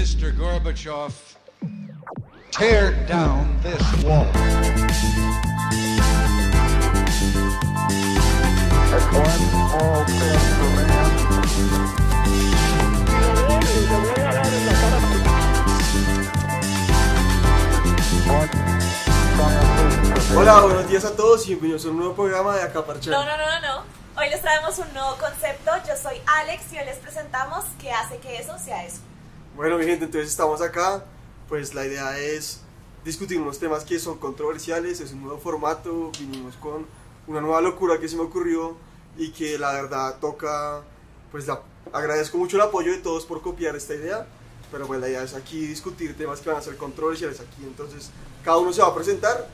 Mr. Gorbachev, tear down this wall. Hola, buenos días a todos y bienvenidos a un nuevo programa de Acaparchar. No, no, no, no. Hoy les traemos un nuevo concepto. Yo soy Alex y hoy les presentamos qué hace que eso sea eso. Bueno, mi gente, entonces estamos acá. Pues la idea es discutir unos temas que son controversiales. Es un nuevo formato. Vinimos con una nueva locura que se me ocurrió y que la verdad toca. Pues la, agradezco mucho el apoyo de todos por copiar esta idea. Pero pues la idea es aquí discutir temas que van a ser controversiales aquí. Entonces, cada uno se va a presentar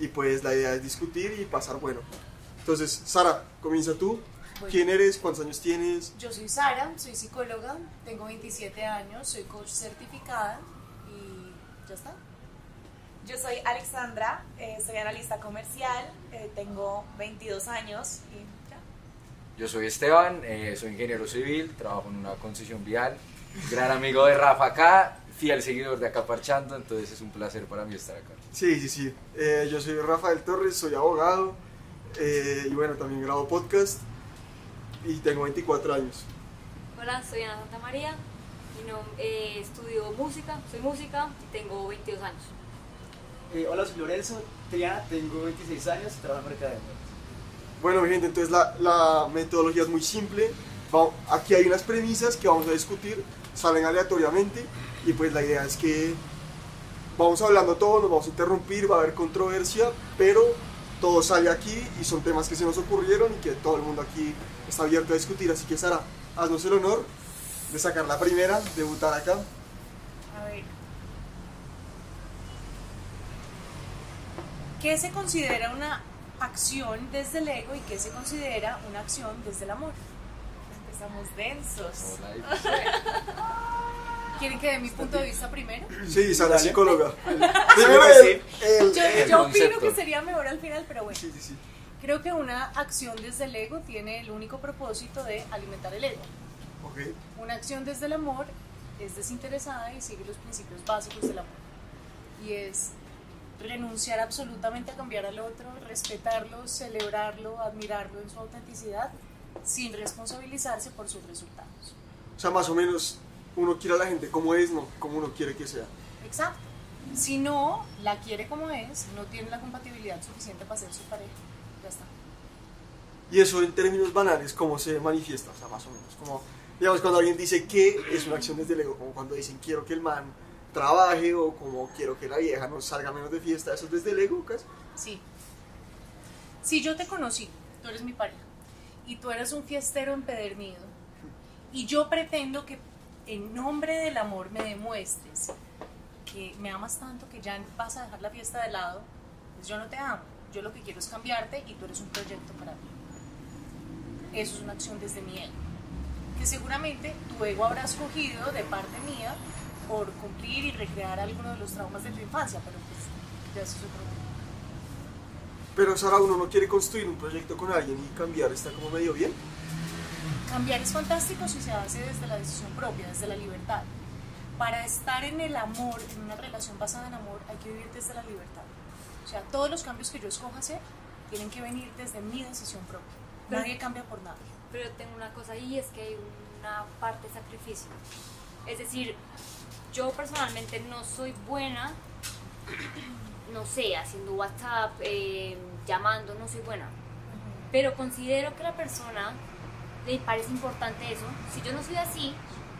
y pues la idea es discutir y pasar bueno. Entonces, Sara, comienza tú. Bueno. ¿Quién eres? ¿Cuántos años tienes? Yo soy Sara, soy psicóloga, tengo 27 años, soy coach certificada y ya está. Yo soy Alexandra, eh, soy analista comercial, eh, tengo 22 años y ya. Yo soy Esteban, eh, soy ingeniero civil, trabajo en una concesión vial, gran amigo de Rafa acá, fiel seguidor de Acá Parchando, entonces es un placer para mí estar acá. Sí, sí, sí. Eh, yo soy Rafael Torres, soy abogado eh, y bueno, también grabo podcast y tengo 24 años. Hola, soy Ana Santa María, mi nom- eh, estudio música, soy música y tengo 22 años. Eh, hola, soy Lorenzo Triana, tengo 26 años y trabajo en mercadeo. Bueno, mi gente, entonces la, la metodología es muy simple. Va- aquí hay unas premisas que vamos a discutir, salen aleatoriamente y pues la idea es que vamos hablando todo, nos vamos a interrumpir, va a haber controversia, pero todo sale aquí y son temas que se nos ocurrieron y que todo el mundo aquí está abierto a discutir. Así que Sara, haznos el honor de sacar la primera, debutar acá. A ver. ¿Qué se considera una acción desde el ego y qué se considera una acción desde el amor? Empezamos densos. ¿Quieren que dé mi punto de vista primero? Sí, Sara, psicóloga. Primero sí. el- el- Yo, El yo opino concepto. que sería mejor al final, pero bueno. Sí, sí, sí. Creo que una acción desde el ego tiene el único propósito de alimentar el ego. Ok. Una acción desde el amor es desinteresada y sigue los principios básicos del amor. Y es renunciar absolutamente a cambiar al otro, respetarlo, celebrarlo, admirarlo en su autenticidad, sin responsabilizarse por sus resultados. O sea, más o menos uno quiere a la gente como es, no como uno quiere que sea. Exacto. Si no la quiere como es, no tiene la compatibilidad suficiente para ser su pareja. Y eso en términos banales, ¿cómo se manifiesta? O sea, más o menos. Como, digamos, cuando alguien dice que es una acción desde el ego, como cuando dicen quiero que el man trabaje o como quiero que la vieja no salga menos de fiesta, eso es desde el ego, ¿casi? Sí. Si yo te conocí, tú eres mi pareja, y tú eres un fiestero empedernido, y yo pretendo que en nombre del amor me demuestres que me amas tanto que ya vas a dejar la fiesta de lado, pues yo no te amo. Yo lo que quiero es cambiarte y tú eres un proyecto para mí. Eso es una acción desde mi ego. Que seguramente tu ego habrá escogido de parte mía por cumplir y recrear algunos de los traumas de tu infancia, pero pues ya eso es otro tema. Pero Sara, uno no quiere construir un proyecto con alguien y cambiar, está como medio bien. Cambiar es fantástico si se hace desde la decisión propia, desde la libertad. Para estar en el amor, en una relación basada en amor, hay que vivir desde la libertad. O sea, todos los cambios que yo escoja hacer tienen que venir desde mi decisión propia. Pero- Nadie cambia por nadie. Pero tengo una cosa ahí, es que hay una parte de sacrificio. Es decir, yo personalmente no soy buena, no sé, haciendo WhatsApp, eh, llamando, no soy buena. Pero considero que la persona le parece importante eso. Si yo no soy así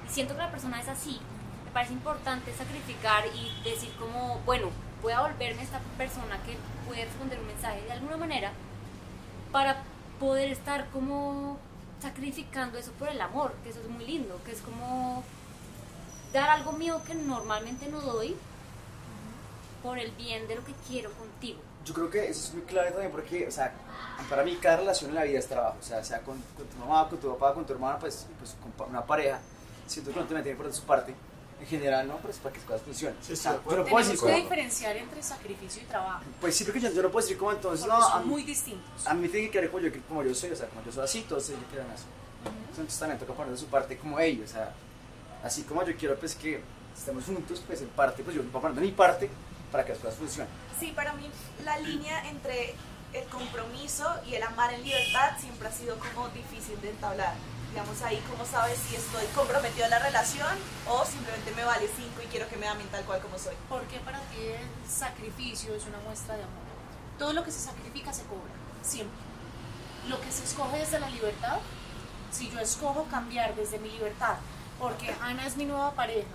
y siento que la persona es así, me parece importante sacrificar y decir como, bueno, voy a volverme esta persona que puede responder un mensaje de alguna manera para poder estar como sacrificando eso por el amor, que eso es muy lindo, que es como dar algo mío que normalmente no doy por el bien de lo que quiero contigo. Yo creo que eso es muy clave también porque, o sea, para mí cada relación en la vida es trabajo, o sea, sea con, tu mamá, con tu papá, con tu hermana, pues, pues con una pareja, siento que no te meten por su parte, en general, ¿no? Pues para que las cosas funcionen. Sí, O sea, sí, yo no puedo decir que diferenciar entre sacrificio y trabajo, pues sí, porque yo, yo no puedo decir como entonces, porque no, a son mí, muy distintos. a mí tiene que querer como yo, como yo soy, o sea, como yo soy así, todos ellos quieren así. Entonces también toca poner de su parte como ellos, o sea, así como yo quiero pues que estemos juntos, pues en parte, pues yo voy poniendo mi parte para que las cosas funcionen. Sí, para mí la línea entre el compromiso y el amar en libertad siempre ha sido como difícil de entablar. Digamos ahí, ¿cómo sabes si estoy comprometido a la relación o simplemente me vale cinco y quiero que me amen tal cual como soy? Porque para ti el sacrificio es una muestra de amor. Todo lo que se sacrifica se cobra, siempre. Lo que se escoge desde la libertad, si yo escojo cambiar desde mi libertad, porque Ana es mi nueva pareja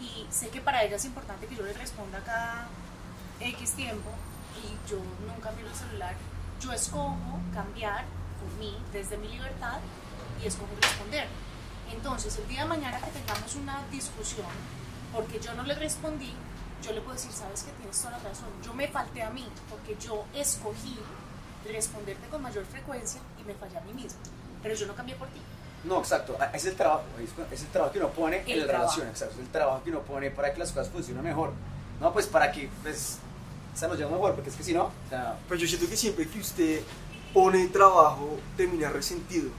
y sé que para ella es importante que yo le responda cada X tiempo y yo nunca miro el celular, yo escojo cambiar por mí desde mi libertad y escojo responder. Entonces, el día de mañana que tengamos una discusión, porque yo no le respondí, yo le puedo decir, sabes que tienes toda la razón, yo me falté a mí, porque yo escogí responderte con mayor frecuencia y me fallé a mí misma, pero yo no cambié por ti. No, exacto, es el trabajo, es- el trabajo que uno pone El en la trabajo. relación, exacto, es el trabajo que uno pone para que las cosas funcionen mejor. No, pues para que, pues, se nos lleve mejor, porque es que si no, o sea, Pues yo siento que siempre que usted pone trabajo, termina resentido.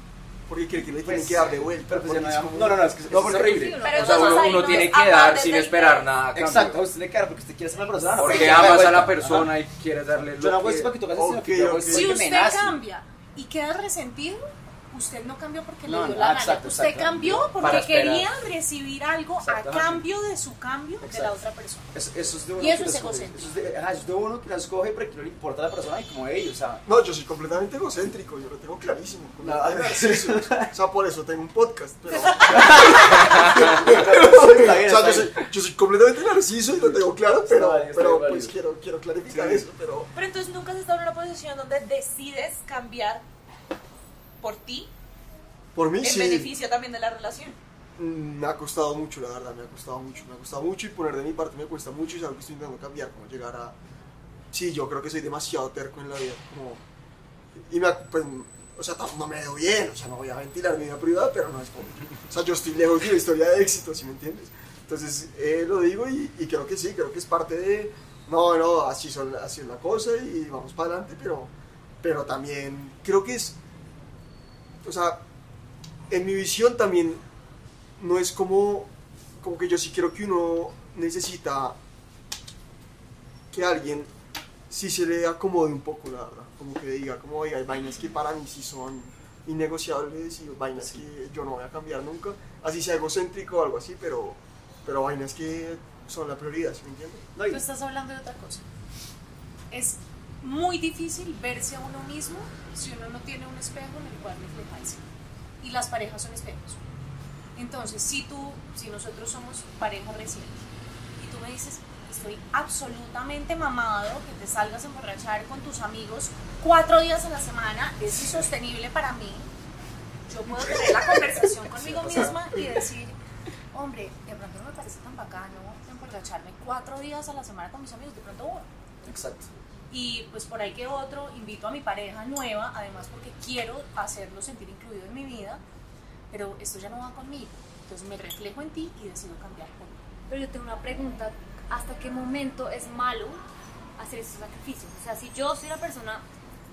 Porque cree que le tienen Pues, que dar de vuelta. pero pues no, es como- no, no, no, es que No, eso es horrible. O sea, uno, uno no tiene que dar sin esperar nada. Exacto, usted le queda porque usted quiere ser una persona. Porque pues, amas a la persona Ajá. y quieres darle Yo lo no hago esto para que tú hagas yo hago esto Si usted cambia y queda resentido, usted no cambió porque No, le dio la gana. exacto, usted exacto. cambió porque quería recibir algo a cambio de su cambio de la otra persona. Eso, eso es de uno Y eso que es egocéntrico. Eso es de, ajá, eso es de uno que la escoge porque no le importa a la persona y como ellos, o sea. No, yo soy completamente egocéntrico, yo lo tengo clarísimo. con No, no. narciso. O sea, por eso tengo un podcast. Pero, Está bien, o sea, está yo soy, yo soy completamente narciso y lo tengo claro, pero, bien, pero pues quiero, quiero clarificar Sí. eso. Pero Pero entonces nunca has estado en una posición donde decides cambiar por ti por mí en sí. beneficio también de la relación. Mm, Me ha costado mucho, la verdad, me ha costado mucho, me ha costado mucho y poner de mi parte me cuesta mucho y es algo que estoy intentando cambiar, como llegar a... Sí, yo creo que soy demasiado terco en la vida, como... Y me, ha- pues, o sea, no me veo bien, o sea, no voy a ventilar mi vida privada, pero no es como... O sea, yo estoy lejos de una historia de éxito, ¿sí me entiendes? Entonces, eh, lo digo y, y creo que sí, creo que es parte de... No, no, así, son, así es la cosa y vamos para adelante, pero, pero también creo que es... O sea, en mi visión también no es como, como que yo sí creo que uno necesita que alguien sí se le acomode un poco, la verdad. Como que diga, como, oiga, hay vainas que para mí sí son innegociables y vainas que yo no voy a cambiar nunca. Así sea egocéntrico o algo así, pero, pero vainas que son la prioridad, ¿sí me entiendes? No, Tú estás hablando de otra cosa. Es muy difícil verse a uno mismo si uno no tiene un espejo en el cual reflejarse. Y las parejas son espejos. Entonces, si tú, si nosotros somos pareja reciente y tú me dices, estoy absolutamente mamado que te salgas a emborrachar con tus amigos cuatro días a la semana, es insostenible para mí. Yo puedo tener la conversación conmigo misma y decir, hombre, de pronto no me parece tan bacano emborracharme cuatro días a la semana con mis amigos, de pronto voy. Exacto. Y pues por ahí que otro, invito a mi pareja nueva, además porque quiero hacerlo sentir incluido en mi vida, pero esto ya no va conmigo. Entonces me reflejo en ti y decido cambiar por mí. Pero yo tengo una pregunta, ¿hasta qué momento es malo hacer esos sacrificios? O sea, si yo soy una persona,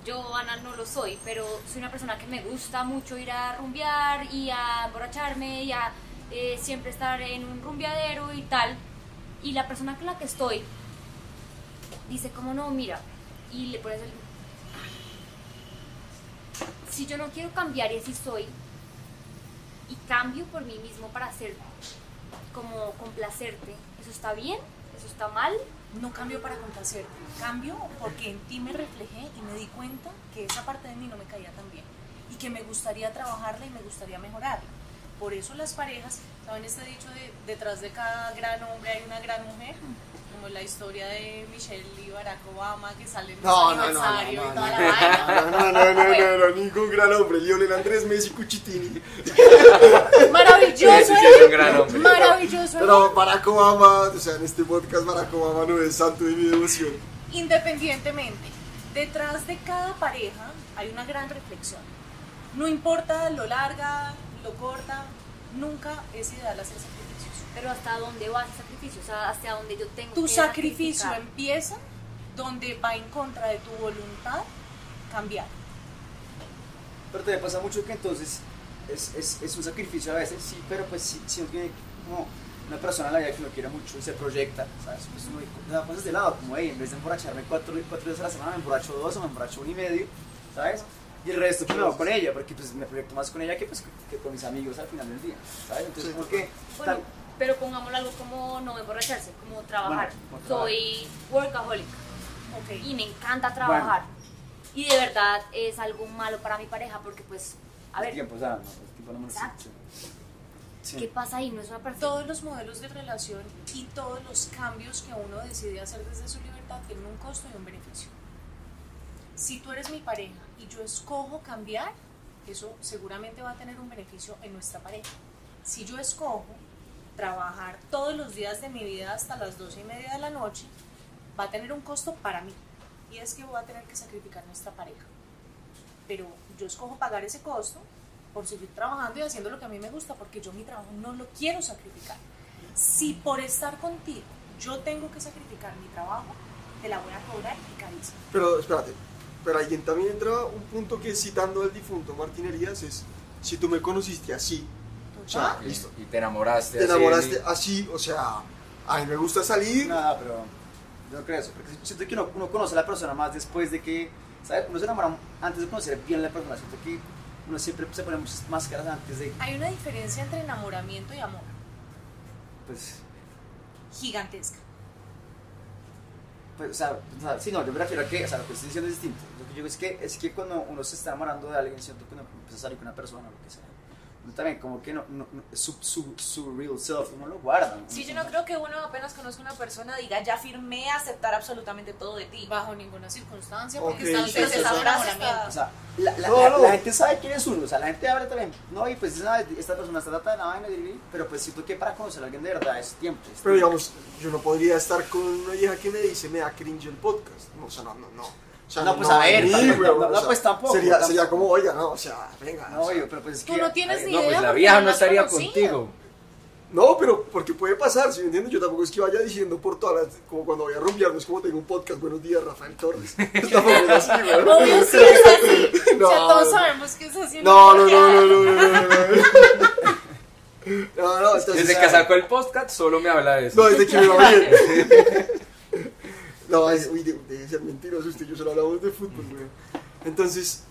yo Ana no lo soy, pero soy una persona que me gusta mucho ir a rumbear y a emborracharme y a eh, siempre estar en un rumbeadero y tal, y la persona con la que estoy dice como no, mira, y le pones el... Si yo no quiero cambiar y así soy, y cambio por mí mismo para hacer como complacerte. ¿Eso está bien? ¿Eso está mal? No cambio para complacerte, cambio porque en ti me reflejé y me di cuenta que esa parte de mí no me caía tan bien y que me gustaría trabajarla y me gustaría mejorarla. Por eso las parejas, ¿saben este dicho de detrás de cada gran hombre hay una gran mujer? Como la historia de Michelle y Barack Obama que salen en No, no, no, aniversario no, y toda no, la vaina. No, no, no, no, no, no, ningún gran hombre. Lionel Andrés Messi Cuchitini. Maravilloso, Sí, sí, es un gran hombre. maravilloso. Pero Barack Obama, o sea, en este podcast Barack Obama no es santo de mi devoción. Independientemente, detrás de cada pareja hay una gran reflexión. No importa lo larga, lo corta, nunca es ideal hacer sacrificios. Pero ¿hasta dónde va ese sacrificio? O sea, ¿hasta dónde yo tengo Tu que sacrificio sacrificar? empieza donde va en contra de tu voluntad cambiar. Pero también pasa mucho que entonces es, es, es un sacrificio a veces, sí, pero pues sí, sí uno tiene como una persona en la vida que uno quiere mucho y se proyecta, ¿sabes? Pues uno da cosas de lado, como, hey, en vez de emborracharme cuatro, cuatro veces a la semana, me emborracho dos o me emborracho uno y medio, ¿sabes? Y el resto pues me voy con ella, porque pues me proyecto más con ella que, pues, que con mis amigos al final del día, ¿sabes? Entonces, Sí. como que... Bueno, tal- pero pongámoslo algo como no emborracharse, como trabajar. Bueno, como trabajar. Soy workaholic Ok. y me encanta trabajar. Y de verdad es algo malo para mi pareja porque pues, a ver, tiempo, o sea, no, el tiempo no Exacto. Sí. ¿qué pasa ahí? No es una. Todos los modelos de relación y todos los cambios que uno decide hacer desde su libertad tienen un costo y un beneficio. Si tú eres mi pareja y yo escojo cambiar, eso seguramente va a tener un beneficio en nuestra pareja. Si yo escojo trabajar todos los días de mi vida hasta las 12 y media de la noche, va a tener un costo para mí. Y es que voy a tener que sacrificar nuestra pareja. Pero yo escojo pagar ese costo por seguir trabajando y haciendo lo que a mí me gusta, porque yo mi trabajo no lo quiero sacrificar. Si por estar contigo yo tengo que sacrificar mi trabajo, te la voy a cobrar y carísimo. Pero espérate, pero ahí también entra un punto que citando al difunto Martín Elías es, si tú me conociste así, o sea, Y- listo, Y te enamoraste. te así, enamoraste así, o sea, a mí me gusta salir, Nada, pero yo no creo eso, porque siento que uno, uno conoce a la persona más después de que, ¿sabes? Uno se enamora antes de conocer bien a la persona, siento que uno siempre se pone muchas máscaras antes de, Hay una diferencia entre enamoramiento y amor, pues, gigantesca. pues o, sea, o sea, sí, no, yo me refiero a que, o sea, lo que estoy diciendo es distinto. Lo que yo digo es que, es que cuando uno se está enamorando de alguien, siento que uno empieza a salir con una persona, lo que sea. También, como que no, no, no- su, su, su real self, uno lo guarda. ¿no? Sí, yo no creo que uno apenas conozca a una persona diga, ya firmé a aceptar absolutamente todo de ti. Bajo ninguna circunstancia, porque está sí, de sí. enamoramiento. O sea, la, la, No, la- no. la gente sabe quién es uno, o sea, la gente habla también, no, y pues sabe, esta persona está trata de la vaina, pero pues siento que para conocer a alguien de verdad es tiempo. es pero tiempo. digamos, yo no podría estar con una vieja que me dice, me da cringe el podcast, no, o sea, no, no, no. Sea, No, pues, a ver, tampoco- no, o no, sea, pues, tampoco, Sería, tampoco. sería como, oiga, no, o sea, venga. No, o sea, oye, pero pues es Tú que... no tienes ni No, idea pues la porque vieja no no estaría conocido. contigo. No, pero porque puede pasar, si me entiendes? Yo tampoco es que vaya diciendo por todas las, como cuando voy a rumbear, no es como tengo un podcast, buenos días, Rafael Torres. Tampoco es así. Obvio, sí es así. No, o sea, todos no. sabemos que es así. No, no, no, no, no, no, no, no. No, no, entonces, Desde que sacó el podcast solo me habla de eso. No, desde que me va bien. No, es- uy, de- debe ser mentiroso usted, yo solo hablamos de fútbol, güey. Entonces,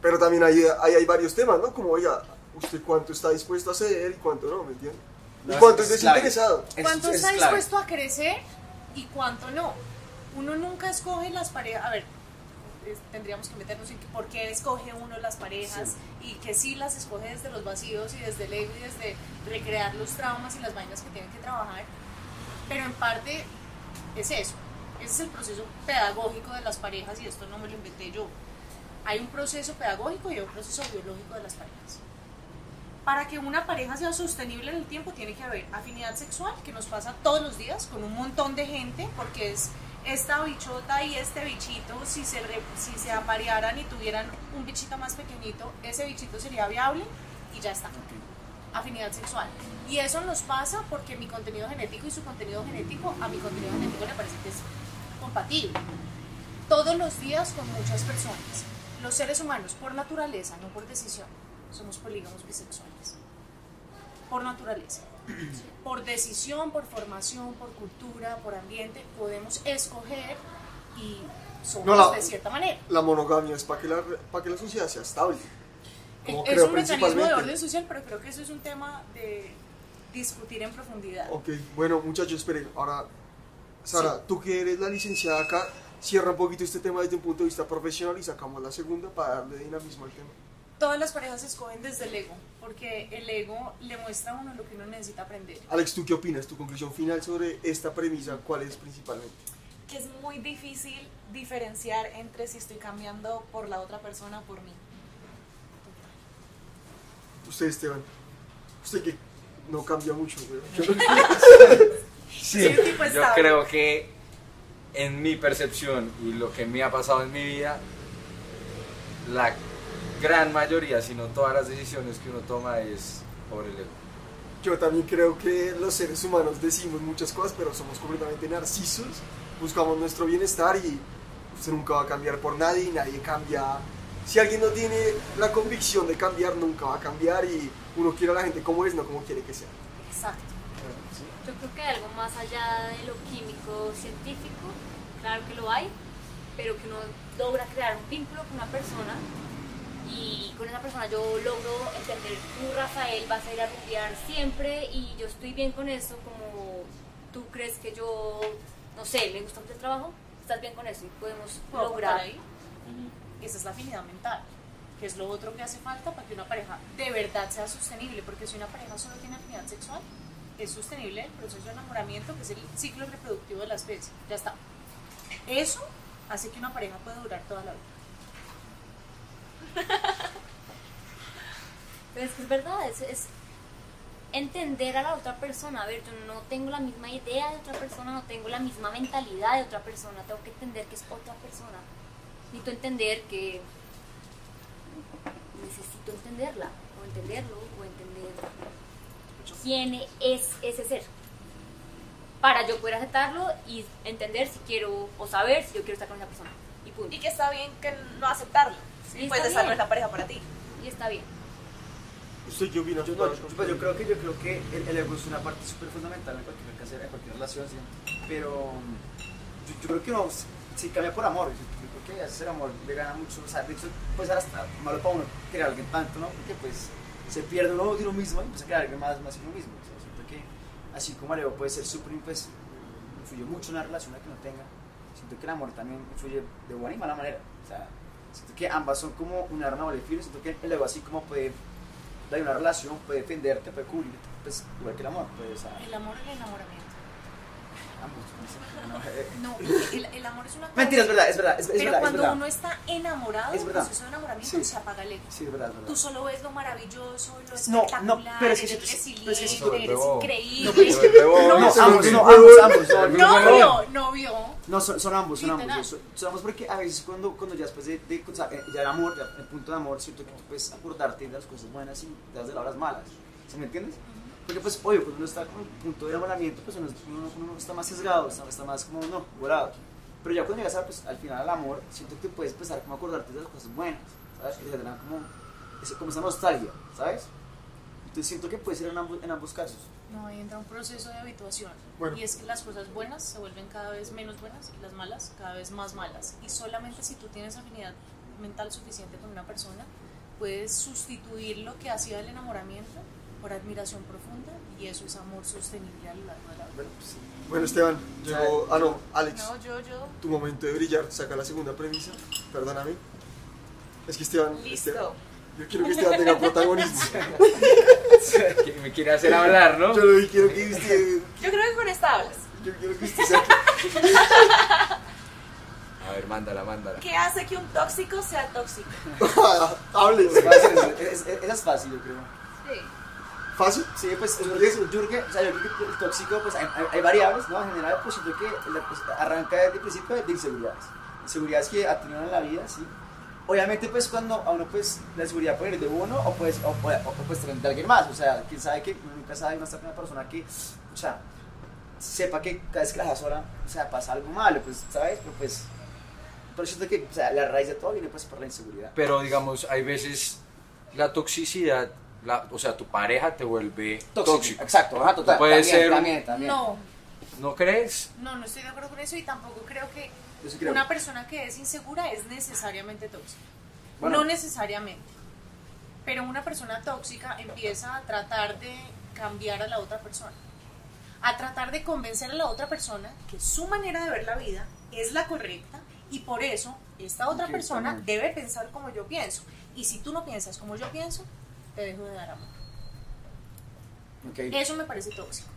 pero también hay, hay, hay varios temas, ¿no? Como, oiga, ¿usted cuánto está dispuesto a ceder y cuánto no, me entiende? ¿Y No, cuánto es es desinteresado? Es- ¿Cuánto es está dispuesto a crecer y cuánto no? Uno nunca escoge las parejas. A ver, es- tendríamos que meternos en que por qué escoge uno las parejas y que sí las escoge desde los vacíos y desde el ego y desde recrear los traumas y las vainas que tienen que trabajar. Pero en parte es eso. Ese es el proceso pedagógico de las parejas y esto no me lo inventé yo. Hay un proceso pedagógico y un proceso biológico de las parejas. Para que una pareja sea sostenible en el tiempo tiene que haber afinidad sexual, que nos pasa todos los días con un montón de gente, porque es esta bichota y este bichito, si se, re- si se aparearan y tuvieran un bichito más pequeñito, ese bichito sería viable y ya está. Afinidad sexual. Y eso nos pasa porque mi contenido genético y su contenido genético a mi contenido genético le parece que es compatible. Todos los días con muchas personas. Los seres humanos, por naturaleza, no por decisión, somos polígamos bisexuales. Por naturaleza. Por decisión, por formación, por cultura, por ambiente, podemos escoger y somos No, la- de cierta manera. La monogamia es para que la, para que la sociedad sea estable. Como Es creo un mecanismo de orden social, pero creo que eso es un tema de discutir en profundidad. Ok, bueno, muchachos, esperen. Ahora, Sara, tú que eres la licenciada acá, cierra un poquito este tema desde un punto de vista profesional y sacamos la segunda para darle dinamismo al tema. Todas las parejas se escogen desde el ego, porque el ego le muestra a uno lo que uno necesita aprender. Alex, ¿tú qué opinas? ¿Tu conclusión final sobre esta premisa cuál es principalmente? Que es muy difícil diferenciar entre si estoy cambiando por la otra persona o por mí. Usted, Esteban, usted que no cambia mucho, güey. Sí, Sí, tipo yo creo que en mi percepción y lo que me ha pasado en mi vida, la gran mayoría, si no todas las decisiones que uno toma es por el ego. Yo también creo que los seres humanos decimos muchas cosas, pero somos completamente narcisos. Buscamos nuestro bienestar y usted nunca va a cambiar por nadie y nadie cambia. Si alguien no tiene la convicción de cambiar, nunca va a cambiar y uno quiere a la gente como es, no como quiere que sea. Exacto. Yo creo que hay algo más allá de lo químico científico, claro que lo hay, pero que uno logra crear un vínculo con una persona y con esa persona yo logro entender, tú Rafael vas a ir a rumbear siempre y yo estoy bien con eso, como tú crees que yo, no sé, me gusta mucho el trabajo, estás bien con eso y podemos ¿Puedo lograr. ahí? Esa es la afinidad mental, que es lo otro que hace falta para que una pareja de verdad sea sostenible, porque si una pareja solo tiene afinidad sexual, es sostenible el proceso de enamoramiento, que es el ciclo reproductivo de la especie. Ya está. Eso hace que una pareja pueda durar toda la vida. Pero es que es verdad, es, entender a la otra persona. A ver, yo no tengo la misma idea de otra persona, no tengo la misma mentalidad de otra persona. Tengo que entender que es otra persona. Necesito entender que necesito entenderla, o entenderlo, o entender quién es ese ser. Para yo poder aceptarlo y entender si quiero, o saber si yo quiero estar con esa persona. Y punto. Y que está bien que no aceptarlo. Sí, pues esa no es la pareja para ti. Y está bien. ¿Usted qué opina? Yo, no, yo, pues yo creo que yo creo que el, el ego es una parte súper fundamental en cualquier, en cualquier relación, ¿sí? pero yo, yo creo que no, si cambia por amor, yo, yo creo que hacer amor le gana mucho, o sea, de hecho puede ser hasta malo para uno querer a alguien tanto, ¿no? Porque pues se pierde uno de uno mismo y empieza a a alguien más, más uno mismo, o sea, siento que así como el ego puede ser súper, pues influye mucho en una relación la que no tenga, siento que el amor también influye de buena y mala manera, o sea, siento que ambas son como un arma doble filo, siento que el ego así como puede de una relación puede defenderte, puede cubrirte, pues igual que el amor, pues a El amor y el enamoramiento. Ambos. no sé, no, No, el, el amor es una cosa. Mentira, es verdad, es verdad, es, es Pero verdad, es cuando verdad. uno está enamorado, Es el proceso de enamoramiento Sí. se apaga el ego. Sí, es verdad, es verdad. Tú solo ves lo maravilloso, lo No, espectacular, no, pero es que eres resiliente, pero es que sí, sobre eres increíble. No, se ambos, no, ambos, ambos, no, No, no, Novio, novio. no, son, son ambos, son Literal. ambos, son, son ambos porque a veces cuando, cuando ya después de, de- o sea, eh, ya el amor, ya el punto de amor, siento que tú puedes acordarte de las cosas buenas y de las de las horas malas, ¿sí me entiendes? Porque pues, obvio, cuando uno está con el punto de enamoramiento, pues uno, uno- uno está más sesgado, está, está más como, no, volado. Pero ya cuando llegas a, pues, al final al amor, siento que puedes empezar como a acordarte de las cosas buenas, ¿sabes? Que te dan como, como esa nostalgia, ¿sabes? Entonces siento que puede ser en ambos, en ambos casos. No, ahí entra un proceso de habituación. Bueno. Y es que las cosas buenas se vuelven cada vez menos buenas y las malas cada vez más malas. Y solamente si tú tienes afinidad mental suficiente con una persona, puedes sustituir lo que hacía el enamoramiento por admiración profunda y eso es amor sostenible a lo largo de la vida. Bueno, pues sí. Bueno, Esteban, llegó. Ah, no, Alex. No, yo, yo. Tu momento de brillar, saca la segunda premisa. Perdóname. Es que Esteban. Listo. Esteban- yo quiero que Esteban tenga protagonismo. Que me quiere hacer hablar, ¿no? Yo lo quiero que usted. Yo creo que con esta hablas. Yo quiero que usted saque. A ver, mándala, mándala. ¿Qué hace que un tóxico sea tóxico? Hable. Es es- es- es fácil, yo creo. Sí. ¿Fácil? Sí, pues yo creo que, o sea, yo creo que el tóxico, pues hay, hay- variables, ¿no? En general, pues siento que pues, arranca desde el principio de inseguridades. Inseguridades que atenidan en la vida, sí. Obviamente, pues cuando a uno, pues, la seguridad puede venir de uno o pues, o, o- o, pues de alguien más. O sea, quién sabe que nunca sabe, uno está con una persona que, o sea, sepa que cada vez que la sola, o sea, pasa algo malo, pues, ¿sabes? Pero pues, pero siento que, o sea, la raíz de todo viene pues por la inseguridad. Pero digamos, hay veces la toxicidad, la, o sea, tu pareja te vuelve tóxico. Exacto, ajá, total. Puede también, ser un- también, también. No, ¿No crees? no, no estoy de acuerdo con eso y tampoco creo que Yo sí creo. una persona que es insegura es necesariamente tóxica. Bueno. No necesariamente. Pero una persona tóxica empieza a tratar de cambiar a la otra persona. A tratar de convencer a la otra persona que su manera de ver la vida es la correcta y por eso esta otra persona debe pensar como yo pienso. Y si tú no piensas como yo pienso, te dejo de dar amor. Eso me parece tóxico.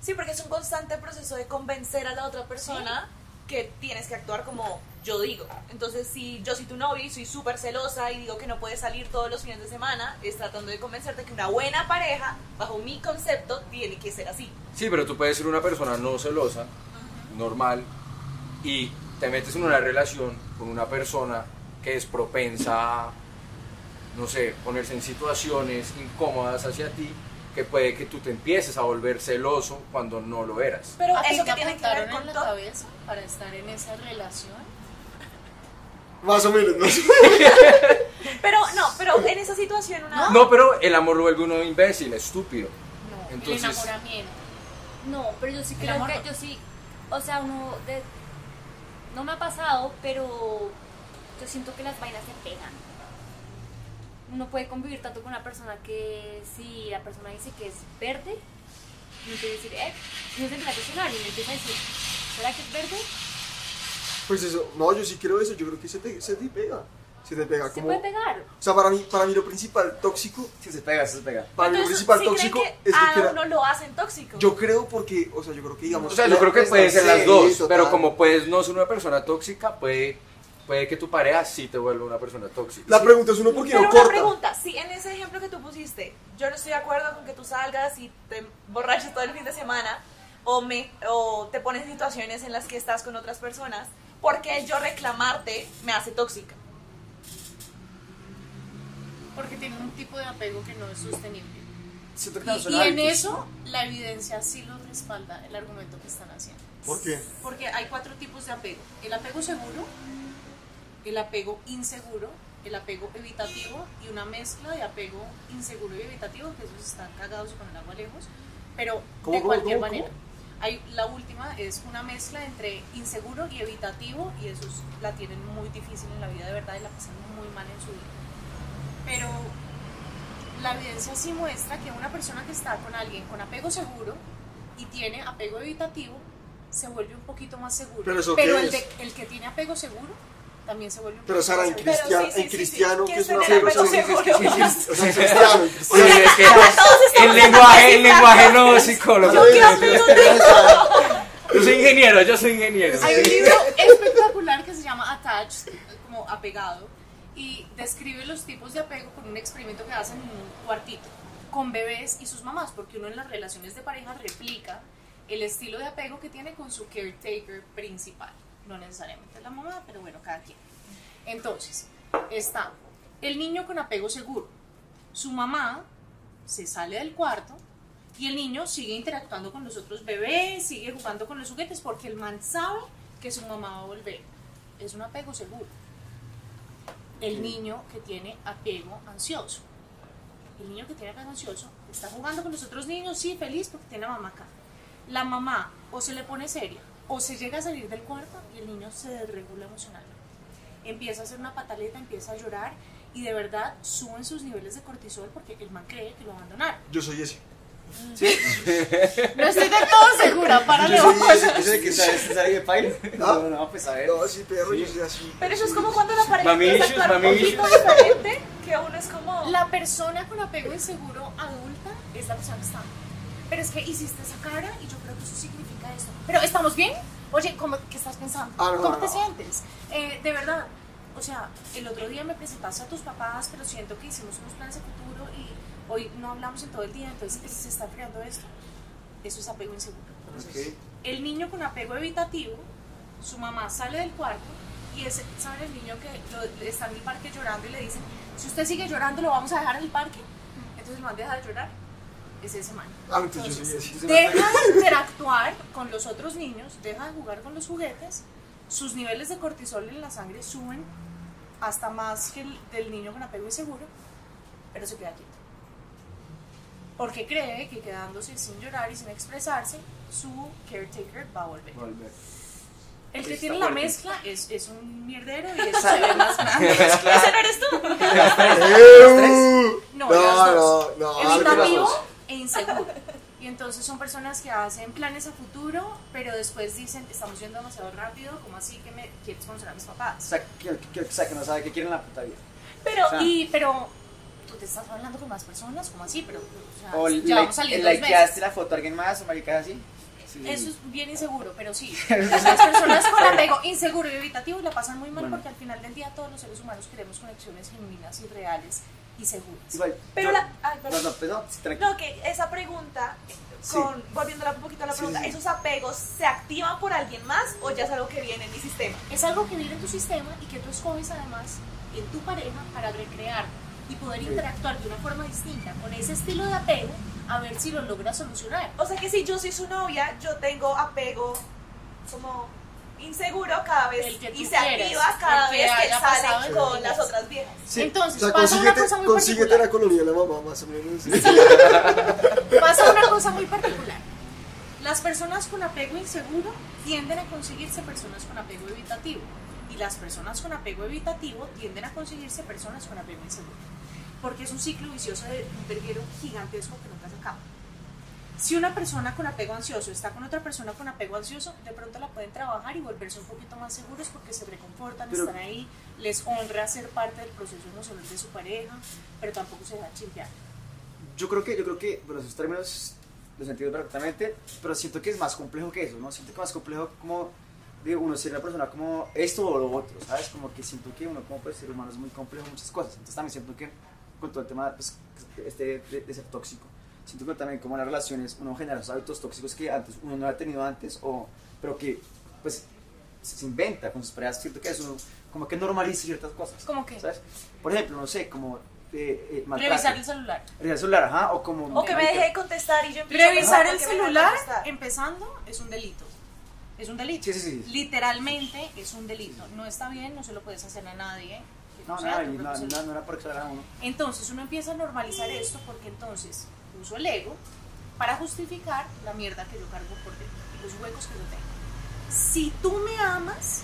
Sí, porque es un constante proceso de convencer a la otra persona que tienes que actuar como yo digo. Entonces, si yo soy tu novia y soy súper celosa y digo que no puedes salir todos los fines de semana, es tratando de convencerte que una buena pareja, bajo mi concepto, tiene que ser así. Sí, pero tú puedes ser una persona no celosa, normal, y te metes en una relación con una persona que es propensa a, no sé, ponerse en situaciones incómodas hacia ti, que puede que tú te empieces a volver celoso cuando no lo eras. Pero ¿A ti eso te que tiene que ver con en la todo. cabeza para estar en esa relación? Más o menos, ¿no? Pero no, pero en esa situación una... No, pero el amor lo vuelve uno imbécil, estúpido. No. el Entonces, enamoramiento. No, pero yo sí El creo que no. yo sí, o sea, uno de, no me ha pasado, pero yo siento que las vainas se pegan. Uno puede convivir tanto con una persona que si la persona dice que es verde, y uno quiere decir, eh, y uno se empieza a cuestionar y empieza a decir, ¿será que es verde? Pues eso, no, yo sí creo eso, yo creo que se te, se te pega. Se te pega Se como. puede pegar. O sea, para mí, para mí lo principal tóxico, Sí, se pega, se pega. para mí lo principal ¿sí tóxico creen que es que a uno lo hacen tóxico. Yo creo porque, o sea, yo creo que digamos. o sea, yo creo que pues, puede ser las dos, total. pero como puedes no ser una persona tóxica, puede, puede que tu pareja sí te vuelva una persona tóxica. La pregunta es uno por qué no corta. pregunta, si en ese ejemplo que tú pusiste, yo no estoy de acuerdo con que tú salgas y te borraches todo el fin de semana o, me, o te pones en situaciones en las que estás con otras personas, porque el yo reclamarte me hace tóxica. Porque tienen un tipo de apego que no es sostenible. Y, y en eso la evidencia sí lo respalda el argumento que están haciendo. ¿Por qué? Porque hay cuatro tipos de apego. El apego seguro, el apego inseguro, el apego evitativo y una mezcla de apego inseguro y evitativo, que esos están cagados con el agua lejos, pero ¿Cómo, de cualquier cómo, manera. Hay, la última es una mezcla entre inseguro y evitativo y esos la tienen muy difícil en la vida de verdad y la pasan muy mal en su vida. Pero la evidencia sí muestra que una persona que está con alguien con apego seguro y tiene apego evitativo se vuelve un poquito más seguro. ¿Pero qué el, de- el que tiene apego seguro también se vuelve un Pero Sara, en. Pero cristia- sí, sí, en sí, sí. cristiano, ¿Qué que es una apego seguro? O sea, en cristiano, en Sí, es que el lenguaje, el lenguaje no psicólogo. Yo soy ingeniero, yo soy ingeniero. Hay un libro espectacular que se llama Attached, como apegado, y describe los tipos de apego con un experimento que hacen en un cuartito con bebés y sus mamás, porque uno en las relaciones de pareja replica el estilo de apego que tiene con su caretaker principal. No necesariamente la mamá, pero bueno, cada quien. Entonces, está el niño con apego seguro. Su mamá se sale del cuarto y el niño sigue interactuando con los otros bebés, sigue jugando con los juguetes porque el man sabe que su mamá va a volver. Es un apego seguro. El niño que tiene apego ansioso. El niño que tiene apego ansioso está jugando con los otros niños, sí, feliz porque tiene a mamá acá. La mamá o se le pone seria o se llega a salir del cuarto y el niño se desregula emocionalmente. Empieza a hacer una pataleta, empieza a llorar y de verdad suben sus niveles de cortisol porque el man cree que lo abandonaron. Yo soy ese. No estoy del todo segura, para Yo soy ese. ¿Ese de que sabes que sabe de paila? ¿Ah? No, no, pues a ver. No, sí, perro, yo soy así. Pero eso es como cuando la pareja Mami empieza a actuar un poquito issues. diferente, que uno es como... La persona con apego inseguro adulta es la persona que está. Pero es que hiciste esa cara y yo creo que eso significa esto. Pero ¿estamos bien? Oye, ¿cómo, ¿qué estás pensando? Ah, no, ¿Cómo no, te no. sientes? Eh, de verdad, o sea, el otro día me presentaste a tus papás, pero siento que hicimos unos planes de futuro y hoy no hablamos en todo el día, entonces se está creando esto. Eso es apego inseguro. Ok. El niño con apego evitativo, su mamá sale del cuarto y ese, ¿saben el niño que lo- está en el parque llorando y le dicen, si usted sigue llorando, lo vamos a dejar en el parque? Entonces el man deja de llorar. Es ese man. Ah, entonces yo soy ese. Deja de interactuar con los otros niños, deja de jugar con los juguetes, sus niveles de cortisol en la sangre suben hasta más que el del niño con apego inseguro, pero se queda quieto. Porque cree que quedándose sin llorar y sin expresarse, su caretaker va a volver. Volver. El que Está tiene la fuerte. mezcla es, es un mierdero y eso se ve más grande. ¿Ese no eres tú? No, No, las dos. no, no, Evitativo dos. E inseguro. Y entonces son personas que hacen planes a futuro, pero después dicen, estamos yendo demasiado rápido, ¿cómo así que me quieres conocer a mis O papás? sea, que, que, o sea, que no sabe qué quiere en la puta vida. Pero, O sea, Y, pero, ¿tú te estás hablando con más personas? ¿Cómo así? Pero, o sea, O likeaste meses. la foto a alguien más o maricas así. Sí. Eso es bien inseguro, pero sí. Las personas con apego inseguro y evitativo la pasan muy mal Bueno. porque al final del día todos los seres humanos queremos conexiones genuinas y reales y seguras. Igual. pero yo- la... Ay, No, perdón. no, no, sí, tranquilo. No, que esa pregunta, Sí. con, volviéndola un poquito a la Sí, pregunta, sí. ¿esos apegos se activan por alguien más o ya es algo que viene en mi sistema? Es algo que viene en tu sistema y que tú escoges además en tu pareja para recrear y poder interactuar de una forma distinta con ese estilo de apego a ver si lo logras solucionar. O sea que si yo soy su novia, yo tengo apego como inseguro cada vez y se quieras, activa cada vez que haya pasado sale en con las otras viejas. Sí, Entonces, o sea, pasa una cosa muy consíguete particular. la colonia de la mamá, más o menos. Pasa una cosa muy particular. Las personas con apego inseguro tienden a conseguirse personas con apego evitativo. Y las personas con apego evitativo tienden a conseguirse personas con apego inseguro. Porque es un ciclo vicioso de un verguero gigantesco que. Si una persona con apego ansioso está con otra persona con apego ansioso, de pronto la pueden trabajar y volverse un poquito más seguros porque se reconfortan, Pero- están ahí, les honra ser parte del proceso emocional de su pareja, pero tampoco se dejan chimpear. Yo creo que, yo creo que, bueno, esos términos los entiendo perfectamente, pero siento que es más complejo que eso, ¿no? Siento que es más complejo como de uno ser una persona como esto o lo otro, ¿sabes? Como que siento que uno como pues, ser humano es muy complejo en muchas cosas. Entonces también siento que con todo el tema pues, este, de, de ser tóxico, siento que también como en las relaciones uno genera esos hábitos tóxicos que antes uno no había tenido antes, o, pero que pues se inventa con sus parejas. Siento que eso como que normaliza ciertas cosas. ¿Cómo qué? ¿Sabes? Por ejemplo, no sé, como eh, eh. Revisar el celular. Revisar el celular, ajá, o como... O que me deje de contestar y yo empiezo a Revisar pensar el celular, empezando, es un delito. Es un delito. Sí, sí, sí. Literalmente es un delito. No está bien, no se lo puedes hacer a nadie. que No, sea y propio no, no, no era por exagerar a uno. Entonces uno empieza a normalizar esto porque entonces uso el ego para justificar la mierda que yo cargo por dentro y los huecos que yo tengo. Si tú me amas,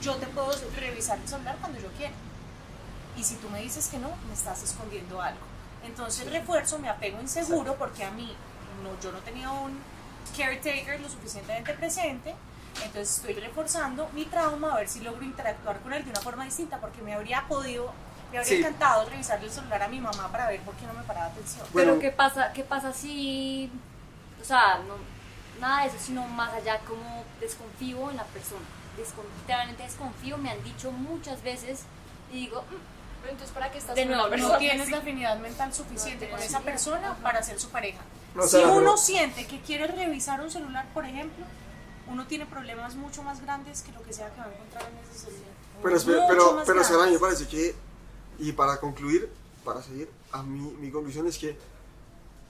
yo te puedo revisar el celular cuando yo quiera. Y si tú me dices que no, me estás escondiendo algo. Entonces refuerzo mi apego inseguro porque a mí no, yo no tenía un caretaker lo suficientemente presente. Entonces estoy reforzando mi trauma a ver si logro interactuar con él de una forma distinta porque me habría podido, me habría Sí. encantado revisarle el celular a mi mamá para ver por qué no me paraba atención. Bueno. Pero ¿qué pasa, qué pasa si, o sea, no, nada de eso, sino más allá como desconfío en la persona, Descon- literalmente desconfío, me han dicho muchas veces y digo, "Mm, Pero entonces, ¿para qué estás De con nuevo, no tienes la afinidad mental suficiente con esa persona para ser su pareja. No, si sea, uno pero- siente que quiere revisar un celular, por ejemplo, uno tiene problemas mucho más grandes que lo que sea que va a encontrar en ese celular. Pero, Mucho pero, más pero Sara, me parece que, y para concluir, para seguir, a mí mi conclusión es que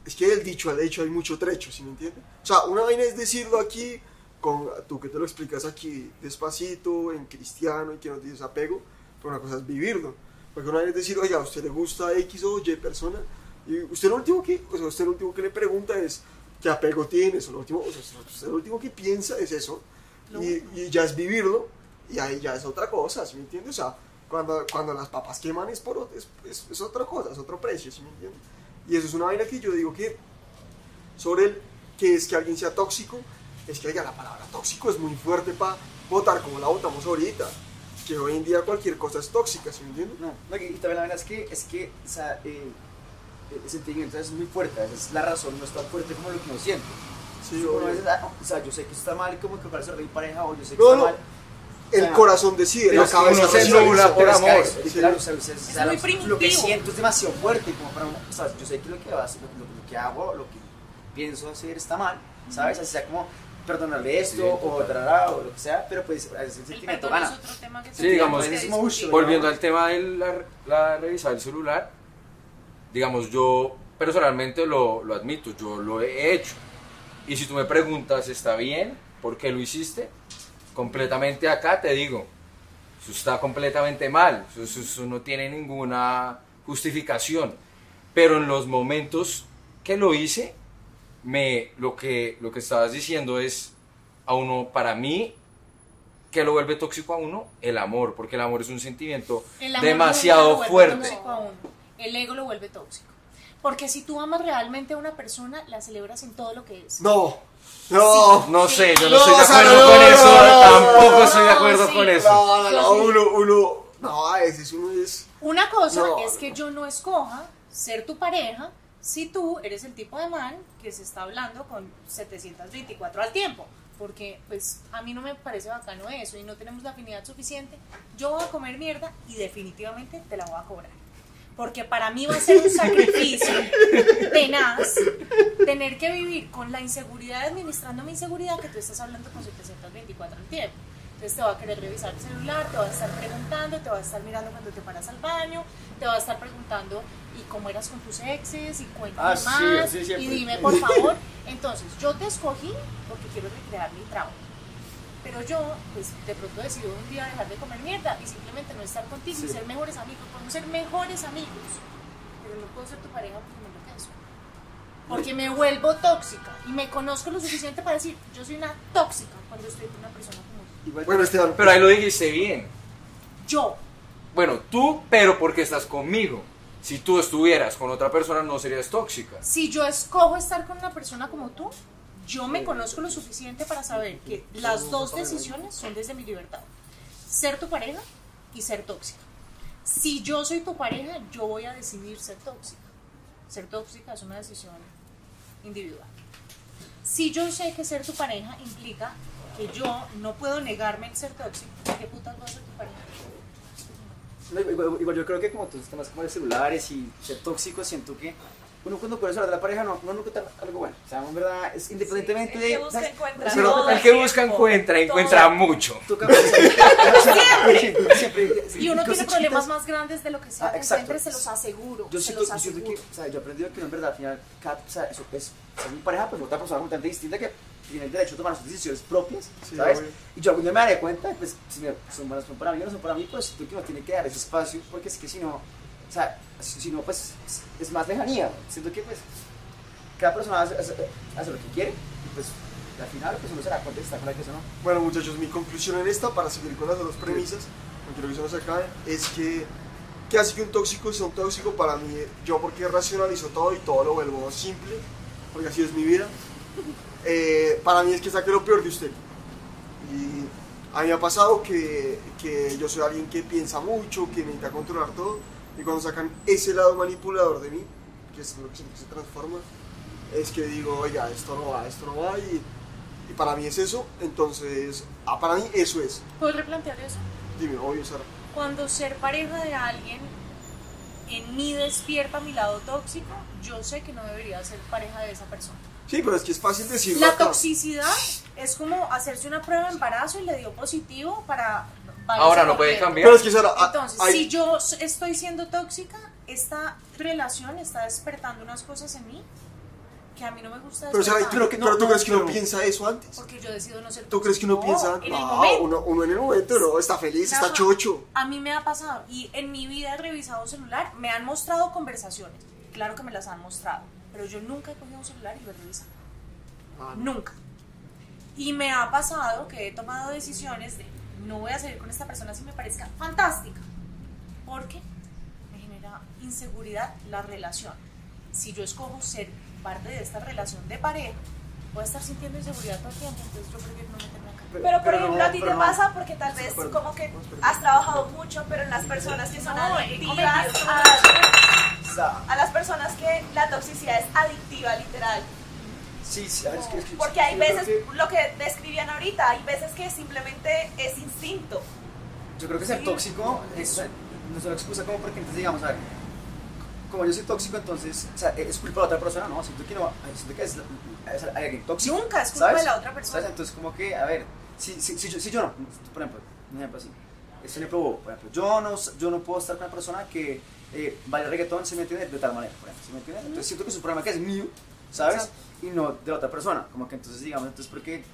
es que el dicho al hecho hay mucho trecho, ¿sí me entiendes? O sea, una vaina es decirlo aquí, con tú que te lo explicas aquí despacito, en cristiano, y que no tienes apego, pero una cosa es vivirlo. Porque una vaina es decir, oiga, a usted le gusta X o Y persona, y usted lo último que, o sea, usted lo último que le pregunta es, ¿qué apego tienes? O lo último, o sea, usted lo último que piensa es eso, y, y ya es vivirlo, y ahí ya es otra cosa, ¿sí me entiendes? O sea, cuando, cuando las papas queman es, por, es, es, es otra cosa, es otro precio, ¿sí me entiendes? Y eso es una vaina que yo digo que sobre el que es que alguien sea tóxico, es que oiga, la palabra tóxico es muy fuerte para votar como la votamos ahorita, que hoy en día cualquier cosa es tóxica, ¿sí me entiendes? No, no, y también la verdad es que, es que o sea, eh, el sentimiento es muy fuerte, a veces la razón no es tan fuerte como lo que uno siente. Sí, ah, o sea, yo sé que está mal, como que parece mi pareja, o yo sé que No, está no. mal. El corazón decide, pero la es cabeza se nubla por es amor. es- es claro, o sea, o sea, o sea, muy lo- Lo que siento es demasiado fuerte, como para sea, yo sé que lo que, vas- lo, lo- lo que hago, lo que pienso hacer está mal, ¿sabes? O sea, como perdonarle esto, Sí, o o lo que sea, pero pues a veces el sentimiento gana. es otro tema que Sí, digamos, es uy, Volviendo al tema de la, la revisar el celular, digamos, yo personalmente lo, lo admito, yo lo he hecho. Y si tú me preguntas, ¿está bien? ¿Por qué lo hiciste? Completamente acá te digo, eso está completamente mal, eso, eso- eso no tiene ninguna justificación. Pero en los momentos que lo hice, me, lo, que, lo que estabas diciendo es, a uno, para mí, ¿qué lo vuelve tóxico a uno? El amor, porque el amor es un sentimiento demasiado nunca lo vuelve fuerte. tóxico a uno. El ego lo vuelve tóxico. Porque si tú amas realmente a una persona, la celebras en todo lo que es. No, no, No sé, yo no, No, estoy de acuerdo no, con no, eso, tampoco no, estoy de acuerdo sí. con eso. no, no, no, uno, uno, no, a veces uno es... Una cosa No, es no. que yo no escoja ser tu pareja si tú eres el tipo de man que se está hablando con 724 al tiempo. Porque pues a mí no me parece bacano eso y no tenemos la afinidad suficiente. Yo voy a comer mierda y definitivamente te la voy a cobrar. Porque para mí va a ser un sacrificio tenaz tener que vivir con la inseguridad, administrando mi inseguridad, que tú estás hablando con 724 al tiempo. Entonces te va a querer revisar el celular, te va a estar preguntando, te va a estar mirando cuando te paras al baño, te va a estar preguntando y cómo eras con tus exes y cuéntame Ah, más sí, y dime por favor. Entonces yo te escogí porque quiero recrear mi trauma. Pero yo, pues de pronto decido un día dejar de comer mierda y simplemente no estar contigo y ser mejores amigos. Podemos ser mejores amigos, pero no puedo ser tu pareja porque me enloquezco. Porque me vuelvo tóxica y me conozco lo suficiente para decir, yo soy una tóxica cuando estoy con una persona como tú. Bueno, Esteban, Pero ahí lo dijiste bien. Yo, Bueno, tú, pero porque estás conmigo. Si tú estuvieras con otra persona, no serías tóxica. si yo escojo estar con una persona como tú, yo me conozco lo suficiente para saber que las dos decisiones son desde mi libertad. Ser tu pareja y ser tóxica. Si yo soy tu pareja, yo voy a decidir ser tóxica. Ser tóxica es una decisión individual. Si yo sé que ser tu pareja implica que yo no puedo negarme el ser tóxico, ¿qué putas voy a ser tu pareja? Igual, yo creo que como temas como de celulares y ser tóxico, siento que uno cuando hablar de la pareja no, no encuentra algo bueno. O sea, en verdad, es independientemente el de... que busca ¿sabes? encuentra. Pero- todo el que busca encuentra, todo. encuentra mucho. Tú siempre, siempre, siempre. Y uno tiene problemas más grandes de lo que sea Ah, encuentre, se los aseguro. Yo se siento, los yo siento que, aseguro. o sea, yo he aprendido que no en verdad, al final, cada, o sea, eso es, es mi pareja, pues otra persona completamente distinta que tiene el derecho a tomar sus decisiones propias, Sí, ¿sabes? obvio. Y yo algún día me daré cuenta, pues, si me, son buenas son para mí o no son para mí, pues siento que uno tiene que dar ese espacio, porque es que si no, o sea, si, no, pues, es, más lejanía, siento que, pues, cada persona hace, lo que quiere, y pues, al final, pues, uno se da cuenta está con la que eso no. Bueno, muchachos, mi conclusión en esta, para seguir con las dos premisas, no quiero que se nos es que, ¿qué hace que un tóxico sea un tóxico? Para mí, yo porque racionalizo todo y todo lo vuelvo simple, porque así es mi vida, eh, para mí es que saque lo peor de usted. Y a mí me ha pasado que, que yo soy alguien que piensa mucho, que necesita controlar todo, y cuando sacan ese lado manipulador de mí, que es lo que siento que se transforma, es que digo, oiga, esto no va, esto no va, y, y para mí es eso, entonces, ah, para mí eso es. ¿Puedes replantear eso? Dime, obvio, Sara. Cuando ser pareja de alguien en mí despierta mi lado tóxico, yo sé que no debería ser pareja de esa persona. Sí, pero es que es fácil decirlo La acá. toxicidad es como hacerse una prueba de embarazo y le dio positivo para... Ahora no puede corriendo. cambiar. Pero es que ah, Entonces, hay- si yo estoy siendo tóxica, esta relación está despertando unas cosas en mí que a mí no me gusta pero, despertar. pero, que- no, pero tú no, crees que uno piensa eso antes. Porque yo decido no ser ¿Tú crees que uno tóxica. piensa, en no, uno, uno en el momento, no, está feliz, está Ajá. chocho? A mí me ha pasado y en mi vida he revisado un celular, me han mostrado conversaciones, claro que me las han mostrado, pero yo nunca he cogido un celular y lo he revisado, Ah, no. nunca. Y me ha pasado que he tomado decisiones de no voy a salir con esta persona si me parezca fantástica, porque me genera inseguridad la relación. Si yo escojo ser parte de esta relación de pareja, voy a estar sintiendo inseguridad todo el tiempo, entonces yo prefiero no meterme acá. Pero por Pero ejemplo, no, a ti pero te no. pasa porque tal vez acuerdo. como que espera. has trabajado mucho, pero en las personas que son No, adictivas, a, a las personas que la toxicidad es adictiva, literal. Sí, sí, es que, es que- Porque hay veces, que- lo que describían ahorita, hay veces que simplemente es instinto. Yo creo que ser tóxico es, no es una excusa como porque entonces digamos, a ver, como yo soy tóxico, entonces, o sea, es culpa de la otra persona, ¿no? Siento que no, siento que es, es alguien tóxico. Nunca es culpa ¿sabes? de la otra persona. ¿Sabes? Entonces, como que, a ver, si, si, si, yo, si yo no, por ejemplo, un ejemplo así, es un ejemplo bobo, por ejemplo, yo no, yo no puedo estar con una persona que eh, baila reggaetón, se me entiende, de tal manera, por ejemplo, ¿se me entiende? Entonces siento que es un problema que es mío, ¿sabes? Exacto. Y no de otra persona, como que entonces, digamos, entonces, porque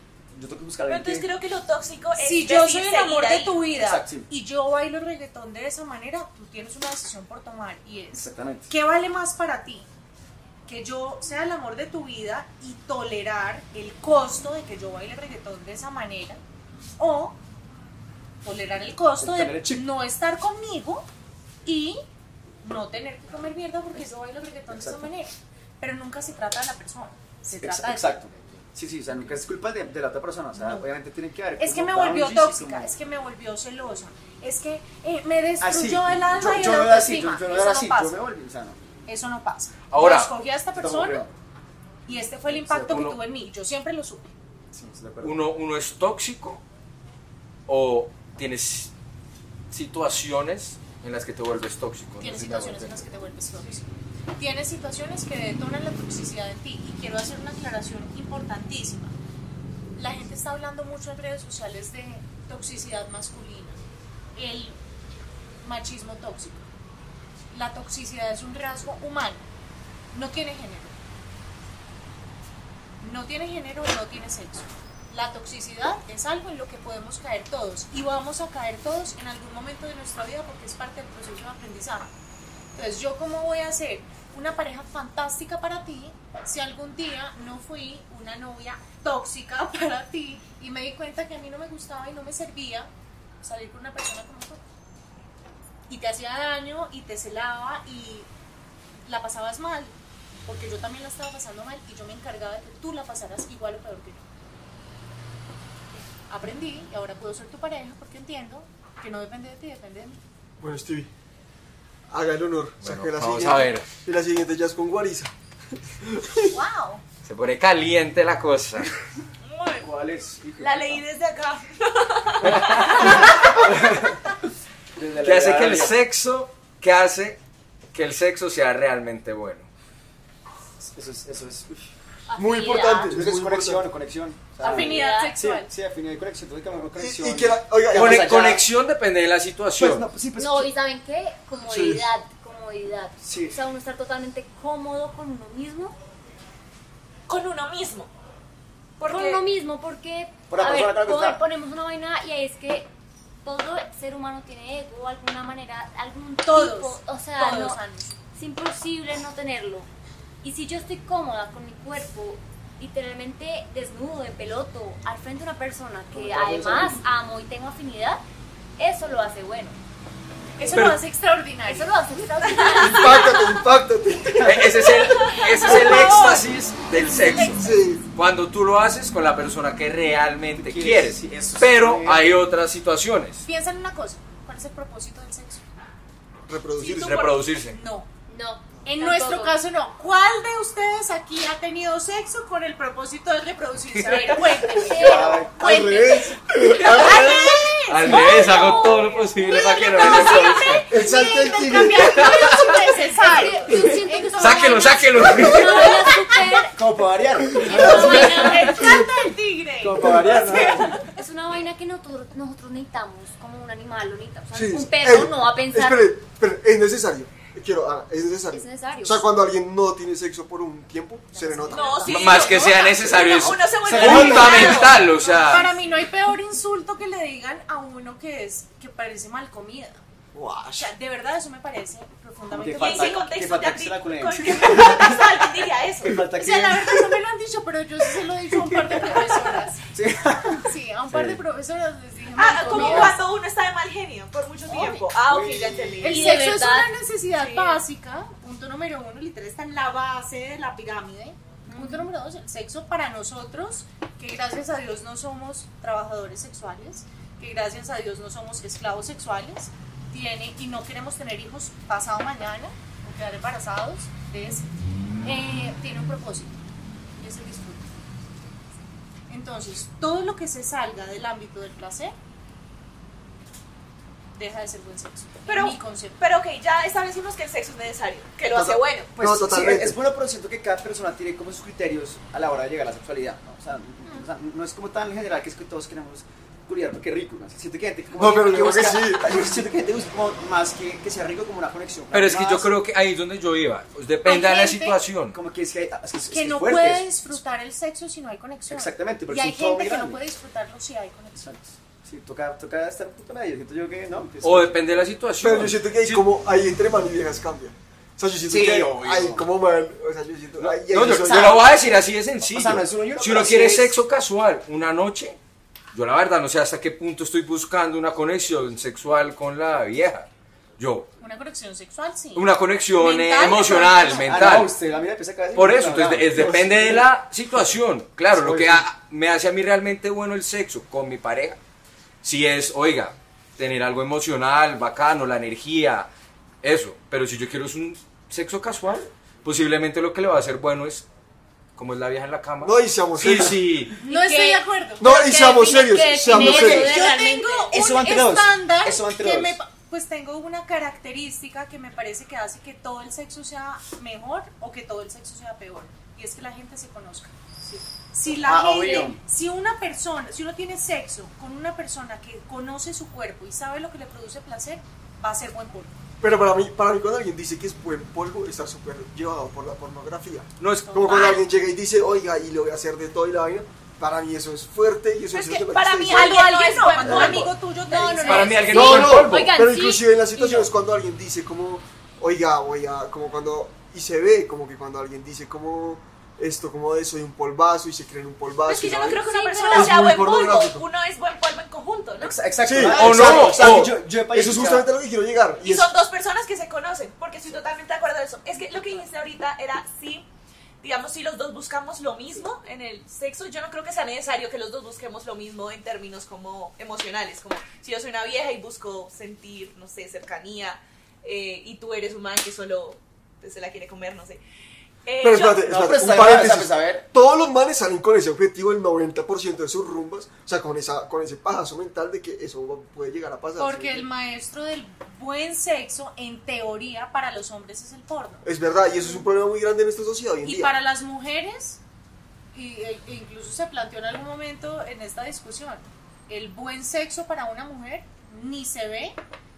yo tengo que buscar a Pero entonces que... creo que lo tóxico es Si yo soy el amor de tu vida Exacto, sí. y yo bailo reggaetón de esa manera, tú tienes una decisión por tomar y es, Exactamente. ¿qué vale más para ti? Que yo sea el amor de tu vida y tolerar el costo de que yo baile reggaetón de esa manera o tolerar el costo El de el no estar conmigo y no tener que comer mierda porque yo bailo reggaetón de esa Exacto. manera. Pero nunca se trata de la persona, se trata de Exacto. Sí, sí, o sea, nunca es culpa de, de la otra persona, o sea, No. obviamente tienen que haber... Es que me volvió tóxica, como- es que me volvió celosa, es que eh, me Así, destruyó el alma y yo, el yo no así, yo, yo no Eso era no así, yo pasa. me volví, o sea, no. Eso no pasa. Ahora- yo escogí a esta persona y este fue el impacto uno- que tuvo en mí. Yo siempre lo supe. Sí. Uno, uno es tóxico o tienes situaciones en las que te vuelves tóxico. No Tienes sé me hago situaciones en las que te vuelves tóxico. Tienes situaciones que detonan la toxicidad en ti. Y quiero hacer una aclaración importantísima. La gente está hablando mucho en redes sociales de toxicidad masculina, el machismo tóxico. La toxicidad es un rasgo humano, no tiene género. No tiene género no tiene sexo. La toxicidad es algo en lo que podemos caer todos y vamos a caer todos en algún momento de nuestra vida porque es parte del proceso de aprendizaje. Entonces, ¿yo cómo voy a ser una pareja fantástica para ti si algún día no fui una novia tóxica para ti y me di cuenta que a mí no me gustaba y no me servía salir con una persona como tú? Y te hacía daño y te celaba y la pasabas mal, porque yo también la estaba pasando mal y yo me encargaba de que tú la pasaras igual o peor que yo. Aprendí y ahora puedo ser tu pareja porque entiendo que no depende de ti, depende de mí. Bueno, Stevie, haga el honor. Bueno, saque la vamos siguiente. a ver. Y la siguiente ya es con Guariza. ¡Wow! Se pone caliente la cosa. ¿Cuál es? La leí desde acá. Desde ¿Qué hace que el sexo, qué hace que el sexo sea realmente bueno? Eso es, eso es, uy. Muy Afinidad. importante. Eso es conexión, importante. conexión. O sea, Afinidad Sí, Sí, sexual. sí, afinidad y conexión. Entonces, digamos, conexión. Y, y que la, oiga, Ya, Cone- allá- conexión depende de la situación. Pues, no, pues, sí, pues, No, y ¿saben qué? Comodidad, comodidad. Sí. O sea, uno estar totalmente cómodo con uno mismo. Con uno mismo. Porque Con uno mismo, porque, Por a ver, ponemos una vaina y ahí es que todo ser humano tiene ego, de alguna manera, algún Todos. tipo, o sea, todos, no, Anis. es imposible no tenerlo. Y si yo estoy cómoda con mi cuerpo, literalmente desnudo, de peloto, al frente de una persona que además amo y tengo afinidad, eso lo hace bueno. Eso Pero- lo hace extraordinario. Eso lo hace extraordinario. Impáctate, impáctate. E- Ese es el, ese es el éxtasis del sexo. Sí. Cuando tú lo haces con la persona que realmente Quieres, quieres. sí, es Pero hay otras situaciones. Piensa en una cosa. ¿Cuál es el propósito del sexo? Reproducirse. Sí, Reproducirse. No. No. En tampoco. nuestro caso no. ¿Cuál de ustedes aquí ha tenido sexo con el propósito de reproducirse? A ver, al revés. Al revés, hago todo lo posible para que no me. El salto del tigre. Sáquelo, sáquelo. Como para variar. El del tigre. Como para variar. Es una vaina que nosotros, nosotros necesitamos como un animal, lo necesitamos. O sea, Sí, un perro no va a pensar. Espere, es necesario. Quiero, ah, es necesario. Es necesario. O sea, cuando alguien no tiene sexo por un tiempo, se le nota. No, sí. M- Más no, que no, sea necesario, es uno se vuelve fundamental, o sea. Para mí no hay peor insulto que le digan a uno que es que parece mal comida. O sea, de verdad eso me parece profundamente Que ¿Y en falta- qué contexto que falta te que se la qué contexto alguien diría eso? O sea, la verdad no me lo han dicho, pero yo sí se lo he dicho a un par de profesoras. Sí. Sí, a un par Sí. de profesoras les dije. Ah, como comidas. cuando uno está de mal genio por mucho tiempo. Ah, ok, ya entendí. El sexo es una necesidad Sí. básica, punto número uno, literal está en la base de la pirámide. Punto número dos, el sexo para nosotros, que gracias a Dios no somos trabajadores sexuales, que gracias a Dios no somos esclavos sexuales, tiene y no queremos tener hijos pasado mañana o quedar embarazados, es, eh, tiene un propósito y es el disfrute. Entonces, todo lo que se salga del ámbito del placer deja de ser buen sexo. Pero, mi concepto. pero ok, ya establecimos que el sexo es necesario, que lo hace Total- bueno. Pues No, sí, totalmente. es bueno, pero siento que cada persona tiene como sus criterios a la hora de llegar a la sexualidad. ¿no? O, sea, o sea, no es como tan general que es que todos queremos culiar porque es rico. ¿no? Siento que gente como No, que- pero que yo creo busca- que sí. yo siento que gente busca como más que, que sea rico como una conexión. Pero es que yo creo que ahí es donde yo iba. Pues depende Hay de la gente- situación. Como que es que hay. Es que, es- que es no fuerte puede disfrutar el sexo si no hay conexión. Exactamente, porque y hay un todo gente muy que no grande. puede disfrutarlo si hay conexión. Exacto. Sí, toca, toca estar puto medio. Siento yo que no. pues- O depende de la situación. Pero yo siento que ahí Sí. como ahí entre man y viejas cambia. O sea, yo siento Sí, que obvio. hay como mal. O sea, yo siento. No, ay, no, yo, soy- yo lo voy a decir así de sencillo. O sea, no es uno y uno, si uno pero quiere sí es- sexo casual una noche, yo la verdad no sé hasta qué punto estoy buscando una conexión sexual con la vieja. Yo, Una conexión sexual, sí. una conexión eh, Mental, emocional. Ah, mental. no, usted, la mira empieza a caer. Por eso, entonces es- depende de la situación. Claro, lo que me hace a mí realmente bueno el sexo con mi pareja, si es, oiga, tener algo emocional, bacano, la energía, eso. Pero si yo quiero es un sexo casual, posiblemente lo que le va a hacer bueno es, como es la vieja en la cama. No, y seamos sí, serios. sí. No ¿Y estoy de acuerdo. No, y seamos serios, seamos serios. eso Yo tengo Eso un estándar Eso que me pues tengo una característica que me parece que hace que todo el sexo sea mejor o que todo el sexo sea peor y es que la gente se conozca. Si la Ah, gente, obvio. si una persona, si uno tiene sexo con una persona que conoce su cuerpo y sabe lo que le produce placer, va a ser buen polvo. Pero para mí, para mí cuando alguien dice que es buen polvo, está súper llevado por la pornografía. No es Como cuando alguien llega y dice, oiga, y le voy a hacer de todo y la vaina. para mí eso es fuerte y eso Es es que lo para mí alguien no alguien es cuando un amigo tuyo te No, no, dice, no. Para mí alguien Sí. no es buen polvo. Oigan, pero sí inclusive en las situaciones cuando alguien dice como, oiga, oiga, como cuando, y se ve como que cuando alguien dice como esto, como de soy un polvazo y se creen un polvazo. Es que yo no creo que una Sí, persona sea buen polvo. Uno es buen polvo en conjunto, ¿no? Ex- Exacto. Sí, Ah, o exacto, no, exacto. o- Yo, yo he Eso es justamente a lo que quiero llegar. Y Y es, son dos personas que se conocen, porque estoy totalmente de acuerdo de eso. Es que lo que dijiste ahorita era si, digamos, si los dos buscamos lo mismo en el sexo, yo no creo que sea necesario que los dos busquemos lo mismo en términos como emocionales, como si yo soy una vieja y busco sentir, no sé, cercanía, eh, y tú eres un man que solo pues, se la quiere comer, no sé. Eh, Pero yo- espérate, No, espérate, un paréntesis. pues, a ver. Todos los manes salen con ese objetivo el 90% de sus rumbas, o sea, con, esa, con ese pajazo mental de que eso puede llegar a pasar. Porque ¿sí? el maestro del buen sexo, en teoría, para los hombres es el porno. Es verdad, y eso es un problema muy grande en esta sociedad hoy en Y día. para las mujeres, y, e- e incluso se planteó en algún momento en esta discusión, el buen sexo para una mujer ni se ve,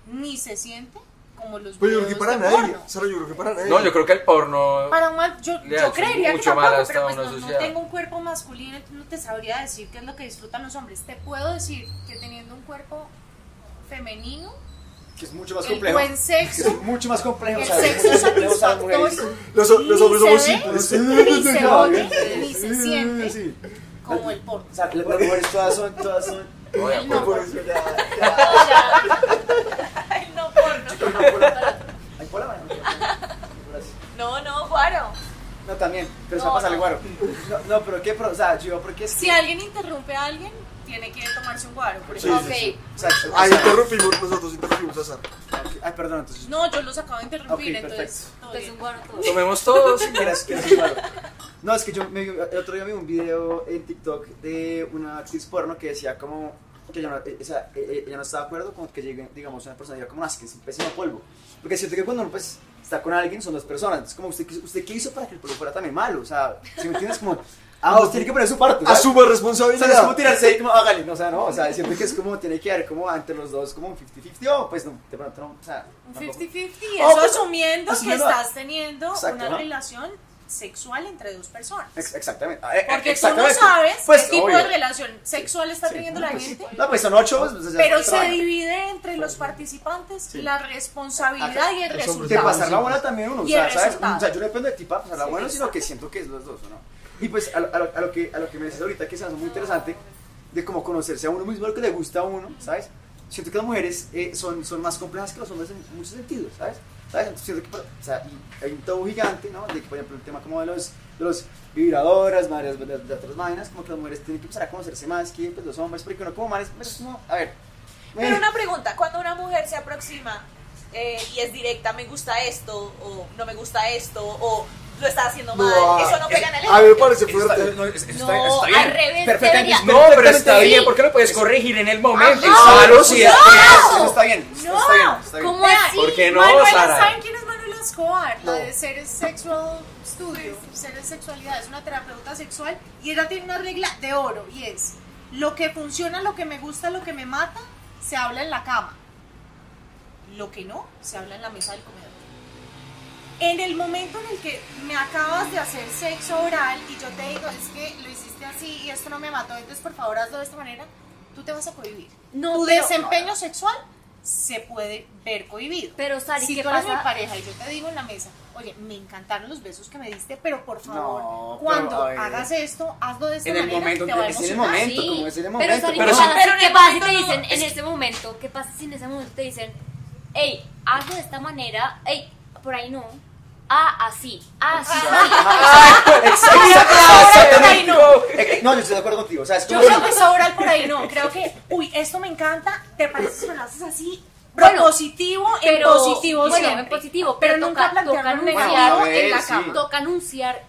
ni se siente como los Pero yo creo que para de nadie, porno. Sara, yo creo que para nadie. No, yo creo que el porno. Para un mal- yo, Le yo creería que mucho mal tampoco, hasta pero pues una no, no sociedad. tengo un cuerpo masculino, entonces no te sabría decir qué es lo que disfrutan los hombres. Te puedo decir que teniendo un cuerpo femenino, Que es mucho más el complejo. buen sexo, Es mucho más complejo. el ¿sabes? sexo satisfactorio, Los, los hombres somos simples. ni se oye, ni se siente Sí. como el porno. O sea, las mujeres todas son, todas son. Oye, no Por eso ya, ya. No. No, no, guaro. No, también, pero se No, va a pasar el guaro. No, no, pero qué, pro- o sea, yo, porque es que. Si alguien interrumpe a alguien, tiene que tomarse un guaro, por Sí, ejemplo. sí, Ok. Exacto. O sea, interrumpimos, nosotros interrumpimos a Sara. ok, Ay, perdón, entonces. No, yo los acabo de interrumpir, Ok, entonces. todo un guaro todo. Tomemos todos. ¿Quieres- quieres un guaro? No, es que yo me, el otro día vi un video en TikTok de una actriz porno que decía como que ella no, eh, o sea, eh, eh, ella no está de acuerdo con que llegue, digamos, una persona y diga como, "No, es que es un pésimo polvo. Porque siento que cuando uno pues, está con alguien son dos personas. Es como, ¿usted, qué- ¿usted qué hizo para que el polvo fuera también malo? O sea, si me entiendes, como, ambos tienen que poner su parte. ¿sabes? Asuma O sea, es responsabilidad. como tirarse ahí como, hágale, no, o sea, no, o sea, siento que es como, tiene que haber como entre los dos como un 50-50 o pues no, de pronto no, o sea, Un tampoco. 50-50, Oh, eso pues, asumiendo que asumiendo- estás teniendo Exacto, una ¿no? relación sexual entre dos personas. Ex- exactamente. Ah, eh, Porque tú no exactamente. sabes Pues, qué tipo obvio. de relación sexual está Sí, teniendo no, la pues, gente. No, pues son ocho, pues, Pero se divide entre los participantes Sí. la responsabilidad y el hombres De resultado. pasar la buena también uno, o sea, ¿sabes? resultado. O sea, yo no dependo de ti para pasar la buena, sino que siento que es los dos, ¿o ¿no? Y pues a, lo- a lo, que, a lo que me dices ahorita, que se me hace muy interesante, de cómo conocerse a uno mismo, lo que le gusta a uno, ¿sabes? Siento que las mujeres eh, son, son más complejas que los hombres en muchos sentidos, ¿sabes? ¿Sabes? Entonces o sea, y hay un tabú gigante, ¿no? De que, por ejemplo, el tema como de los, de los vibradoras, madres, de, de otras vainas, como que las mujeres tienen que empezar a conocerse más que pues, los hombres, porque uno como manes, es como, a ver. Pero una pregunta, cuando una mujer se aproxima eh, y es directa, me gusta esto, o no me gusta esto, o lo está haciendo mal, No, eso no pega en el A mí me parece está- fuerte. no, está- No, está bien. al revés, Perfectamente. No, pero está bien sí. porque lo puedes corregir en el momento. Claro, sí. Eso es- eso está bien. Está bien. Está bien. ¿Cómo así? ¿Por qué no, Manuela, Sara? ¿saben quién es Manuela Escobar? La de Ceres Sexual Studio, Ceres Sexualidad, es una terapeuta sexual y ella tiene una regla de oro y es, lo que funciona, lo que me gusta, lo que me mata, se habla en la cama. Lo que no, se habla en la mesa del comedor. En el momento en el que me acabas de hacer sexo oral y yo te digo, es que lo hiciste así y esto no me mató, entonces por favor hazlo de esta manera, tú te vas a cohibir. No, tu pero- desempeño sexual se puede ver cohibido. Pero, Sari, si ¿qué tú eres pasa? mi pareja y yo te digo en la mesa, oye, me encantaron los besos que me diste, pero por favor, No, pero, cuando hagas esto, hazlo de esta En el manera, momento, te va a en el momento, como es en el pero, momento. Sari, Pero ¿qué sí. pasa, Pero ¿qué el pasa si te no- dicen en es- ese momento? ¿Qué pasa si en ese momento te dicen, hey, hazlo de esta manera, hey, por ahí no, ah, así, ah, así, Ay, no. Eh, No, yo estoy de acuerdo contigo. O sea, es Yo como. creo que eso oral por ahí no, creo que, uy, esto me encanta, ¿te parece si me lo haces así? Bueno, positivo, en pero- positivo bueno, siempre. en positivo, pero, pero nunca toca- anunciar- negativo Bueno, en la sí. toca anunciar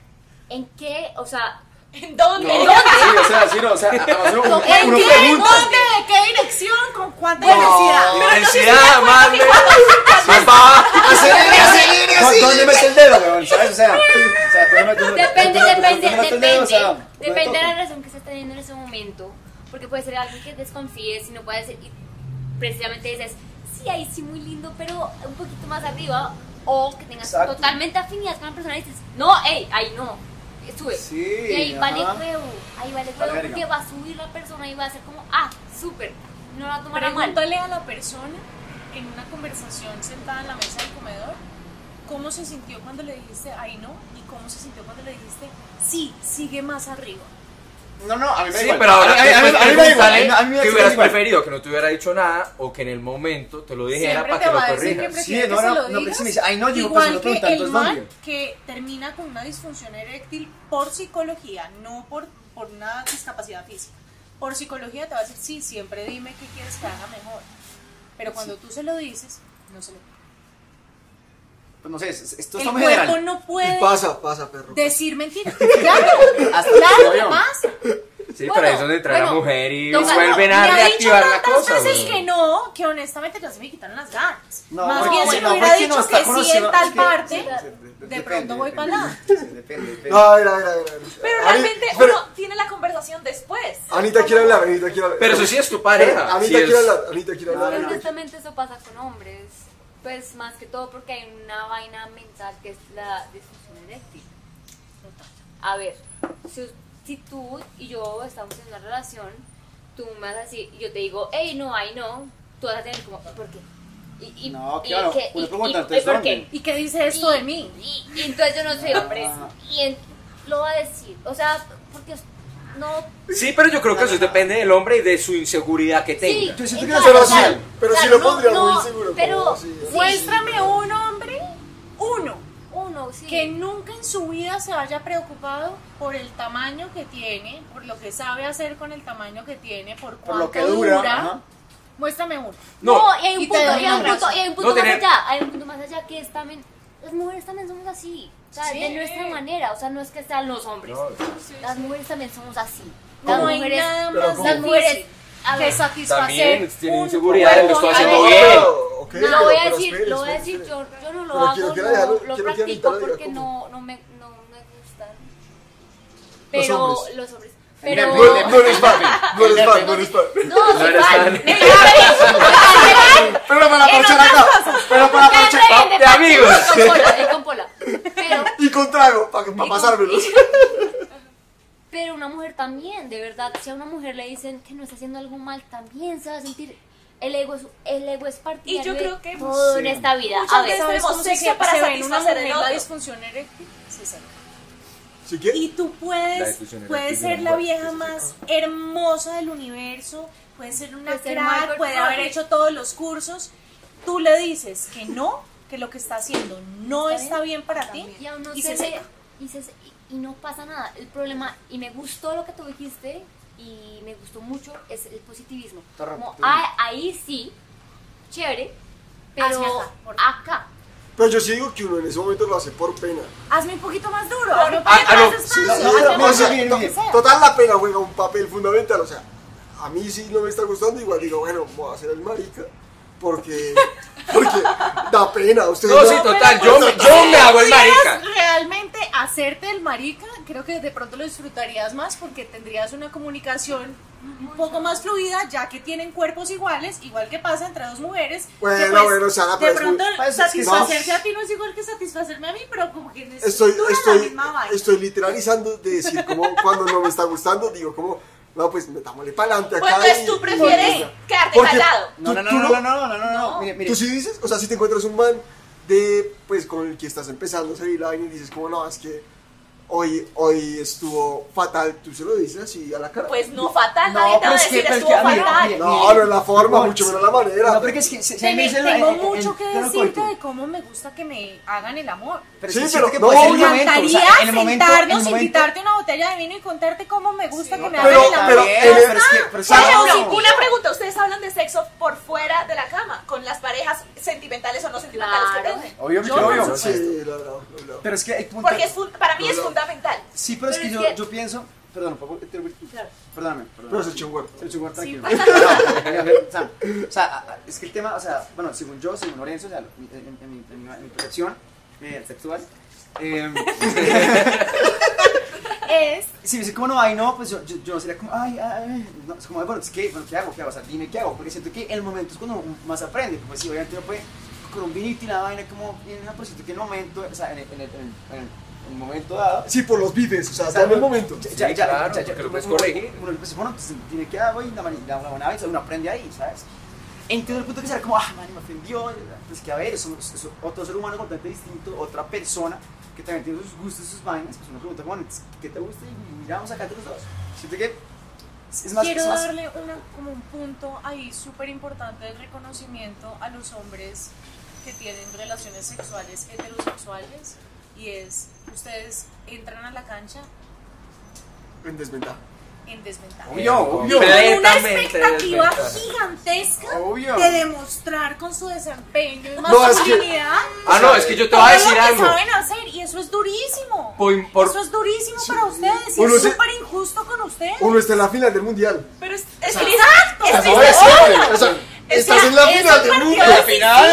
en qué, o sea, ¿En dónde? No, ¿En sí, dónde? o sea, sí, no, o sea, además uno, uno, ¿En uno qué? pregunta. ¿Dónde? ¿De qué dirección? ¿Con cuánta intensidad? Intensidad, madre. Papá. ¿Dó- ¿Dónde mete el dedo, weón? ¿Sabes? O sea, o sea, ¿dónde mete- Depende, depende, depende. ¿dónde Depende de la relación que está teniendo en ese momento. Porque puede ser alguien que desconfíes y no puede ser. Y precisamente dices, sí, ahí sí, muy lindo, pero un poquito más arriba. O que tengas Exacto. totalmente afinidad con la persona y dices, no, hey, ahí no. Sube. Sí, y ahí vale ajá. huevo, ahí vale Vale huevo porque va a subir la persona y va a ser como, ah, súper, no la tomará mal. Pregúntale a la persona en una conversación sentada en la mesa del comedor cómo se sintió cuando le dijiste ay no y cómo se sintió cuando le dijiste sí, sigue más arriba. No, no, a mí me da Sí, igual. pero ahora a mí, a mí- a mí me da igual. A mí, me da que hubieras igual. preferido que no te hubiera dicho nada o que en el momento te lo dijera Siempre para te que lo va a decir que corrijas. Sí, no, que se no, lo no, pero digas. si me dice, "Ay, no", yo digo, Igual pues, no que pregunta, el entonces, man ¿dónde? que termina con una disfunción eréctil por psicología, no por, por una discapacidad física. Por psicología te va a decir, sí, siempre dime qué quieres que haga mejor. Pero cuando tú se lo dices, no se lo Pues no sé, es- esto El está muy cuerpo general. no Y puede pasa, pasa, perro. decir mentiras. Claro, Hasta claro, pasa. Sí, Bueno, pero ahí es donde entra la bueno, mujer y toca- vuelven Me a ha dicho reactivar la tantas cosa. veces güey. que no, que honestamente ya se me quitaron las ganas. No, Más porque- bien si no, me hubiera dicho no que sí en tal es que- parte, Sí, de depende, pronto voy para allá. Sí, depende, depende. No, a ver, a ver, a ver. Pero Ani- realmente espera, uno tiene la conversación después. Anita quiere hablar, Anita quiere hablar. Pero eso sí es tu pareja. Anita quiere hablar, Anita quiere No, hablar. no, no. Honestamente eso pasa con hombres, pues más que todo porque hay una vaina mental que es la disfunción eréctil. A ver, si, si tú y yo estamos en una relación, tú me vas a decir, y yo te digo, hey, no, ay, no, tú vas a tener como, ¿por qué? Y, y- No, claro, y- y- ¿por qué? ¿Y qué dice esto Y- de mí? Y, y entonces yo no soy hombre. Ah. Y en- lo va a decir. O sea, porque no. Sí, pero yo creo que eso depende del hombre y de su inseguridad que Sí, tenga. Yo siento que claro, no Pero sí, claro, pero sí lo pondría no, muy seguro. Pero así, sí, Muéstrame un hombre, uno, uno, sí. que nunca en su vida se haya preocupado por el tamaño que tiene, por lo que sabe hacer con el tamaño que tiene, por Por cuánto lo que dura. Muéstrame uno. No, No, y hay un punto, hay un punto, hay un punto No más tener- allá. Hay un punto más allá que es también. Las mujeres también somos así. O sea, Sí. de nuestra manera. O sea, no es que sean los hombres. No, Las mujeres también somos así. Las No hay mujeres. Las mujeres. A que ver, satisfacer También tienen un inseguridades, lo estoy haciendo bien. Pero, ok, lo pero- voy a decir, espere, lo voy a decir, espere. yo, yo no lo Pero hago, quiero que no dejarlo- lo practico porque no, no, me, no me gustan. Pero hombres. los hombres. Pero. No, no eres fan, no eres fan, no eres fan. No, No eres fan. Pero para aprovechar acá, pero para aprovechar. de de amigos. Y con pola, y con pola. Pero, Y con trago, para pasármelos. pero una mujer también, de verdad, si a una mujer le dicen que no está haciendo algo mal, también se va a sentir. El ego es, el ego es partidario Y yo de creo que todo en Sí. esta vida. muchas A ver, veces ¿Sabes tenemos sexo para en satisfacer mujer el la otro. disfunción eréctil? Se seca. Y tú puedes, puedes ser la vieja más hermosa del universo, puedes ser una crack, Michael puede haber hecho todos los cursos. Tú le dices que no, que lo que está haciendo no ¿Está está bien para ti y aún no y se, se ve, seca. y, se- y- y no pasa nada. El problema, y me gustó lo que tú dijiste, y me gustó mucho, es el positivismo. Como, ah, ahí sí, chévere, pero acá. Pero yo sí digo que uno en ese momento lo hace por pena. Hazme un poquito más duro, Ah, ah, no, más Sí, despacio, sí, hazme o más sea, bien, to- bien. total la pena juega un papel fundamental, o sea, a mí sí no me está gustando, igual digo, bueno, voy a hacer el marica, porque, porque da pena, ustedes No, no- sí, total, yo, me- yo me hago el marica. realmente hacerte el marica, creo que de pronto lo disfrutarías más porque tendrías una comunicación un poco más fluida, ya que tienen cuerpos iguales, igual que pasa entre dos mujeres. que, Bueno, pues, bueno, Sara, de pero es pronto pues, es que satisfacerse no. a ti no es igual que satisfacerme a mí, pero como que estoy, dura la estoy, misma vaina. estoy literalizando de decir como cuando no me está gustando, digo como, no, pues metámosle para adelante acá. Pues entonces y- tú prefieres quedarte Porque- callado. No, no, no, ¿Tú no, no? no, no, no, no, no, mire, mire. ¿Tú sí dices? O sea, si te encuentras un man de, pues, con el que estás empezando a salir la vaina y dices como, no, es que hoy, hoy estuvo fatal, tú se lo dices así a la cara. Pues no fatal, No, nadie te pero va a es que- decir pero es estuvo que, fatal. mire, No, no es la forma, No, mucho menos la manera. No, porque es que a mí me tengo el- el- mucho el que decirte de cómo me gusta que me hagan el amor. Pero Sí, sí, pero siento que no, puede ser Me el momento, o encantaría sea, en el momento, en el sentarnos, momento. invitarte una botella de vino y contarte cómo me gusta que me pero- hagan el amor. pero- en el- pero es que, pero es que Por Sara, ejemplo, no. una pregunta, ustedes hablan de sexo por fuera de la cama, con las parejas sentimentales o no sentimentales que no obvio. Sí, no, no, no, no. Pero es que hay punto- Porque es fun- para mí No, es no. Fundamental. Sí, pero es Pero que es yo, que- yo pienso. Perdón, ¿puedo interrumpir? Claro. Perdóname, Pero perdóname. es el chingüero. El chingüero, tranquilo. Sí. No, o sea, o es que el tema, o sea, bueno, según yo, según Lorenzo, o sea, en, en- en mi, en mi- en mi percepción eh, sexual, eh, Es si me dice, ¿cómo no? Ay, no, pues yo, yo, yo sería como, ay, ay, no, es como, bueno, es que, bueno, ¿qué hago? ¿Qué hago? O sea, dime, ¿qué hago? Porque siento que el momento es cuando más aprende, pues sí, obviamente uno puede con un vinito y la vaina, como, en una posición que en el momento, o sea, en el, en el, en el- en el- en un momento dado. Sí, por los bifes, o sea, dame el momento. Ya, ya, claro, ya, ya, porque lo puedes corregir. Uno, pues, bueno, pues tiene que dar, güey, la manera, una buena vez, uno aprende ahí, ¿sabes? Entiendo el punto que será como, ah, man, me ofendió. Pues que a ver, es, otro ser humano completamente distinto, otra persona que también tiene sus gustos y sus vainas. Pues uno pregunta, bueno, ¿qué te gusta? Y miramos acá entre los dos. Siento que es más. Quiero es más darle una, como un punto ahí súper importante del reconocimiento a los hombres que tienen relaciones sexuales heterosexuales y es, ustedes entran a la cancha En desventaja. en desventaja. Obvio, obvio. Con una expectativa gigantesca Obvio. de demostrar con su desempeño y No, es que- masculinidad Ah, no, es que yo te voy a decir lo que algo. saben hacer y eso es durísimo. Por- por- eso es durísimo para ustedes y Uno es súper injusto con ustedes. Uno está en la final del mundial. Pero es, es Exacto. es- No es o sea, estás en la final del mundo. la final,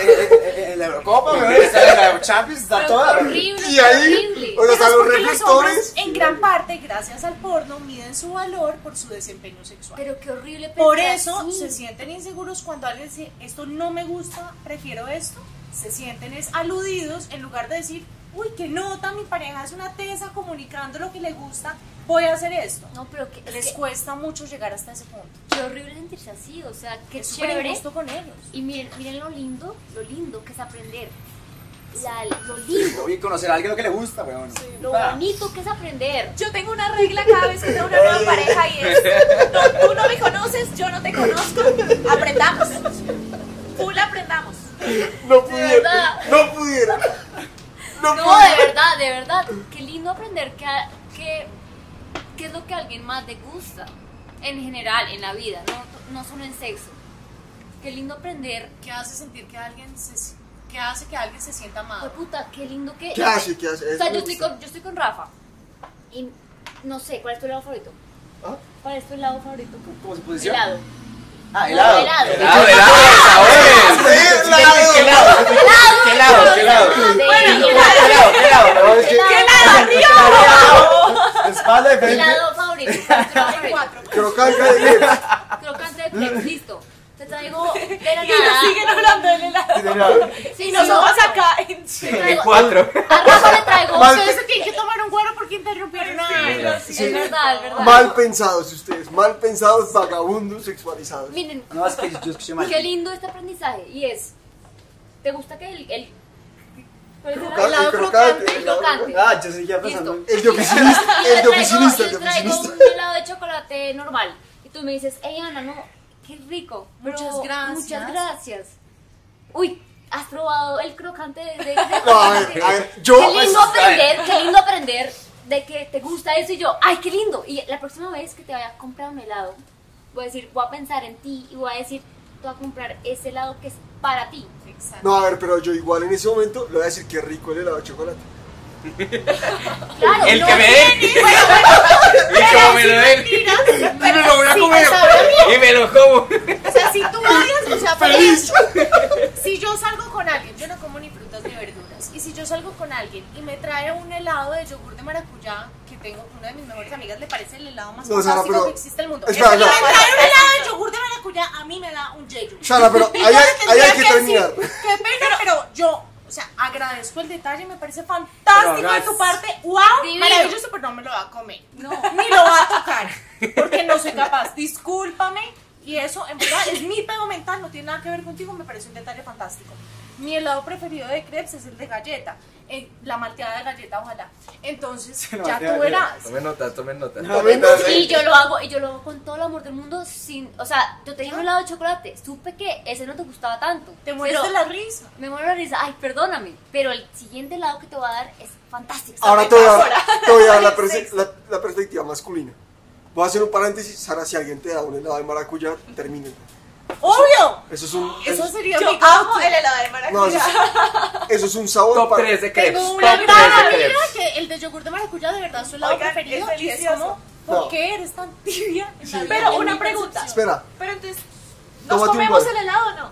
en- en- en la Eurocopa, en la Champions, está Pero toda. horrible, Y ahí, horrible. o sea, los porque los hombres, reflectores. en gran parte, gracias al porno, miden su valor por su desempeño sexual. Pero qué horrible por eso así. se sienten inseguros cuando alguien dice, esto no me gusta, prefiero esto. Se sienten es aludidos en lugar de decir, uy, qué nota, mi pareja es una tesa comunicando lo que le gusta, voy a hacer esto. No, pero que, es Les que cuesta mucho llegar hasta ese punto. qué horrible sentirse así, o sea, qué Es chévere. con ellos. Y miren, miren lo lindo, lo lindo que es aprender. La- lo lindo, Oye, conocer a alguien lo que le gusta, weón. lo Ah. bonito que es aprender. Yo tengo una regla cada vez que tengo una nueva pareja y es, no, tú no me conoces, yo no te conozco, aprendamos. Full aprendamos. No pudiera. No pudiera. No No, de verdad, de verdad. Qué lindo aprender que, que, qué es lo que a alguien más le gusta. En general, en la vida, no, no solo en sexo. Qué lindo aprender. ¿Qué hace sentir que alguien se, qué hace que alguien se sienta Pues amado? puta, qué lindo que. ¿Qué hace? ¿Qué hace? O sea, yo estoy, con, yo estoy con Rafa. Y no sé, ¿cuál es tu helado favorito? ¿Ah? ¿Cuál es tu helado favorito? ¿Cómo se posiciona? Helado. Ah, No, helado. helado. Helado, helado, sabores. ¡Eh, lado! ¿Qué lado? ¿Qué lado? ¿Qué lado? De- ¿Qué lado? ¿Qué lado? No, es que- helado, Espalda de frente. helado favorito. de. Crocante de Plex, listo. Te traigo de la Y nos siguen hablando del helado. Sí, nosotros acá en Cuatro. A Rafa le traigo. Mal- Ustedes se tienen que tomar un cuero porque interrumpieron a Es verdad, es verdad. Mal pensados ustedes, mal pensados, vagabundos, sexualizados. Miren, No, es que yo escuché mal. qué lindo este aprendizaje. Y es, ¿te gusta que el... el ¿cuál es el Crocante, helado crocante, El crocante. Ah, yo seguía pensando. Listo. El de oficinista, Y el le de traigo, oficinista, el de traigo oficinista. un helado de chocolate normal. Y tú me dices, hey Ana, no, qué rico. pero Muchas gracias. Muchas gracias. Uy, has probado el crocante de... de- de- No, a ver, a ver, yo. Qué lindo pues, aprender, qué lindo aprender de que te gusta eso y yo, ay, qué lindo. Y la próxima vez que te vaya a comprar un helado, voy a decir, voy a pensar en ti y voy a decir, te voy a comprar ese helado que es para ti. Exacto. No, a ver, pero yo igual en ese momento le voy a decir que rico el helado de chocolate. Claro, El no que me den. tiene- Y como me lo den. Y me lo voy a comer. Y me lo como. O sea, si tú odias, o sea, ¡Feliz! ejemplo, si yo salgo con alguien, yo no como ni frutas ni verduras, y si yo salgo con alguien y me trae un helado de yogur de maracuyá, que tengo una de mis mejores amigas, le parece el helado más No, fantástico pero- que existe en el mundo. Espera, y me trae un helado de yogur de maracuyá, a mí me da un yeyo. Sara, pero ahí hay, que decir, terminar. Qué pena, pero yo, o sea, agradezco el detalle, me parece fantástico de tu parte. ¡Wow! Divino. Maravilloso, pero no me lo va a comer. No. Ni lo va a tocar. Porque no soy capaz. Discúlpame. Y eso, en verdad, es mi pego mental, no tiene nada que ver contigo, me parece un detalle fantástico. Mi helado preferido de crepes es el de galleta. eh, la malteada de galleta, ojalá. Entonces, ya tú verás. Tomen nota, tomen nota. También- Y yo lo hago, y yo lo hago con todo el amor del mundo sin, o sea, yo te di un helado de chocolate, supe que ese no te gustaba tanto. Te mueres de la risa. Me muero de la risa, ay, perdóname, pero el siguiente helado que te voy a dar es fantástico. Ahora te voy a dar, metáfora. te voy a dar la, la- la perspectiva masculina. Voy a hacer un paréntesis. Sara, si alguien te da un helado de maracuyá, terminen. ¡Obvio! Eso es un. Eso Eso, sería Yo mi amo el helado de no, maracuyá. eso, es, eso es un sabor. Top para- 3 de crepes. Tengo Top una 3 gran de amiga crepes. que el de yogur de maracuyá de verdad es su helado Oigan, preferido es y es como, ¿por No. qué eres tan tibia? vida Pero una pregunta. Espera, Pero entonces, ¿nos Tómate comemos gol. el helado o no?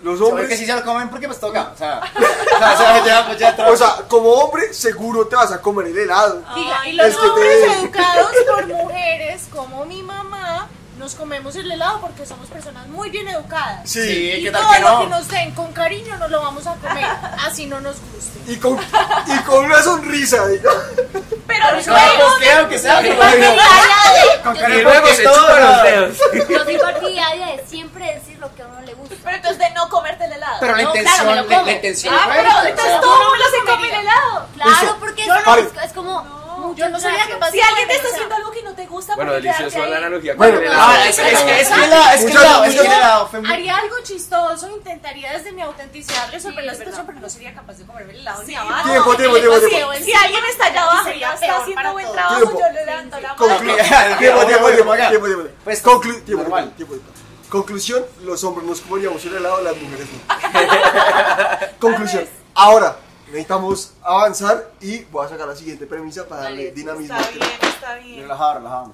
los Porque hombres. si se lo comen porque pues toca. O sea, o sea, o sea, ya, pues ya O sea, como hombre, seguro te vas a comer el helado. Diga, y los es que te- hombres educados por mujeres como mi mamá nos comemos el helado porque somos personas muy bien educadas. Sí, Sí, Y ¿qué todo lo que nos den con cariño nos lo vamos a comer, así no nos guste. y con, y con una sonrisa. Pero luego, que sea, Y luego se chupan no. los dedos. de, yo soy partidaria de siempre decir lo que a uno le gusta. pero entonces de no comerte el helado. Pero la No, intención, claro, la, intención ah, pero entonces todo el mundo se come el helado. Claro, porque es como Yo no Si alguien te está haciendo algo que no te gusta, Bueno, ¿por qué delicioso la analogía Bueno, el No, helado. es que, es que. Haría algo chistoso, intentaría desde mi autenticidad resolver la situación, pero no sería capaz de comerme el helado ni abajo. Tiempo, tiempo, tiempo. Si alguien está allá abajo y está haciendo buen trabajo, Tiempo. yo le levanto la mano. Tiempo, tiempo, ya, tiempo, ya. tiempo, tiempo. Pues, Conclu- tiempo, normal. tiempo, tiempo. Conclusión, los hombres nos comeríamos el helado, las mujeres no. Conclusión. Ahora, necesitamos avanzar y voy a sacar la siguiente premisa para darle Dale, dinamismo. Está bien, está bien. Relajado, relajado.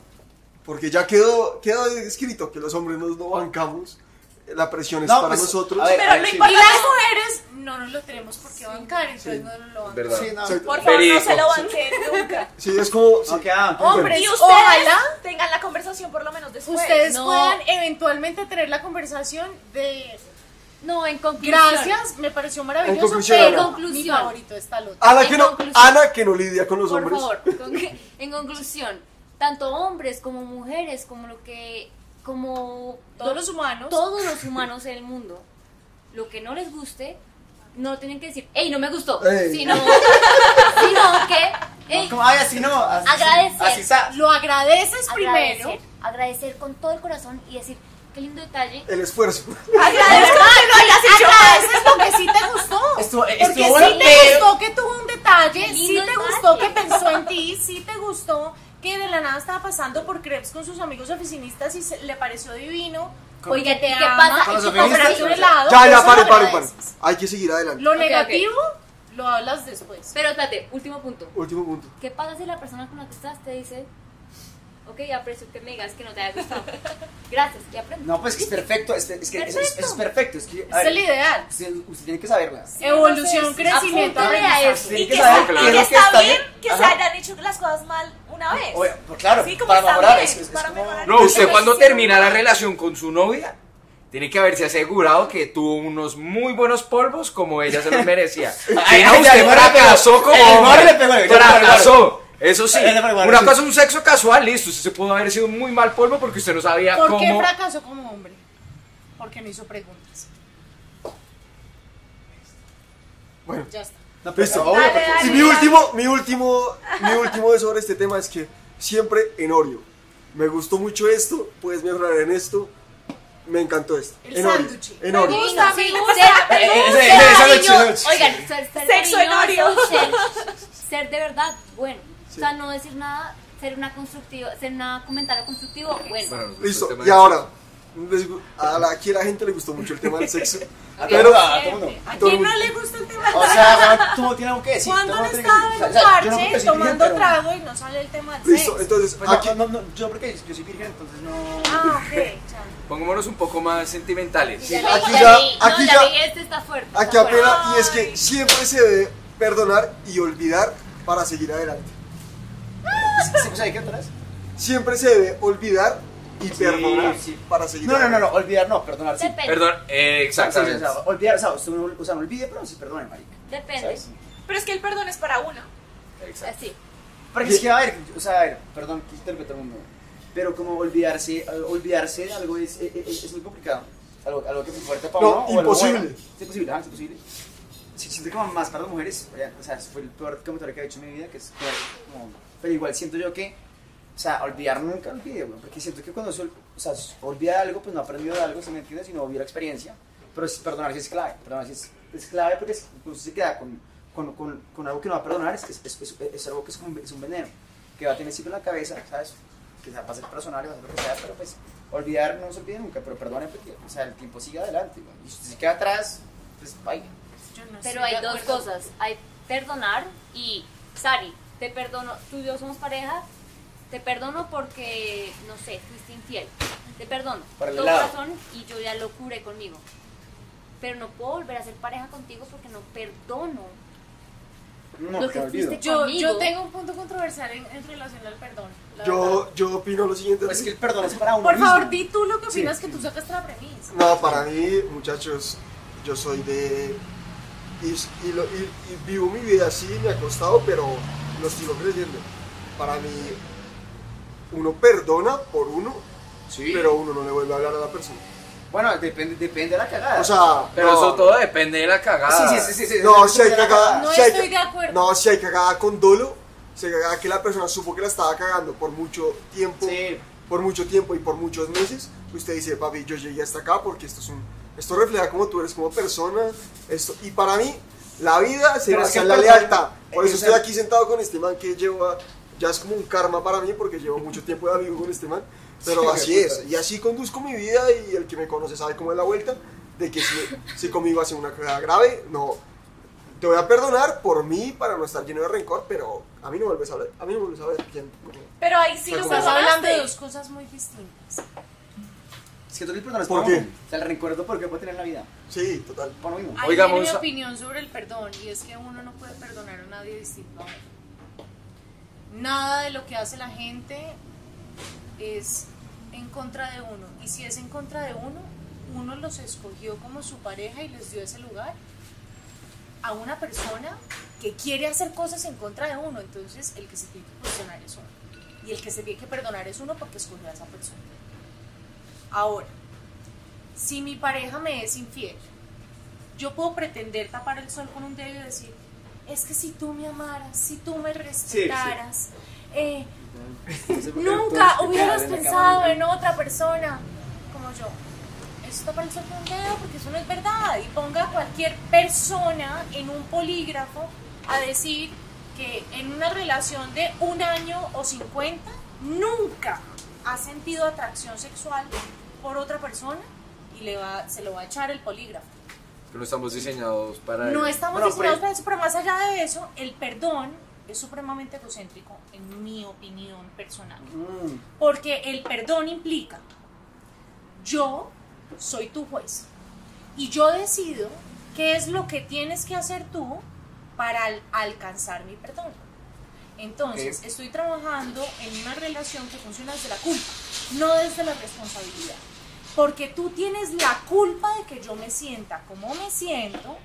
Porque ya quedó, quedó escrito que los hombres nos no bancamos, la presión es No, para pues, nosotros. ver, Pero lo sí. Importante- las mujeres no nos lo tenemos por qué bancar, entonces no nos lo bancamos. Sí. Por favor, no se lo banquen nunca. Sí, es como... sí. Ok, ah, Hombres, Y ustedes ojalá tengan la conversación por lo menos después. ustedes no. puedan eventualmente tener la conversación de No, en conclusión. gracias, me pareció maravilloso, En conclusión, pero Ana. mi favorito está el otro. Ana que, no. Ana que no lidia con los Por hombres. favor, con- en conclusión, tanto hombres como mujeres, como lo que, como Todos los humanos. todos los humanos en el mundo, lo que no les guste, no tienen que decir, hey, no me gustó, Ey. sino, sino que, hey, Como, ay, así no. Así, Agradecer. Así. Lo agradeces agradecer, primero. agradecer con todo el corazón y decir, qué lindo detalle. El esfuerzo. Agradezco que lo hayas hecho. Agradeces lo que sí te gustó. Estuvo, Porque estuvo sí bueno, te pero... gustó que tuvo un detalle, sí te detalle. gustó que pensó en ti, sí te gustó que de la nada estaba pasando por crepes con sus amigos oficinistas y se- le pareció divino. Porque te ¿y qué ama, pasa? Y sea, helado, Ya, ya, pare, pare, pare. Hay que seguir adelante. Lo Ok, ok. negativo lo hablas después. Pero espérate, último punto. Último punto. ¿Qué pasa si la persona con la que estás te dice, ok, aprecio que me digas que no te haya gustado? Gracias, y aprendo. No, pues que es perfecto, es, es que es, es- es perfecto. Es, que, a Es el ideal. usted, usted tiene que saberla. Evolución, entonces, crecimiento, a eso. Tiene Y que que, saber es que está está bien bien. que se hayan hecho las cosas mal una vez. Oye, pues claro, Sí, como para está mejorar bien, es, es para como... mejorar. No, usted cuando sí, termina la relación con su novia, tiene que haberse asegurado que tuvo unos muy buenos polvos como ella se los merecía. Si Ay, no, usted fracasó como. Fracasó. Eso sí, una sí. cosa es un sexo casual, listo, usted se pudo haber sido muy mal polvo porque usted no sabía ¿Por qué cómo... fracasó como hombre? Porque no hizo preguntas. Bueno, Ya está. No, listo. Dale, dale. Y mi último, mi último, mi último de sobre este tema es que siempre en Oreo. Me gustó mucho esto, puedes mejorar en esto. Me encantó esto. El en Oreo. En Me Oreo. gusta, Sí, me gusta. Eh, eh, cariño- sándwich, Oigan, ser, ser Sexo en Oreo. ser, ser de verdad bueno. Sí. O sea, no decir nada, ser una constructiva, ser una comentario constructivo, bueno. Gustó Listo. Y del ahora, a la, aquí a la gente le gustó mucho el tema del sexo. A todo Pero, mundo, a todo mundo. ¿A quién no le gusta el tema? O sea, tú no tienes algo que decir. Cuando han estado en un O sea, yo no parche tomando pero- trago y no sale el tema del listo. sexo. Entonces, Pues aquí, no, no, no, yo porque yo soy virgen, entonces no... Ah, ok. Pongámonos un poco más sentimentales. Ya aquí ya- aquí no, ya- este está fuerte. aquí apela y es que siempre se debe perdonar y olvidar para seguir adelante. O sea, ¿qué vez? Siempre se debe olvidar y Sí, perdonar sí. para seguir No, no, no, no, olvidar no, perdonar sí. Depende. Perdón, eh, exactamente. sí, o sea, olvidar, o sea, usted no, o sea, no olvide, pero sí perdone, marica. Depende. ¿Sabes? Pero es que el perdón es para uno. Exacto. Así. Porque es que, a ver, o sea, a ver, perdón, que interrumpe todo el mundo. Pero como olvidarse, eh, olvidarse de algo es, es, es- es muy complicado. Algo, algo que es muy fuerte para No, uno. imposible. bueno. Es imposible, ah, es imposible. Si siento que más para las mujeres, o sea, fue el peor comentario que he hecho en mi vida, que es como, pero igual siento yo que, o sea, olvidar nunca olvide, güey, porque siento que cuando se, o sea, se olvida algo, pues no ha aprendido de algo, ¿se me entiende? Sino vivió la experiencia, pero es, perdonar sí es clave, perdonar sí es, es clave porque pues, se queda con, con, con, con algo que no va a perdonar, es, es, es, es- es algo que es, un, es un veneno, que va a tener siempre en la cabeza, ¿sabes? Que va a ser personal, va a ser lo que sea, pero pues olvidar no se olvide nunca, pero perdone porque, o sea, el tiempo sigue adelante, güey, y si se queda atrás, pues vaya. No Pero hay dos cosas. Hay perdonar y, Sari, te perdono, tú y yo somos pareja, te perdono porque, no sé, fuiste infiel. Te perdono. Por el todo lado. razón y yo ya lo curé conmigo. Pero no puedo volver a ser pareja contigo porque no perdono. No, lo te que fuiste Yo, yo tengo un punto controversial en, en relación al perdón. Yo, yo opino lo siguiente. Pues es que el perdón es para uno Por mismo. favor, di tú lo que Sí. opinas que tú sacaste la premisa. No, para mí, muchachos, yo soy de... Y, y lo- y- y vivo mi vida así, me ha costado, pero lo sigo creyendo. Para mí, uno perdona por uno, Sí. pero uno no le vuelve a hablar a la persona. Bueno, depende, depende de la cagada. O sea, Pero no, eso todo depende de la cagada. Sí, sí, sí, sí, sí. No, si hay cagada. No si hay estoy de acuerdo. No, si hay cagada con dolo, si hay cagada que la persona supo que la estaba cagando por mucho tiempo, Sí. por mucho tiempo y por muchos meses, usted dice, papi, yo llegué hasta acá porque esto es un, esto refleja cómo tú eres como persona, esto, y para mí, la vida se basa en la lealtad. Por eso es estoy aquí sentado con este man que lleva, ya es como un karma para mí porque llevo mucho tiempo de amigo con este man, pero Sí, así es, y así conduzco mi vida y el que me conoce sabe cómo es la vuelta, de que si, si conmigo hace una cagada grave, no, te voy a perdonar por mí para no estar lleno de rencor, pero a mí no vuelves a ver, a mí no vuelves a ver quién. Pero ahí sí lo Estás hablando de dos cosas muy distintas. Es que tú el perdón es ¿Por qué? O sea, el recuerdo porque puede tener en la vida. Sí, total. Para uno mismo. Viene mi opinión sobre el perdón y es que uno no puede perdonar a nadie distinto a. Nada de lo que hace la gente es en contra de uno. Y si es en contra de uno, uno los escogió como su pareja y les dio ese lugar a una persona que quiere hacer cosas en contra de uno. Entonces, el que se tiene que cuestionar es uno. Y el que se tiene que perdonar es uno porque escogió a esa persona. Ahora, si mi pareja me es infiel, yo puedo pretender tapar el sol con un dedo y decir, es que si tú me amaras, si tú me respetaras, eh, nunca hubieras pensado en otra persona como yo. Eso tapa el sol con un dedo porque eso no es verdad. Y ponga a cualquier persona en un polígrafo a decir que en una relación de un año o 50 nunca ha sentido atracción sexual por otra persona y le va, se lo va a echar el polígrafo. Que no estamos diseñados para No estamos Bueno, diseñados pues- para eso, pero más allá de eso, el perdón es supremamente egocéntrico, en mi opinión personal. Mm. Porque el perdón implica, yo soy tu juez y yo decido qué es lo que tienes que hacer tú para al- alcanzar mi perdón. Entonces, estoy trabajando en una relación que funciona desde la culpa, no desde la responsabilidad. Porque tú tienes la culpa de que yo me sienta como me siento.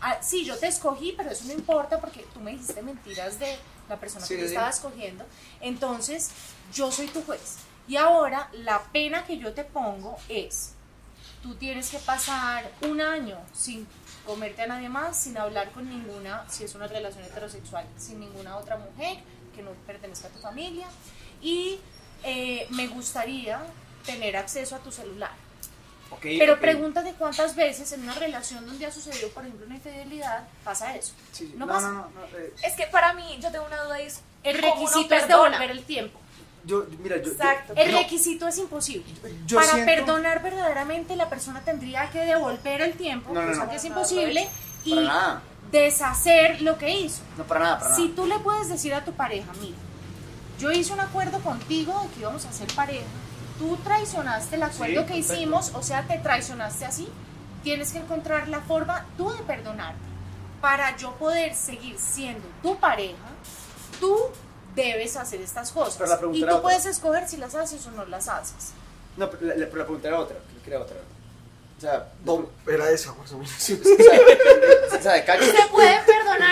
Ah, sí, yo te escogí, pero eso no importa porque tú me dijiste mentiras de la persona Sí, que sí. estaba escogiendo. Entonces, yo soy tu juez. Y ahora la pena que yo te pongo es, tú tienes que pasar un año sin comerte a nadie más, sin hablar con ninguna, si es una relación heterosexual, sin ninguna otra mujer que no pertenezca a tu familia. Y eh, me gustaría tener acceso a tu celular. Ok, Pero ok. pregúntate cuántas veces en una relación donde ha sucedido, por ejemplo, una infidelidad, pasa eso. Sí, sí. No No, pasa. no, no. no, eh, Es que para mí, yo tengo una duda y es El ¿cómo uno requisito es devolver el tiempo. yo, mira, yo. yo- Exacto. El no, requisito es imposible. yo Para siento- perdonar verdaderamente la persona tendría que devolver el tiempo, No, no, cosa no. que es imposible, y Para nada. deshacer lo que hizo. No, para nada, para Si nada. tú le puedes decir a tu pareja, mira, yo hice un acuerdo contigo de que íbamos a ser pareja, tú traicionaste el acuerdo Sí, que perfecto. hicimos, o sea, te traicionaste así, tienes que encontrar la forma tú de perdonarte. Para yo poder seguir siendo tu pareja, tú debes hacer estas cosas. Pero la pregunta y era tú otra. puedes escoger si las haces o no las haces. No, pero la, la- pero la pregunta era otra. Que era otra. O sea, No, era esa más o menos. o sea, de- o sea, de cacho. ¿Se puede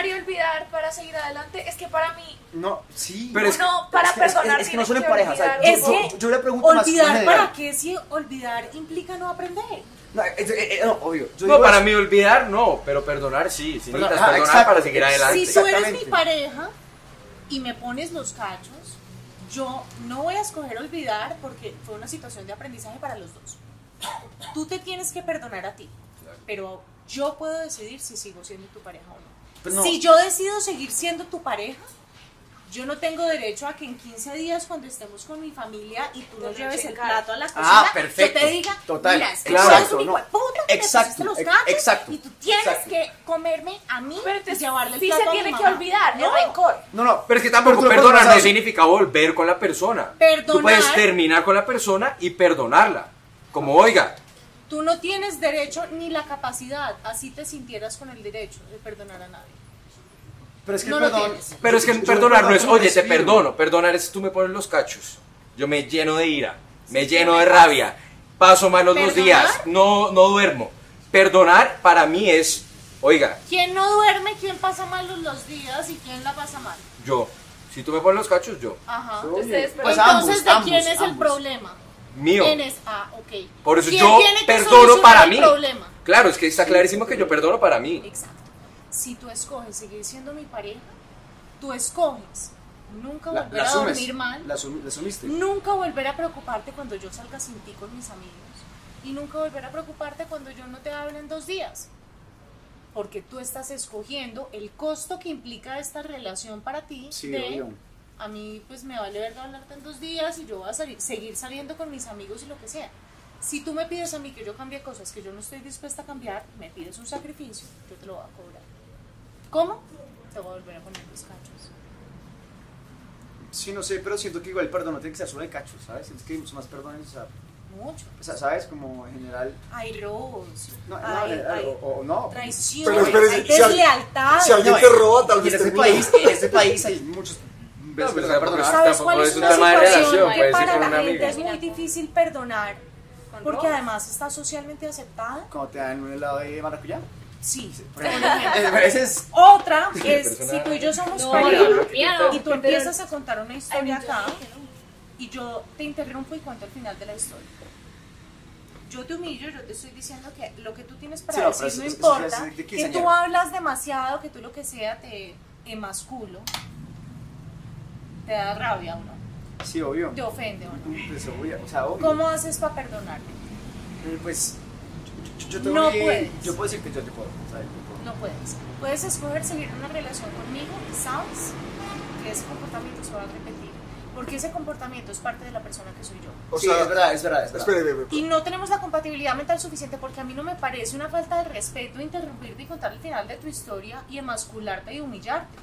perdonar y olvidar para seguir adelante? Es que para mí, No, sí. Pero es- uno para es que- es- perdonar Es, que no son en pareja. O sea, yo, Es yo- que yo le pregunto más Olvidar general. para qué si olvidar implica no aprender. No, es- eh, eh, no, obvio. Yo No, digo para eso. mí olvidar no, pero perdonar sí. Si Perdón, necesitas ajá, perdonar exacto, para seguir adelante. Si tú eres mi pareja y me pones los cachos, yo no voy a escoger olvidar porque fue una situación de aprendizaje para los dos. Tú te tienes que perdonar a ti, pero yo puedo decidir si sigo siendo tu pareja o no. No. Si yo decido seguir siendo tu pareja, yo no tengo derecho a que en 15 días cuando estemos con mi familia y tú no Te lleves el plato a la Ah, cocina, perfecto. yo te diga, Total, mira, es que claro, tú no. puta, Exacto, los cachos exacto, y tú tienes exacto. que comerme a mí pero y entonces llevarle el sí plato se a mi tiene que olvidar No, el rencor. No, no. Pero es que tampoco tú perdonar no significa volver con la persona. Tú Perdonar. puedes terminar con la persona y perdonarla. Como, oiga, Tú no tienes derecho ni la capacidad, así te sintieras con el derecho de perdonar a nadie. Pero es que No perdón. tienes. Pero es que perdonar no es, oye, te perdono. Perdonar es tú me pones los cachos. Yo me lleno de ira, me lleno de rabia, paso malos los ¿Perdonar? días, no, no duermo. Perdonar para mí es, oiga, ¿Quién no duerme? ¿Quién pasa malos los días y quién la pasa mal? yo. Si tú me pones los cachos, yo. Ajá. Ustedes, Pues Entonces, ambos, ¿de ambos, quién es el problema? Mío. Ah. Por eso ¿Quién yo perdono para el mí. problema? Claro, es que está clarísimo que yo perdono para mí. Exacto. Si tú escoges seguir siendo mi pareja, tú escoges nunca La, volver la a dormir mal, La, nunca volver a preocuparte cuando yo salga sin ti con mis amigos y nunca volver a preocuparte cuando yo no te hable en dos días. Porque tú estás escogiendo el costo que implica esta relación para ti Sí, de obvio. A mí pues me vale verga hablarte en dos días y yo voy a salir- seguir saliendo con mis amigos y lo que sea. Si tú me pides a mí que yo cambie cosas que yo no estoy dispuesta a cambiar, me pides un sacrificio, yo te lo voy a cobrar. ¿Cómo? Te voy a volver a poner los cachos. Sí, no sé, pero siento que igual el perdón no tiene que ser solo de cachos, ¿sabes? Es que hay muchos más perdones, o sea, Mucho. o sea, ¿sabes? Como en general. Hay robos, No, no, hay, hay o, o no. traición, Pero espérese, hay si alguien- deslealtad. si alguien No, te roba, tal vez en este país, en este país hay muchos No, se perdonar. tampoco ¿Sabes cuál es es un una tema de situación relación, que para la gente amiga. es muy difícil perdonar? Porque además está socialmente aceptada. Cuando te dan un helado de maracuyá. Sí. Es. Otra es si tú y yo somos No, pareja no, no, y tú empiezas a contar una historia acá no. y yo te interrumpo y cuento el final de la historia. Yo te humillo, yo te estoy diciendo que lo que tú tienes para Sí, no, decir no eso- importa, de que tú hablas demasiado, que tú lo que sea te emasculo, te da rabia o no, Sí, obvio. te ofende o no. Pues obvio, o sea, obvio. ¿Cómo haces para perdonarte? Eh, Pues. Yo, yo, yo No tengo que- puedes. Yo puedo decir que yo te puedo, ¿sabes? Yo puedo. No puedes. Puedes escoger seguir una relación conmigo sabes que ese comportamiento se va a repetir. Porque ese comportamiento es parte de la persona que soy yo. O sí, sea, es verdad, es verdad, es verdad. espere, espere, Y no tenemos la compatibilidad mental suficiente porque a mí no me parece una falta de respeto interrumpirte y contar el final de tu historia y emascularte y humillarte.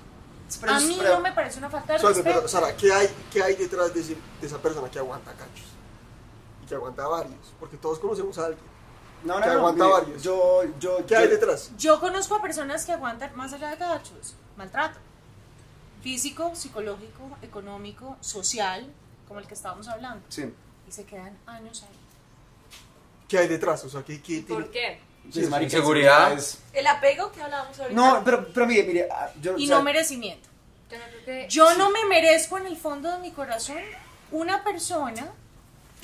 Pero a mí no me parece una falta de Suave, pero, respeto. Sara, ¿qué hay, ¿qué hay detrás de, ese- de esa persona que aguanta cachos? Y que aguanta varios. Porque todos conocemos a alguien. No, que no, no. aguanta mire, varios. Yo, yo. ¿Qué yo- hay detrás? Yo conozco a personas que aguantan más allá de cachos, maltrato. Físico, psicológico, económico, social, como el que estábamos hablando. Sí. Y se quedan años ahí. ¿Qué hay detrás? O sea, ¿qué, qué tiene? ¿Por qué? Sí, es marica, Inseguridad. es- El apego que hablábamos ahorita. No, pero, pero mire, mire. ah, Yo, Y o sea, no merecimiento. Yo no que. Yo no me merezco en el fondo de mi corazón una persona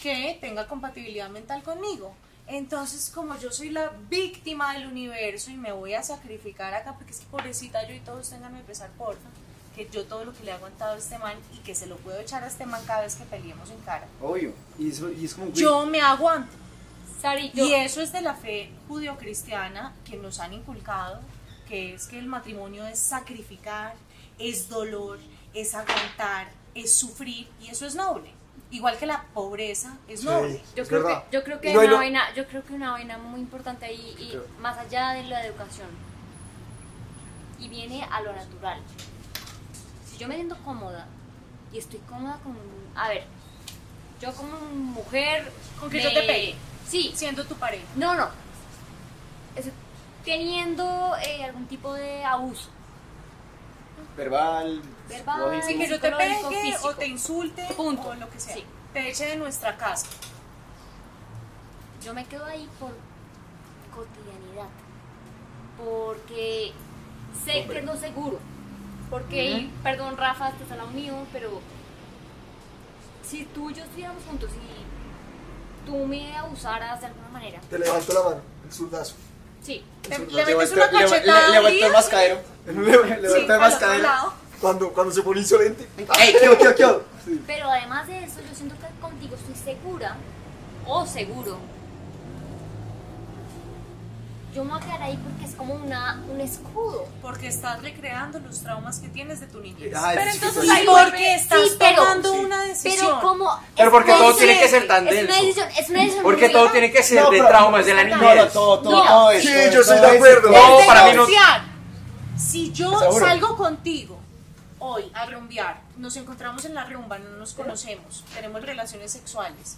que tenga compatibilidad mental conmigo. Entonces, como yo soy la víctima del universo y me voy a sacrificar acá, porque es que pobrecita yo y todos tengan que pesar porfa, que yo todo lo que le he aguantado a este man y que se lo puedo echar a este man cada vez que peleemos en cara. Obvio. Y, eso- y es como. Yo me aguanto. Sari, yo. Y eso es de la fe judio-cristiana que nos han inculcado, que es que el matrimonio es sacrificar, es dolor, es aguantar, es sufrir, y eso es noble. Igual que la pobreza es Sí, noble. Yo es creo, que, yo creo que no una lo- vaina, yo creo que una vaina muy importante ahí y Creo. más allá de la educación y viene a lo natural. Si yo me siento cómoda y estoy cómoda con, a ver, yo como mujer Con que me- yo te pegue. Sí, Siendo tu pareja. no, no, teniendo eh, algún tipo de abuso Verbal. Verbal. Sí, que yo te pegue físico. o te insulte Punto. o lo que sea. Sí. Te eche de nuestra casa. yo me quedo ahí por cotidianidad. Porque sé que es lo seguro. Porque, y, perdón Rafa, esto es a lo mío, pero si tú y yo estuviéramos juntos y tú me abusaras de alguna manera, Te levanto la mano, el zurdazo. sí, Te- Le metes una cachetada. Le vuelto el mascadero. Le Le- le sí, vuelto el mascadero. Cuando, cuando se pone insolente. ¡Ey, qué, qué, qué! Sí. pero además de eso, yo siento que contigo estoy segura o seguro. Yo me voy a quedar ahí porque es como una, un escudo. Porque estás recreando los traumas que tienes de tu niñez. Ajá, Pero entonces sí. ahí porque estás Sí, pero- tomando sí. una decisión. Pero como... Pero porque todo tiene que ser tan Es una denso. decisión, es una decisión Porque todo tiene que ser No, de traumas de la No, no, niñez. todo, todo. Sí, todo- yo soy todo de es- acuerdo. No, para mí no-. Si yo Seguro. salgo contigo hoy a rumbear, nos encontramos en la rumba, no nos conocemos, tenemos relaciones sexuales,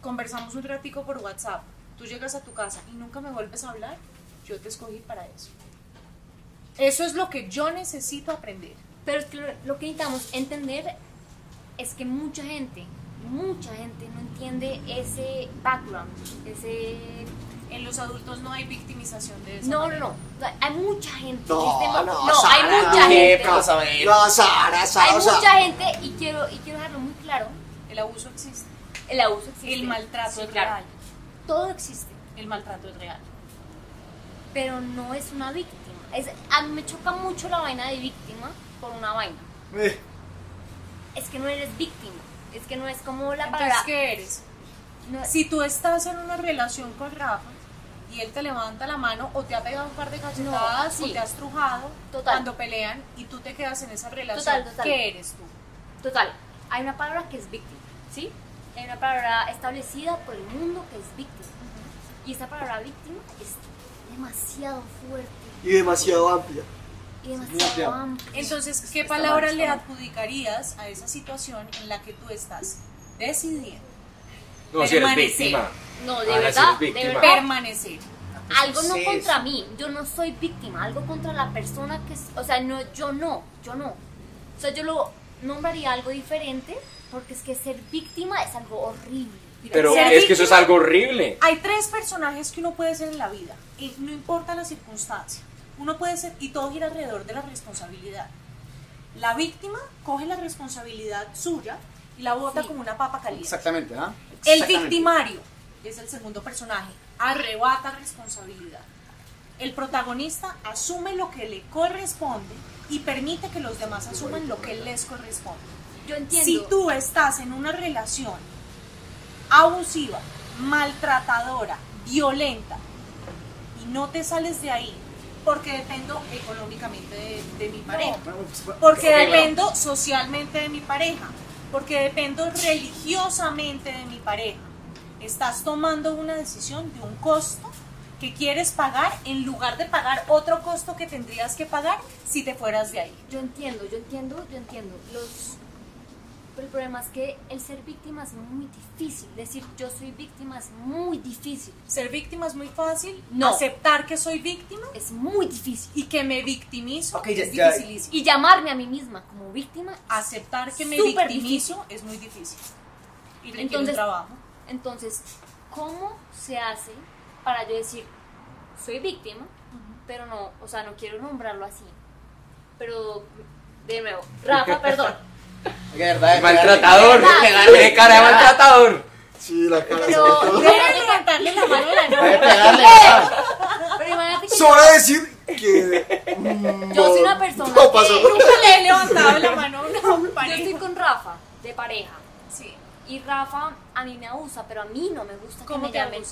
conversamos un ratico por WhatsApp, tú llegas a tu casa y nunca me vuelves a hablar, yo te escogí para eso. Eso es lo que yo necesito aprender. Pero es que lo, que necesitamos entender es que mucha gente, mucha gente no entiende ese background, ese... En los adultos no hay victimización de eso. No, no, no. Hay mucha gente. No, este no, no, Sara, hay mucha no, gente. No, Sara, Sara, Hay mucha gente y quiero, y quiero dejarlo muy claro. El abuso existe. El abuso existe. El maltrato Sí, es claro. real. Todo existe. El maltrato es real. pero no es una víctima. Es, a mí me choca mucho la vaina de víctima por una vaina. eh, Es que no eres víctima. Es que no es como la Entonces, palabra. ¿qué eres? no- Si tú estás en una relación con Rafa y él te levanta la mano o te ha pegado un par de cachetadas No, sí. o te has trujado Total. cuando pelean y tú te quedas en esa relación, Total, total. ¿qué eres tú? Total, hay una palabra que es víctima, ¿sí? Hay una palabra establecida por el mundo que es víctima. Y esa palabra víctima es demasiado fuerte y demasiado amplia. y demasiado amplia. Entonces, ¿qué palabra le adjudicarías a esa situación en la que tú estás decidiendo No, si eres Permanecer. víctima. no, de si verdad, de verdad. permanecer? algo no contra mí, yo no soy víctima, algo contra la persona que, o sea, no, yo no, yo no. O sea, yo lo nombraría algo diferente porque es que ser víctima es algo horrible. Mira, Pero Ser es que eso es algo horrible. Hay tres personajes que uno puede ser en la vida, y no importa la circunstancia. Uno puede ser, y todo gira alrededor de la responsabilidad. La víctima coge la responsabilidad suya y la bota Sí. como una papa caliente. Exactamente, ¿ah? El victimario es el segundo personaje, arrebata responsabilidad. El protagonista asume lo que le corresponde y permite que los demás asuman lo que les corresponde. Yo entiendo. Si tú estás en una relación abusiva, maltratadora, violenta y no te sales de ahí porque dependo económicamente de, de mi pareja, pues, porque dependo socialmente de mi pareja, porque dependo religiosamente de mi pareja, estás tomando una decisión de un costo que quieres pagar en lugar de pagar otro costo que tendrías que pagar si te fueras de ahí. Yo entiendo, yo entiendo, yo entiendo. Los... Pero el problema es que el ser víctima es muy difícil. Decir yo soy víctima es muy difícil. Ser víctima es muy fácil, No. aceptar que soy víctima Es muy difícil. y que me victimizo es ya- dificilísimo. Y llamarme a mí misma como víctima. Aceptar que me victimizo es muy difícil. Y Entonces- trabajo. Entonces, ¿cómo se hace para yo decir soy víctima, pero no, o sea, no quiero nombrarlo así? Pero, de nuevo, Rafa, perdón. De verdad, Maltratador. Pegarle. ¡Qué cara de maltratador! Sí, la cara Pero, Debe levantarle la mano a la novia. que Sobra decir que. mm, yo soy no- una persona No pasó. que Nunca le he levantado la mano a una yo estoy pareja. con Rafa, de pareja. Sí. Y Rafa a mí me abusa, pero a mí no me gusta que ¿Cómo me te llamen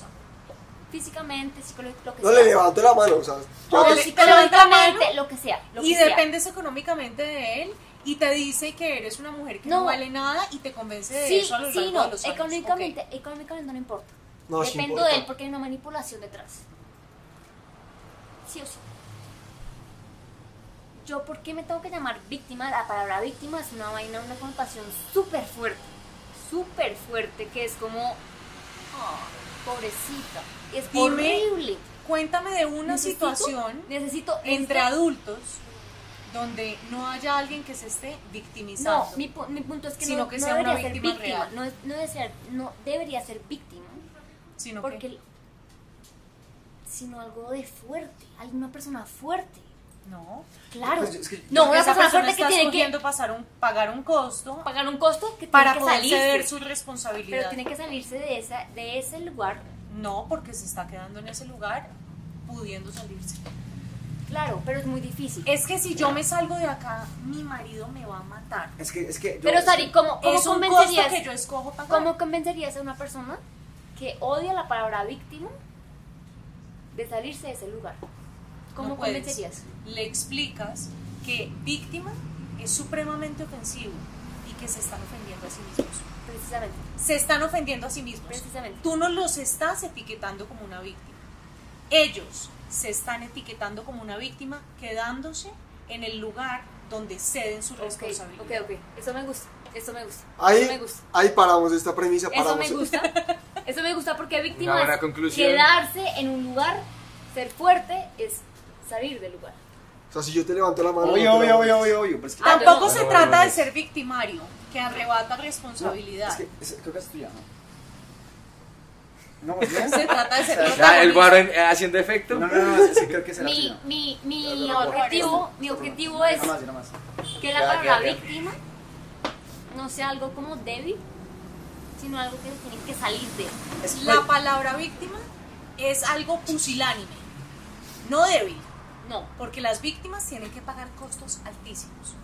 físicamente, psicológicamente, lo que No sea. le levanto la mano, o sea. O psicológicamente, lo que sea. Lo Y que sea. dependes económicamente de él y te dice que eres una mujer que no, No. vale nada y te convence de Sí, eso a lo largo sí, de no, los años. económicamente, económicamente no importa. No, Dependo importa. de él porque hay una manipulación detrás. Sí o sí. Yo, ¿por qué me tengo que llamar víctima? La palabra víctima es una vaina, una connotación súper fuerte. Súper fuerte, que es como. "Ah, pobrecita. Es Dime horrible. Cuéntame de una Necesito- situación Necesito. entre necesito- adultos donde no haya alguien que se esté victimizando. No, mi, pu- mi punto es que Sino no, que no sea una debería ser víctima víctima. real. No, es- no, debe ser- no debería ser víctima. sino Porque, que el- sino algo de fuerte, alguna persona fuerte. no. Claro. Pues, es que- no, una esa persona persona fuerte que está tiene que pasar un, pagar un costo pagar un costo que para tiene que poder salirse. ceder su pero responsabilidad. tiene que salirse de, esa, de ese lugar. No, porque se está quedando en ese lugar pudiendo salirse. Claro, pero es muy difícil. Es que si yo me salgo de acá, mi marido me va a matar. Es que, es que yo- pero Sari, ¿cómo, cómo Es un costo convencerías, que yo escojo pagar. ¿cómo convencerías a una persona que odia la palabra víctima de salirse de ese lugar? ¿Cómo No puedes. convencerías? Le explicas que víctima es supremamente ofensivo y que se están ofendiendo a sí mismos. Precisamente. Se están ofendiendo a sí mismos. Precisamente. Tú no los estás etiquetando como una víctima. Ellos se están etiquetando como una víctima quedándose en el lugar donde ceden su Ok, responsabilidad. ok, ok. Eso me gusta. Eso me gusta. Ahí, Eso me gusta. ahí paramos esta premisa. Eso Paramos. me gusta. Eso me gusta porque víctima buena es conclusión. quedarse en un lugar, ser fuerte es salir del lugar. O sea, si yo te levanto la mano. Obvio, obvio, obvio, obvio, obvio. Pero es que, Ah, Tampoco no, se no, trata no, de no. ser victimario, que arrebata no, responsabilidad. es que es- creo que es tuya, ¿no? No, ¿más bien? Se trata de ser O sea, Ya, el guaro en- haciendo efecto. No, no, no, que creo que la Mi, mi, mi objetivo, mi objetivo es más, más. que la palabra víctima no sea algo como débil, sino algo que se tiene que salir de. Es- La palabra víctima es algo pusilánime, no débil, No, porque las víctimas tienen que pagar costos altísimos.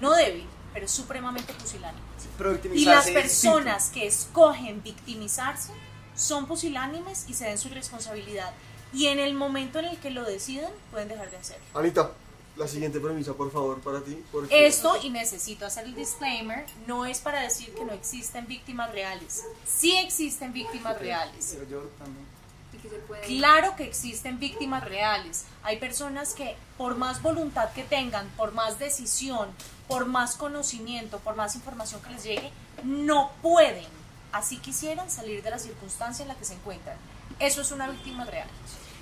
No débil, pero supremamente pusilánime. pero Y las personas que escogen victimizarse son pusilánimes y se den su responsabilidad. Y en el momento en el que lo deciden, pueden dejar de hacerlo. Anita, la siguiente premisa, por favor, para ti. porque- Esto, y necesito hacer el disclaimer, no es para decir que no existen víctimas reales. Sí existen víctimas reales. Pero yo también. y que se puede. Claro que existen víctimas reales. Hay personas que por más voluntad que tengan, por más decisión, por más conocimiento, por más información que les llegue, no pueden, así quisieran, salir de la circunstancia en la que se encuentran. Eso es una víctima real.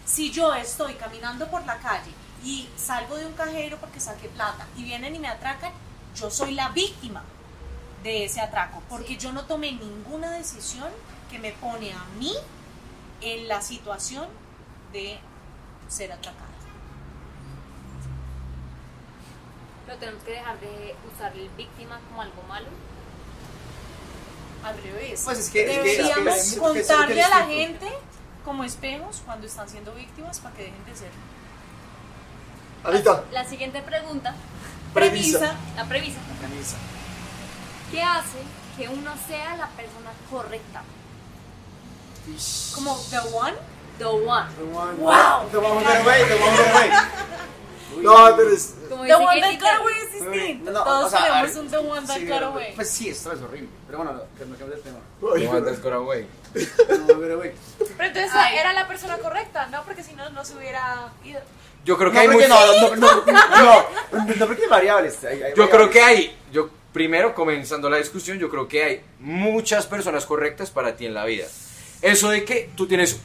Si yo estoy caminando por la calle y salgo de un cajero porque saqué plata y vienen y me atracan, yo soy la víctima de ese atraco, porque yo no tomé ninguna decisión que me pone a mí en la situación de ser atracada. Pero tenemos que dejar de usar el víctima como algo malo. Al revés. Pues es que- es Deberíamos es que- es que es contarle a la gente como espejos cuando están siendo víctimas para que dejen de ser. Anita, La siguiente pregunta, premisa. la premisa. La premisa. ¿Qué hace que uno sea la persona correcta? Como The One. The one. The one- Wow. The one that away, the one that. Uy. No, pero es. Como The One That Distinto. No, Todos o sea, tenemos un The One That sí, Got pero- Away. Pues sí, esto es horrible. Pero bueno, no, que no cambies el tema. Away. The one that away. Pero entonces Ay. era la persona correcta, ¿no? Porque si no, no se hubiera ido. Yo creo que No, hay porque muchos. no, no, no, no, no, no, porque hay variables. hay- hay Yo creo variables. que hay, yo primero comenzando la discusión, yo creo que hay muchas personas correctas para ti en la vida. Eso de que tú tienes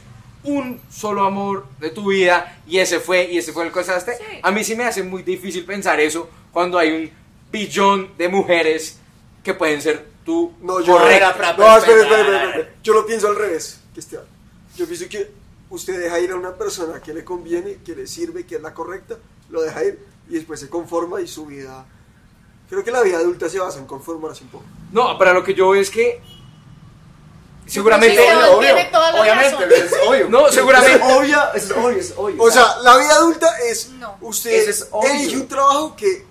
un solo amor de tu vida y ese fue y ese fue el que casaste, Sí. a mí sí me hace muy difícil pensar eso cuando hay un billón de mujeres que pueden ser tú No, yo. correcta. Espera, No, espera, espera, espera, espera, espera. Yo lo pienso al revés, Cristian. Yo pienso que usted deja ir a una persona que le conviene, que le sirve, que es la correcta, lo deja ir y después se conforma y su vida. Creo que la vida adulta se basa en conformarse un poco. No, pero lo que yo veo es que seguramente Sí, Obvio, obvio, tiene toda la obviamente, razón. es obvio. No, seguramente- es obvio, eso es obvio, es obvio. O sea, la vida adulta es. No. Usted es obvio. elige un trabajo que.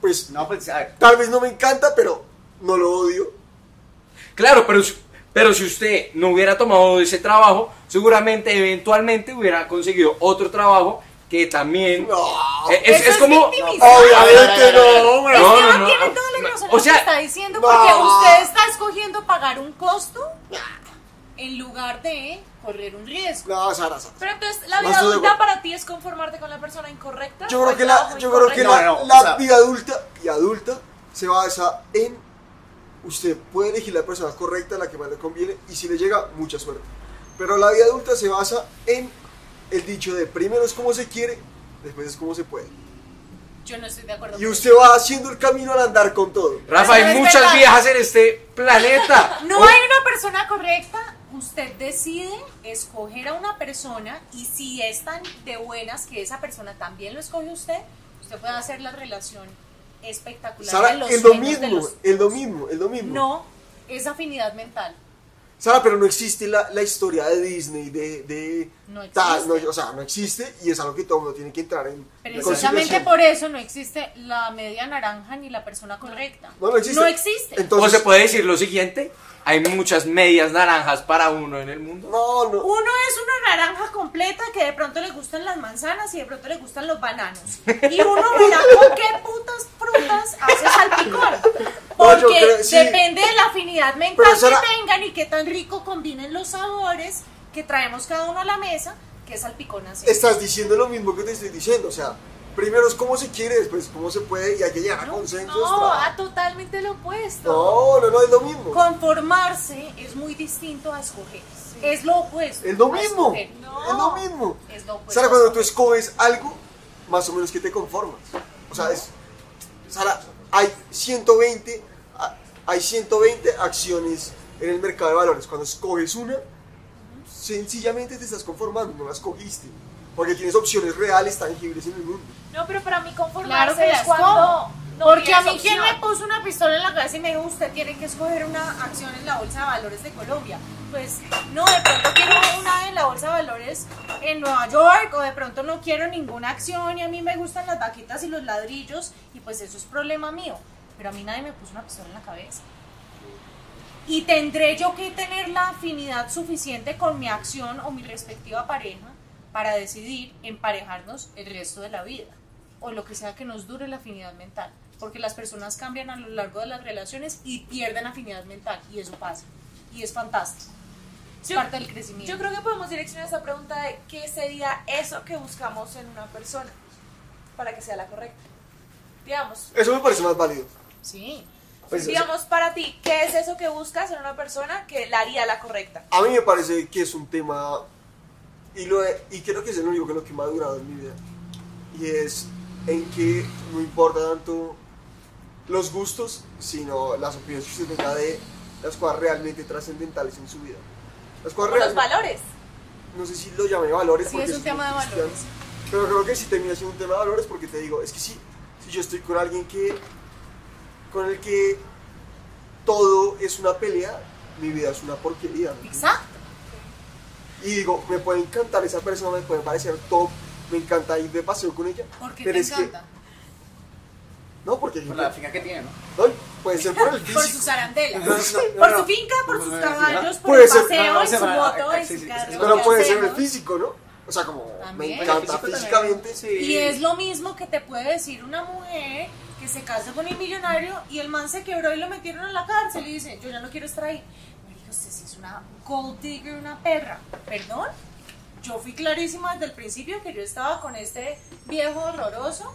Pues no, pues, a tal vez no me encanta, pero no lo odio. Claro, pero, si- pero si usted no hubiera tomado ese trabajo, seguramente eventualmente hubiera conseguido otro trabajo que también... No. Eh, es, Eso es como... victimizar. Obviamente no, hombre. No, no, no. tiene toda la razón O sea- que está diciendo No. porque usted está escogiendo pagar un costo en lugar de correr un riesgo. No, Sara, Sara. Pero entonces, ¿la vida adulta para ti es conformarte con la persona incorrecta? Yo ¿O creo que la, yo creo que la, No, no, la o sea- vida adulta y adulta se basa en usted puede elegir la persona correcta, la que más le conviene, y si le llega, mucha suerte. Pero la vida adulta se basa en el dicho de primero es como se quiere, después es como se puede. Yo no estoy de acuerdo. Y usted va haciendo el camino al andar con todo. Rafa, hay muchas verdad. viejas en este planeta. No O- hay una persona correcta, usted decide escoger a una persona y si es tan de buenas que esa persona también lo escoge usted, usted puede hacer la relación espectacular. Sara, de los es lo sueños de mismo, los- es lo mismo, es lo mismo. No, es afinidad mental. Sara, pero no existe la, la historia de Disney, de... de No tal, existe. no, o sea, no existe y es algo que todo el mundo tiene que entrar en Precisamente por eso no existe la media naranja ni la persona correcta. No, no existe. No existe. o Entonces, se puede decir lo siguiente, hay muchas medias naranjas para uno en el mundo. no, no. Uno es una naranja completa que de pronto le gustan las manzanas y de pronto le gustan los bananos. Y uno verá con qué putas frutas hace salpicón. No, Porque creo- sí. depende de la afinidad mental Pero, Sara- que tengan y qué tan rico combinen los sabores que traemos cada uno a la mesa, que salpicón hace. Estás diciendo lo mismo que te estoy diciendo, o sea, primero es cómo se quiere, después cómo se puede y hay que llegar a consensos. No, a totalmente lo opuesto. no, no, no, es lo mismo. Conformarse es muy distinto a escoger. Es lo opuesto. Es lo mismo. No. Es lo mismo. Es lo opuesto Sara, cuando tú escoges algo, más o menos que te conformas. O sea, es, la- hay 120, a- hay 120 acciones en el mercado de valores. Cuando escoges una, sencillamente te estás conformando, no la escogiste. Porque tienes opciones reales, tangibles en el mundo. No, pero para mí Claro conformarse que es cuando no Porque a mí quien me puso una pistola en la cabeza y me dijo, usted tiene que escoger una acción en la Bolsa de Valores de Colombia. Pues no, de pronto quiero una en la Bolsa de Valores en Nueva York o de pronto no quiero ninguna acción y a mí me gustan las vaquitas y los ladrillos y pues eso es problema mío. Pero a mí nadie me puso una pistola en la cabeza. Y tendré yo que tener la afinidad suficiente con mi acción o mi respectiva pareja para decidir emparejarnos el resto de la vida o lo que sea que nos dure la afinidad mental. Porque las personas cambian a lo largo de las relaciones y pierden afinidad mental y eso pasa. Y es fantástico. Es Yo- parte del crecimiento. Yo creo que podemos direccionar esa pregunta de qué sería eso que buscamos en una persona para que sea la correcta. Digamos, Eso me parece más válido. Sí. Pues, digamos para ti, ¿qué es eso que buscas en una persona que la haría la correcta? A mí me parece que es un tema, y, lo he- y creo que es el único que lo que me ha durado en mi vida, y es en que no importa tanto los gustos, sino las opiniones que usted tenga de las cosas realmente trascendentales en su vida. Las cosas los valores. No sé si lo llamé valores. Sí, porque es un tema de cristiano, valores. Pero creo que sí termina siendo un tema de valores porque te digo, es que sí, si yo estoy con alguien que, con el que todo es una pelea, mi vida es una porquería. ¿me entiendes? Exacto. Y digo, me puede encantar esa persona, me puede parecer top, me encanta ir de paseo con ella. ¿Por qué pero te es que- encanta? no, porque Por la finca que tiene, ¿no? no, puede ser por el Por físico. sus arandelas. No, no, no, por no. su finca, por sus caballos, por Puede el ser- paseo, su moto, en sí, su sí, carro. sí, Pero que puede ser el físico, ¿no? O sea, como También. me encanta físicamente. Sí. Y es lo mismo que te puede decir una mujer que se casa con el millonario y el man se quebró y lo metieron a la cárcel y dice, yo ya no quiero estar ahí. Usted sí es una gold digger, una perra. ¿Perdón? Yo fui clarísima desde el principio que yo estaba con este viejo horroroso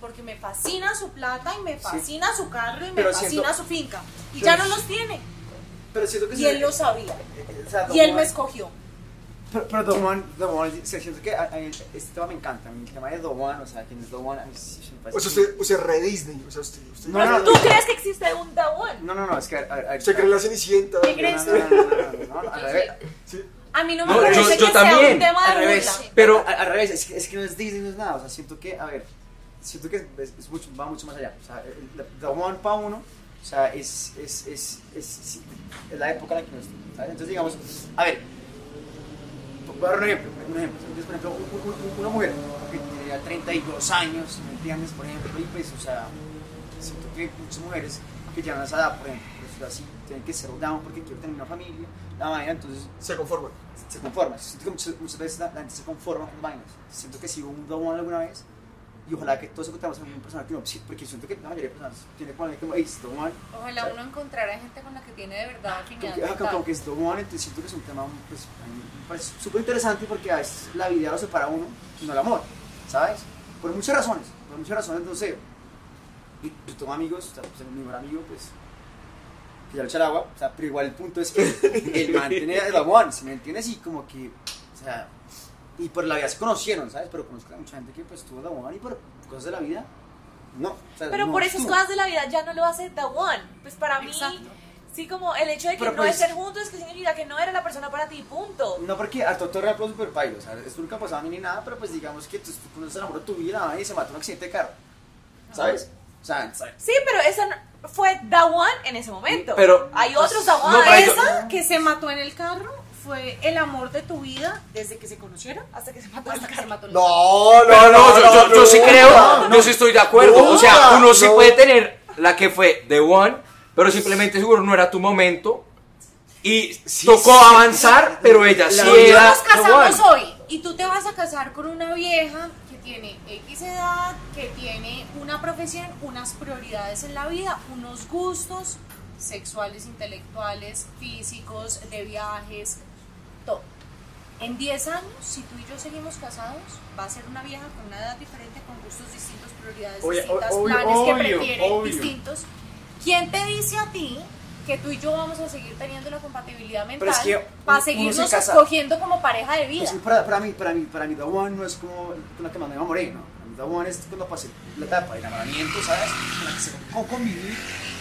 porque me fascina su plata y me fascina su carro y me fascina siento- su finca. Y ya no los tiene. Pero siento que Y él lo sabía. o sea, Y él me escogió. Pero, pero Don Juan, Don Juan, o sea, siento que a- a mí este tema me encanta. a mí El tema de Don Juan, o sea, quién es Don Juan, a mí sí me parece O sea, usted, usted es re Disney. O sea, usted, usted, No, no, ¿Tú crees que existe un The One? No, no, no, es que. A, a, a- usted cree la Cenicienta. ¿Qué no, crees no, no, no, no, no, no, no. Sí. A mí no me No, parece yo- que yo sea también, un tema Al de revés. Pero- Al, al revés, es que, es que no es Disney, no es nada. O sea, siento que, a ver, siento que es, es mucho, va mucho más allá. O sea, The One para uno, o sea, es, es, es, es, la época en la que nos ¿sabes? Entonces, digamos, a ver, voy a dar un ejemplo. Un ejemplo. Entonces, por ejemplo, un- un- una mujer que tiene ya 32 años, ¿me entiendes? Por ejemplo, y pues, o sea, siento que muchas mujeres que llegan a esa edad, por ejemplo, pues, así, tienen que ser down porque quieren tener una familia, la vaina, entonces Se conforman. se conforma. Siento que muchas, muchas veces la, la gente se conforma con vainas. Siento que si hubo un down alguna vez, y ojalá que todos encontramos a una persona que no, sí, porque siento que la mayoría de personas tiene como como, hey, es down one. Ojalá uno encontrara gente con la que tiene de verdad Como afinidad que, ah, como mental. que es down one, entonces siento que es un tema pues, me parece súper interesante porque a veces la vida lo separa uno y no el amor, ¿sabes? Por muchas razones, por muchas razones, no sé. Y yo tengo amigos, o sea, pues, mi mejor amigo, pues, que ya le echa el agua, o sea, pero igual el punto es que el man tiene el amor, si me entiendes, y como que, o sea, y por la vida se conocieron, ¿sabes? Pero conozco a mucha gente que pues tuvo el amor y por cosas de la vida, no. o sea, Pero no por esas estuvo. cosas de la vida ya no lo hace The One. Pues para mí, Exacto. sí, como el hecho de que Pero no pues- es ser juntos es que significa que no era la persona para ti, punto. No, porque al doctor Real fue super pailo, o sea, esto nunca pasaba a mí ni nada, pero pues digamos que tú, tú conoces el amor de tu vida y se mató en un accidente de carro, ¿sabes? O sea, Sí, pero esa no- fue The One en ese momento. Pero- hay otros The No, One. yo- Esa que se mató en el carro fue el amor de tu vida desde que se conocieron hasta que se mató en hasta el que se mató No, no, Pero no, yo, yo, yo sí no, creo, no. yo sí estoy de acuerdo. No, o sea, uno sí no. puede tener la que fue The One, pero simplemente seguro no era tu momento. Y tocó avanzar, pero ella sí era nos The casamos One. hoy y tú te vas a casar con una vieja que tiene X edad, que tiene una profesión, unas prioridades en la vida, unos gustos sexuales, intelectuales, físicos, de viajes, En 10 años, si tú y yo seguimos casados, va a ser una vieja con una edad diferente, con gustos distintos, prioridades Oye, distintas, obvio, planes que obvio, prefiere obvio. distintos. ¿Quién te dice a ti que tú y yo vamos a seguir teniendo la compatibilidad mental es que para se seguirnos casa- escogiendo como pareja de vida? pues, para, para mí, para mí, para mí, The One no es como con la que más me enamoré, ¿no? The One es cuando pasé la etapa de enamoramiento, ¿sabes? Con la que se con convivir.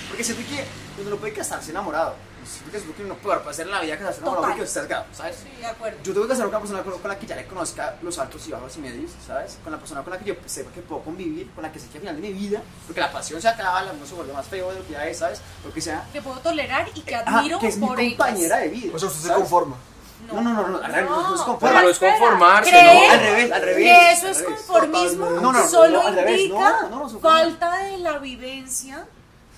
Porque siento que uno no puede casarse enamorado. Siento que es lo que uno puede hacer en la vida Total. porque estás casado, ¿sabes? Sí, de acuerdo. Yo tengo que con una persona con, con la que ya le conozca los altos y bajos y medios, ¿sabes? Con la persona con la que yo sepa que puedo convivir, con la que sé que al final de mi vida, porque la pasión se acaba, la uno se vuelve más feo de lo que ya es, ¿sabes? Lo que sea. Que puedo tolerar y que Ajá, admiro que es mi por ellas. compañera de vida. O sea, usted se conforma. No, no, no, no, al revés, no, no se No, conforma. Pero no es conformarse, ¿crees ¿no? Al revés, al revés. Que eso es conformismo. No, no, solo no, al revés, indica no, no, no, falta de la vivencia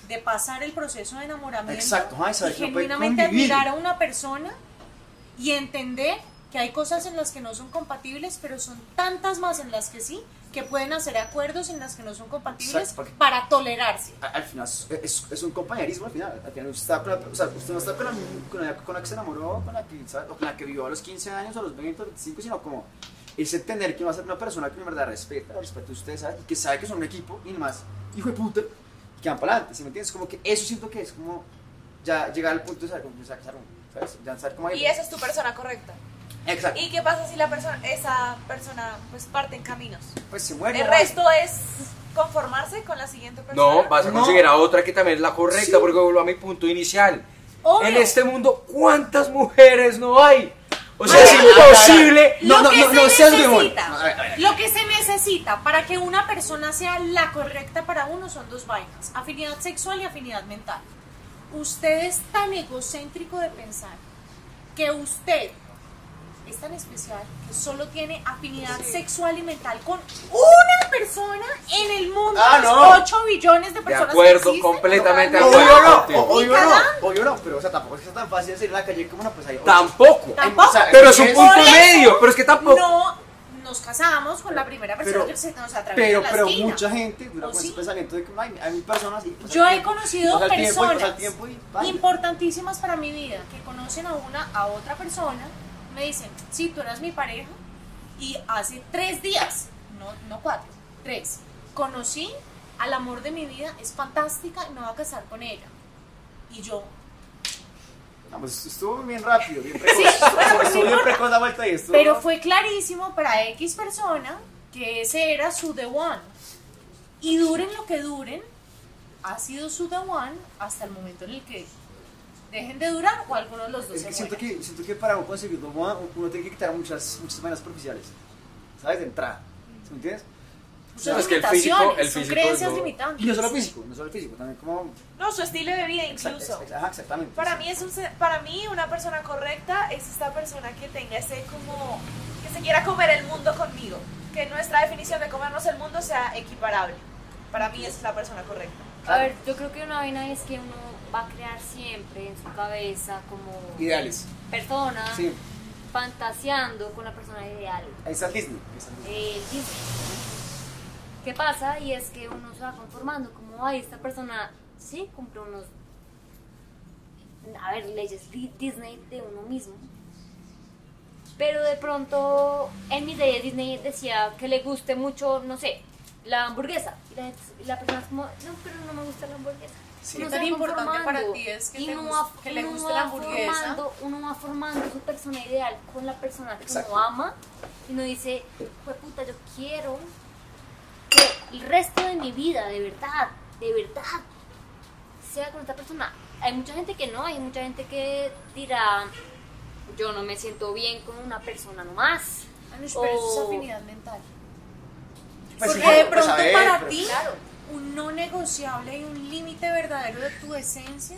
de pasar el proceso de enamoramiento Exacto, ajá, y genuinamente admirar a una persona y entender que hay cosas en las que no son compatibles, pero son tantas más en las que sí, que pueden hacer acuerdos en las que no son compatibles Exacto, para tolerarse. Al final es, es- un compañerismo al final. Al final usted, está o sea, usted no está con la, con, la, con la que se enamoró, con la que, o con la que vivió a los 15 años o a los 20 o 25, sino como es entender que va a ser una persona que en verdad respeta, respeta a usted, ¿sabe? Y que sabe que son un equipo y nomás, hijo de puta, que van para adelante, ¿sí me entiendes? Como que eso siento que es como ya llegar al punto de saber cómo ¿sabes? Ya saber cómo Y esa es tu persona correcta. Exacto. ¿Y qué pasa si la persona, esa persona pues parte en caminos? Pues se muere. ¿El ¿no? resto es conformarse con la siguiente persona? No, vas a No. conseguir a otra que también es la correcta, Sí. porque vuelvo a mi punto inicial. Obvio. En este mundo, ¿cuántas mujeres no hay? O sea, es imposible. No, no, que no, no seas huevón. lo que se necesita para que una persona sea la correcta para uno son dos vainas, afinidad sexual y afinidad mental. Usted es tan egocéntrico de pensar que usted es tan especial que solo tiene afinidad sexual y mental con una persona en el mundo, Ah, los no. 8 billones de De personas acuerdo, que existen. completamente de No, acuerdo Obvio no, obvio Ni no, obvio no, pero o sea, tampoco es que tan fácil salir a la calle como una pues ahí. Tampoco. Tampoco. O sea, Pero es un punto eso, medio, pero es que tampoco. No nos casamos con la primera persona Pero- que se nos atraviesa Pero, la pero esquina. mucha gente dura ¿O con sí? ese pensamiento de que ay, hay mil personas y pasa Yo he tiempo, conocido personas tiempo y vaya. importantísimas para mi vida que conocen a una, a otra persona, me dicen, sí, tú eras mi pareja, y hace tres días, no, no cuatro, tres, conocí al amor de mi vida, es fantástica y me voy a casar con ella. Y yo, No, pues estuvo bien rápido, bien precoz. estuvo, estuvo bien precoz la vuelta y esto. pero fue clarísimo para X persona que ese era su The One. Y duren lo que duren, ha sido su The One hasta el momento en el que dejen de durar o alguno de los dos Es se que siento, muera. que siento que para conseguir lo uno uno tiene que quitar muchas, muchas maneras superficiales. ¿Sabes? De entrada. ¿Sí me entiendes? Son No, es que el físico- el son físico creencias lo- limitantes. Y no solo físico, no solo físico, también como. No, su estilo de vida Exact- incluso. ex- ajá, exactamente. Para sí. mí, es un, se- para mí una persona correcta es esta persona que tenga ese como, que se quiera comer el mundo conmigo, que nuestra definición de comernos el mundo sea equiparable. Para mí es la persona correcta. A ver, yo creo que una vaina es que uno va a crear siempre en su cabeza como Ideales. persona Sí, fantaseando con la persona ideal. ahí está Disney. ahí está Disney. eh, Disney. ¿Qué pasa? Y es que uno se va conformando como, ay, esta persona sí cumple unos, a ver, leyes di- Disney de uno mismo. Pero de pronto en mis leyes Disney decía que le guste mucho, no sé, la hamburguesa. Y la, y la persona es como, no, pero no me gusta la hamburguesa. Sí. Uno ¿Qué se tan va importante para ti es que te va- que le uno guste va la hamburguesa? formando- uno va formando su persona ideal con la persona que Exacto. uno ama y uno dice, pues puta, yo quiero que el resto de mi vida, de verdad, de verdad, sea con esta persona. Hay mucha gente que no, hay mucha gente que dirá, yo no me siento bien con una persona nomás. Anush, pero eso es O- afinidad mental. Pues Porque sí, de pues, a pronto ver, para pero- ti, Claro. Un no negociable y un límite verdadero de tu esencia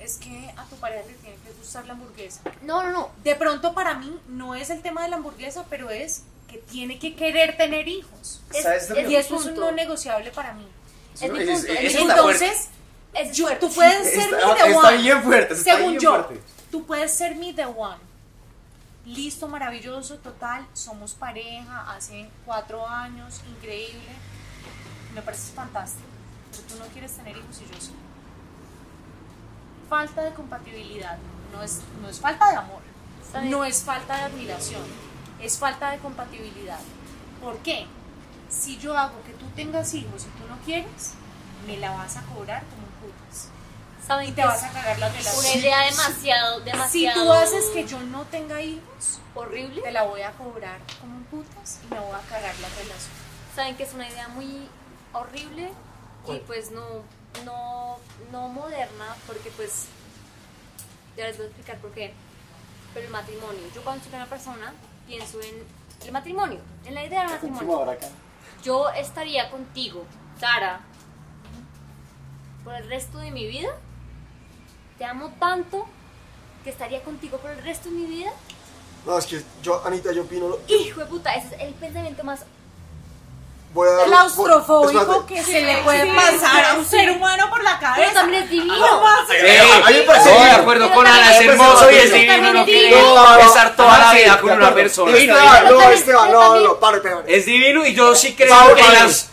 es que a tu pareja le tiene que gustar la hamburguesa. No, no, no. De pronto para mí no es el tema de la hamburguesa, pero es que tiene que querer tener hijos. Es- ¿Sabes lo es Y eso es un punto. no negociable para mí. Es mi punto. está punto. Entonces, yo, tú puedes ser Está- mi the está one. bien fuerte, está Según bien yo, fuerte. tú puedes ser mi the one. Listo, maravilloso, total. Somos pareja hace cuatro años, increíble. Me parece fantástico. Pero tú no quieres tener hijos y yo sí. Falta de compatibilidad. No es, no es falta de amor. No es falta de admiración. Es falta de compatibilidad. ¿Por qué? Si yo hago que tú tengas hijos y tú no quieres, me la vas a cobrar como un putas. ¿Saben Y te vas a cagar la relación. Una idea demasiado, Si demasiado tú haces que yo no tenga hijos, horrible. te la voy a cobrar como un putas y me voy a cagar la relación. saben que es una idea muy horrible y pues no, no, no moderna, porque pues, ya les voy a explicar por qué. Pero el matrimonio, yo cuando estoy con una persona pienso en el matrimonio, en la idea del matrimonio. Yo estaría contigo, Sara, por el resto de mi vida. Te amo tanto que estaría contigo por el resto de mi vida. No, es que yo, Anita, yo opino. Hijo de puta, ese es el pensamiento más Voy a dar. Claustrofóbico espérate. que se le puede sí, pasar a un sí. ser humano por la Pero cabeza. también es divino. Sí, a mí me parece estoy de acuerdo Pero con Ana, es Pero hermoso y es divino, no quiere pasar toda la sí, vida con una persona. Esteban, Pero no, Esteban, pero no, no, pare, pare. Es divino y yo sí creo Pablo. las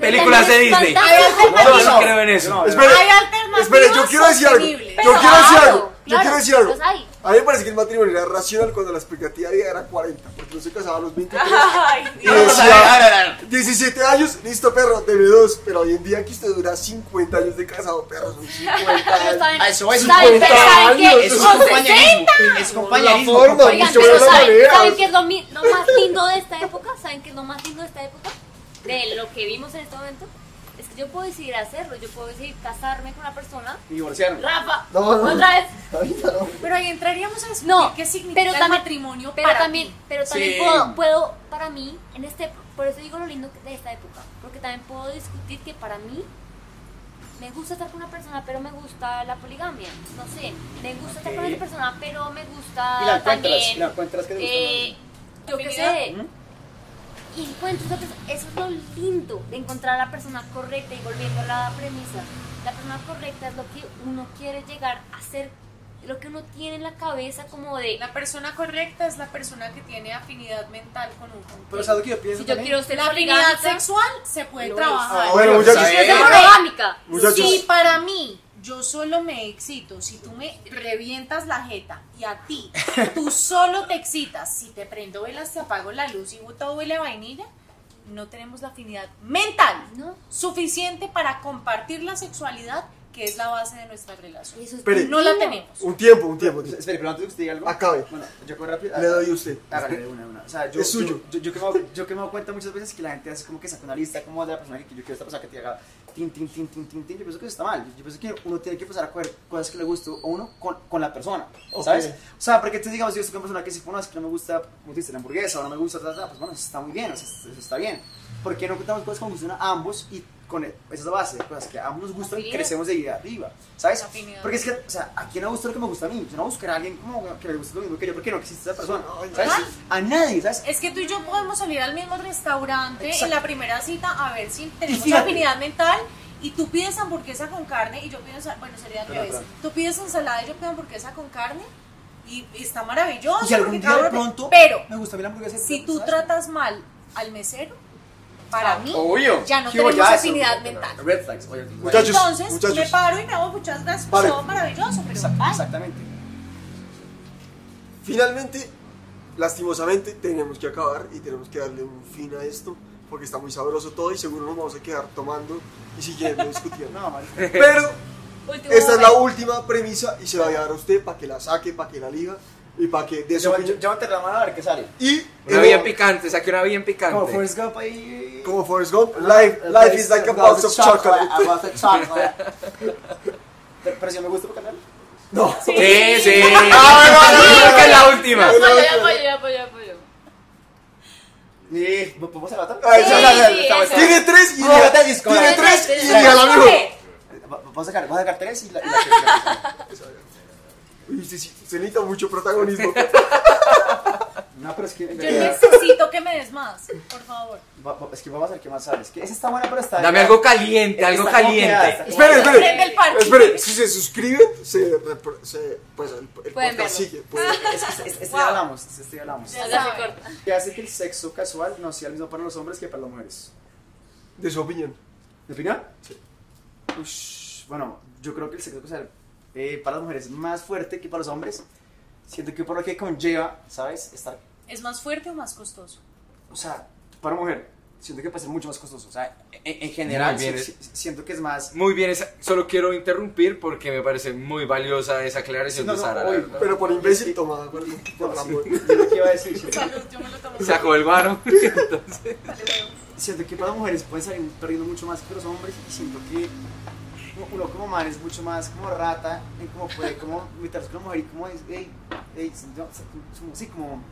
películas de Disney. Yo sí creo en eso. Espere, Hay alternativas espere, yo quiero decir algo. Yo quiero decir algo. Yo claro, quiero decir algo. A mí me parece que el matrimonio era racional cuando la expectativa de vida era 40, porque no se casaba a los 23. Ay, Y Dios. decía, 17 años, listo perro, deme dos. Pero hoy en día que usted dura 50 años de casado, perro, son 50 Pero años. eso es ¿saben- 50 saben qué? años. Es compañerismo. 60. Es compañerismo. ¿saben, manera. ¿saben qué es lo, lo más lindo de esta época? ¿Saben qué es lo más lindo de esta época? De lo que vimos en este momento. Yo puedo decidir hacerlo. Yo puedo decidir casarme con una persona. Y divorciaron. Rafa, No, no. otra vez. Ahorita no. Pero ahí entraríamos a discutir No, qué significa pero el también- matrimonio Pero para también, pero también Sí. puedo, puedo, para mí, en este, por eso digo lo lindo de esta época, porque también puedo discutir que para mí me gusta estar con una persona, pero me gusta la poligamia, no sé, me gusta estar con esa persona, pero me gusta Y la encuentras, también, y la encuentras que te gusta eh, yo qué sé, ¿Mm? Y encuentro esa persona, eso es lo lindo de encontrar a la persona correcta y volviendo a la premisa, la persona correcta es lo que uno quiere llegar a ser, lo que uno tiene en la cabeza como de La persona correcta es la persona que tiene afinidad mental con un Pero ¿sabes lo que yo pienso si yo quiero ser La afinidad sexual se puede trabajar. Ah, bueno, muchachos. ser Eh, monogámica. Si para mí yo solo me excito si tú me revientas la jeta y a ti tú solo te excitas si te prendo velas, te apago la luz y todo huele a vainilla, no tenemos la afinidad mental ¿No? suficiente para compartir la sexualidad que es la base de nuestra relación. Eso es Espere. No la tenemos. Un tiempo, un tiempo. Espere, pero antes de que usted diga algo. Acabe. Bueno, yo corro rápido. Le doy a usted. Hágale de una, una. O sea, yo, Es suyo. Yo, yo, yo que me, doy- yo que me doy cuenta muchas veces que la gente hace como que saca una lista como de la persona que yo quiero esta persona que te haga tin, tin, tin, tin, tin, tin. Yo pienso que eso está mal. Yo pienso que uno tiene que empezar a coger cosas que le gustan a uno con, con la persona. ¿Sabes? O sea, porque tú digamos, yo estoy con una persona que si conoces que no me gusta, como dices, la hamburguesa o no me gusta, ta, ta, pues bueno, eso está muy bien, o sea, eso está bien. ¿Por qué no contamos cosas que nos a ambos y con esa es la base de cosas que a ambos nos gustan, Afinidad. crecemos de ahí arriba, ¿sabes? Afinidad. Porque es que, o sea, ¿a quién le gusta lo que me gusta a mí? Yo no buscar a alguien como que le guste lo mismo que yo, ¿por qué no existe esa persona? ¿Sabes? A nadie, ¿sabes? Es que tú y yo podemos salir al mismo restaurante Exacto. en la primera cita a ver si tenemos fíjate. afinidad mental y tú pides hamburguesa con carne y yo pido, bueno, sería al revés. Tú pides ensalada y yo pido hamburguesa con carne y, y está maravilloso. Y algún porque día de pronto Pero me gusta a mí la hamburguesa. si tú tratas mal al mesero, para mí Obvio. ya no ¿Qué tenemos ya? afinidad Eso, mental. Red flags, oye, Muchachos, Entonces muchachos. me paro y me hago muchas gracias, Pare. todo maravilloso, pero exact- bye. Exactamente. Finalmente, lastimosamente, tenemos que acabar y tenemos que darle un fin a esto porque está muy sabroso todo y seguro nos vamos a quedar tomando y siguiendo discutiendo. No, marica. Pero Último esta es la momento. última premisa y se la voy a dar a usted para que la saque, para que la liga y para que voy a meter la mano a ver qué sale. Y Una el- bien picante, saqué una bien Como picante. Forrest Gump ahí. como Forrest Gump, life, life is like a box of chocolate. A box of chocolate. Pero, pero si no me gusta, ¿por qué no? No. Sí, sí. Ah, no, no, no, no, que es no. la última. Apoyo, apoyo, apoyo, apoyo. Ni- ¿Podemos hacer la otra? Ay, Sí, ya, ya, ya, sí, ya. esa. Tiene tres y disco. tiene tres y la vamos a sacar tres y la. Uy, sí- usted necesita mucho protagonismo. no, pero es que. Yo necesito que me des más, por favor. va- va- es que vamos a ver qué más sale. Es que esa está buena, pero está. Dame algo caliente, algo Está como quedada, caliente. está- Espere, Prende el espere. parche. Espere, si se suscriben, se, se- pues el, el podcast verlo. sigue. puede- Es que este, este Wow. ya hablamos, este ya hablamos. Ya. Que hace que el sexo casual no sea el mismo para los hombres que para las mujeres. De su opinión. ¿De opinión? Sí. Ush, bueno, yo creo que el sexo casual eh, para las mujeres es más fuerte que para los hombres. Siento que por lo que conlleva, ¿sabes? Estar, ¿Es más fuerte o más costoso? o sea, para mujer, siento que puede ser mucho más costoso. O sea, en, en general, bien. si- si- siento que es más. Muy bien, esa- solo quiero interrumpir porque me parece muy valiosa esa aclaración No, de no, Sara. verdad. Pero por imbécil, toma, de acuerdo. Por No, la sí, amor. yo lo que iba a decir. Salud, yo me lo tomo. Sacó el guaro. Entonces, siento que para mujeres pueden salir perdiendo mucho más que los hombres y siento que uno como man es mucho más como rata en cómo puede como meterse con la mujer y como es, hey, hey, no, como- sí, como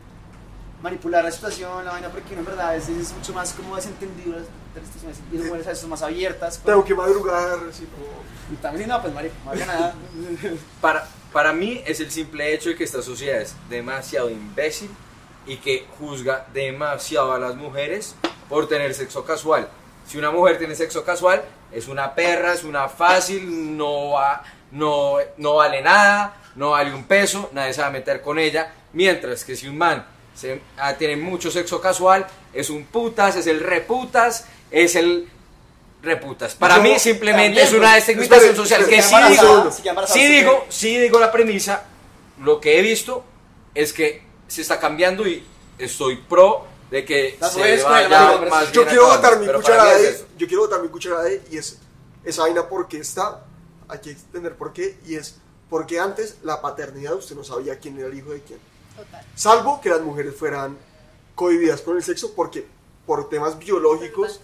manipular la situación, la vaina, porque en verdad es mucho más como desentendido las, las situaciones y las mujeres a veces son más abiertas. como- Tengo que madrugar, así como... Y también, no, pues marico, no haga nada. Para, para mí es el simple hecho de que esta sociedad es demasiado imbécil y que juzga demasiado a las mujeres por tener sexo casual. Si una mujer tiene sexo casual, es una perra, es una fácil, no, va- no, no vale nada, no vale un peso, nadie se va a meter con ella. Mientras que si un man se- ah, tiene mucho sexo casual, es un putas, es el reputas, es el reputas. Para Yo mí simplemente también, es una pues, estigmatización espere, social que sí digo, sí ¿usted digo, sí digo la premisa, lo que he visto es que se está cambiando y estoy pro de que se vaya marido, más Yo quiero acabando, botar mi pero para cucharada mí es de, eso. yo quiero botar mi cucharada de, y es esa vaina porque está, hay que entender por qué, y es porque antes la paternidad usted no sabía quién era el hijo de quién. Total. Salvo que las mujeres fueran cohibidas con el sexo porque por temas biológicos,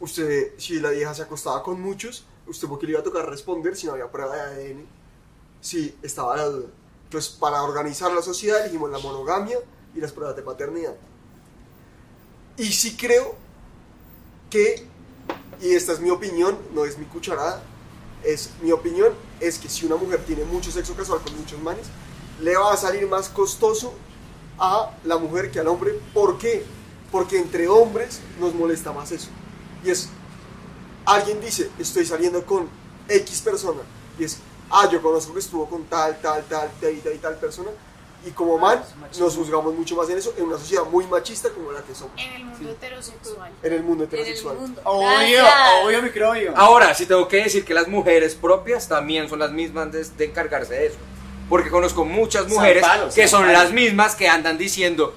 usted, si la vieja se acostaba con muchos, usted porque le iba a tocar responder si no había prueba de ADN, si estaba la duda. Entonces, para organizar la sociedad elegimos la monogamia y las pruebas de paternidad. Y sí creo que, y esta es mi opinión, no es mi cucharada, es mi opinión, es que si una mujer tiene mucho sexo casual con muchos manes, le va a salir más costoso a la mujer que al hombre. ¿Por qué? Porque entre hombres nos molesta más eso. Y es, alguien dice, estoy saliendo con X persona, y es, ah, yo conozco que estuvo con tal, tal, tal, tal y tal, persona, y como man nos juzgamos mucho más en eso, en una sociedad muy machista como la que somos, En el mundo heterosexual. en el mundo En el heterosexual. mundo. Obvio, obvio, microbio. Ahora, sí tengo que decir que las mujeres propias también son las mismas de, de encargarse de eso. Porque conozco muchas San mujeres Palo, que San son Palo. las mismas que andan diciendo,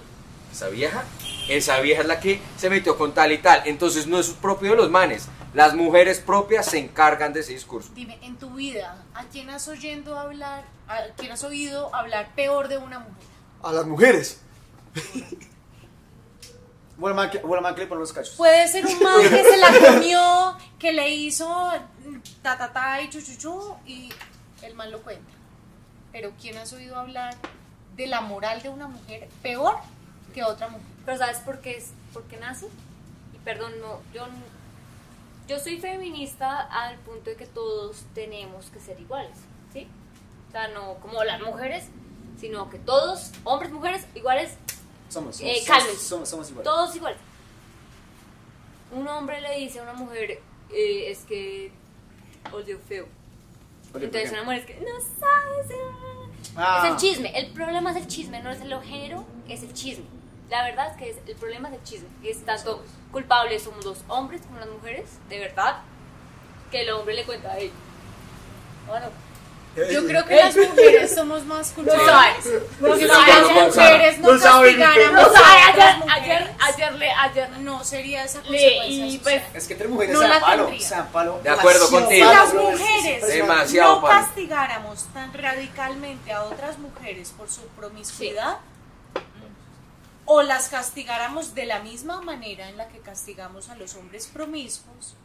esa vieja, esa vieja es la que se metió con tal y tal. Entonces no es propio de los manes. Las mujeres propias se encargan de ese discurso. Dime, en tu vida, ¿a quién has oyendo hablar, a quién has oído hablar peor de una mujer? A las mujeres. Bueno, man, que, bueno, man, que le los cachos. Puede ser un man que se la comió, que le hizo ta ta ta y chuchuchu y el man lo cuenta. Pero ¿quién has oído hablar de la moral de una mujer peor que otra mujer? Pero ¿sabes por qué, es, por qué nace? Y perdón, no, yo, yo soy feminista al punto de que todos tenemos que ser iguales, ¿sí? O sea, no como las mujeres, sino que todos, hombres, mujeres, iguales, Somos, somos, Eh, somos, cálmense. somos, somos iguales. todos iguales. Un hombre le dice a una mujer, eh, es que odio feo. Oye, ¿por Entonces una mujer es que no sabes. ah". Ah. Es el chisme. El problema es el chisme, no es el género, es el chisme. La verdad es que es- el problema es el chisme. Es tanto culpables somos los hombres como las mujeres, de verdad, que el hombre le cuenta a ella. Bueno, Yo creo que las mujeres somos más culpables. sabes. Porque si No las sabes. mujeres no castigáramos no ayer, ayer, ayer, le, ayer no sería esa consecuencia y pues Es que entre mujeres No se la dan palo, tendría. se dan palo. De acuerdo contigo. Si las mujeres. Demasiado no castigáramos tan radicalmente a otras mujeres por su promiscuidad, o las castigáramos de la misma manera en la que castigamos a los hombres promiscuos,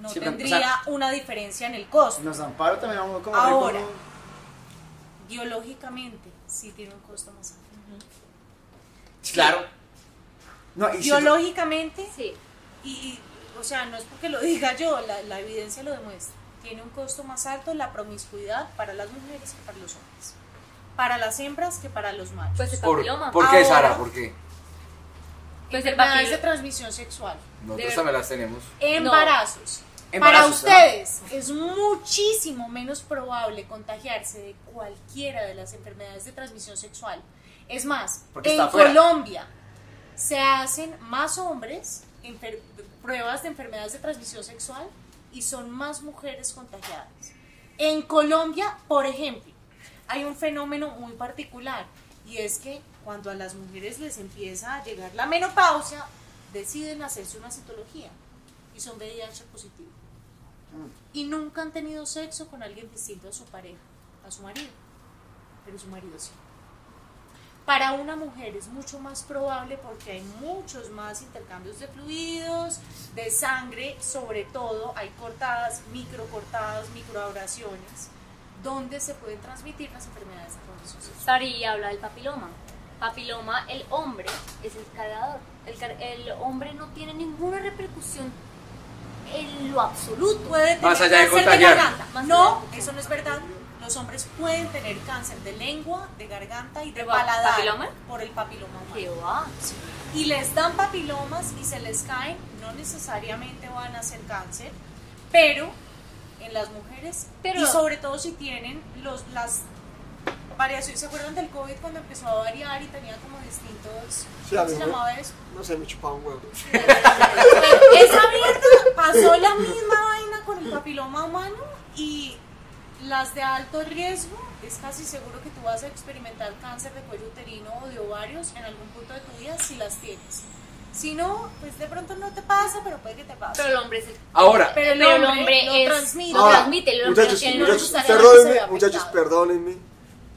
no Sí, pero, tendría o sea, una diferencia en el costo. Nos dan palo también vamos como Ahora. como- Biológicamente, sí tiene un costo más alto. Sí, Claro. No, y siento- Biológicamente, sí. y, y, o sea, no es porque lo diga yo, la, la evidencia lo demuestra. Tiene un costo más alto la promiscuidad para las mujeres que para los hombres. Para las hembras que para los machos. Pues el ¿Por, papiloma. ¿por qué, Ahora- Sara? ¿Por qué? Pues el Enfermedades papil- de transmisión sexual. Nosotros también las tenemos. Embarazos. Para ustedes es muchísimo menos probable contagiarse de cualquiera de las enfermedades de transmisión sexual. Es más, Porque en. Colombia se hacen más hombres enfer- pruebas de enfermedades de transmisión sexual y son más mujeres contagiadas. En Colombia, por ejemplo, hay un fenómeno muy particular y es que cuando a las mujeres les empieza a llegar la menopausia, deciden hacerse una citología y son VIH positivo. Y nunca han tenido sexo con alguien distinto a su pareja, a su marido, pero su marido sí. Para una mujer es mucho más probable porque hay muchos más intercambios de fluidos, de sangre, sobre todo hay cortadas, microcortadas, microabrasiones, donde se pueden transmitir las enfermedades sexuales. Sari habla del papiloma. Papiloma, el hombre es el cargador. El, car- el hombre no tiene ninguna repercusión en lo absoluto. Puede tener Más allá de cáncer contagiar. garganta. Más No, de- eso no es verdad. Los hombres pueden tener cáncer de lengua, de garganta y de ¿De pa- paladar papiloma? por el papiloma humano. ¿Qué va? y les dan papilomas y se les caen, no necesariamente van a ser cáncer, pero en las mujeres, Pero- y sobre todo si tienen los, las variaciones, ¿se acuerdan del COVID cuando empezó a variar y tenía como distintos, Sí, ¿cómo se me- llamaba eso? No sé, me chupaba un huevo. Esa mierda pasó la misma vaina con el papiloma humano y las de alto riesgo, es casi seguro que tú vas a experimentar cáncer de cuello uterino o de ovarios en algún punto de tu vida si las tienes. Si no, pues de pronto no te pasa, pero puede que te pase. Pero el hombre es el Ahora, Pero el Pero el hombre hombre es- transmite. lo Ahora, transmite, el hombre muchachos, no muchachos, perdónenme, muchachos, perdónenme.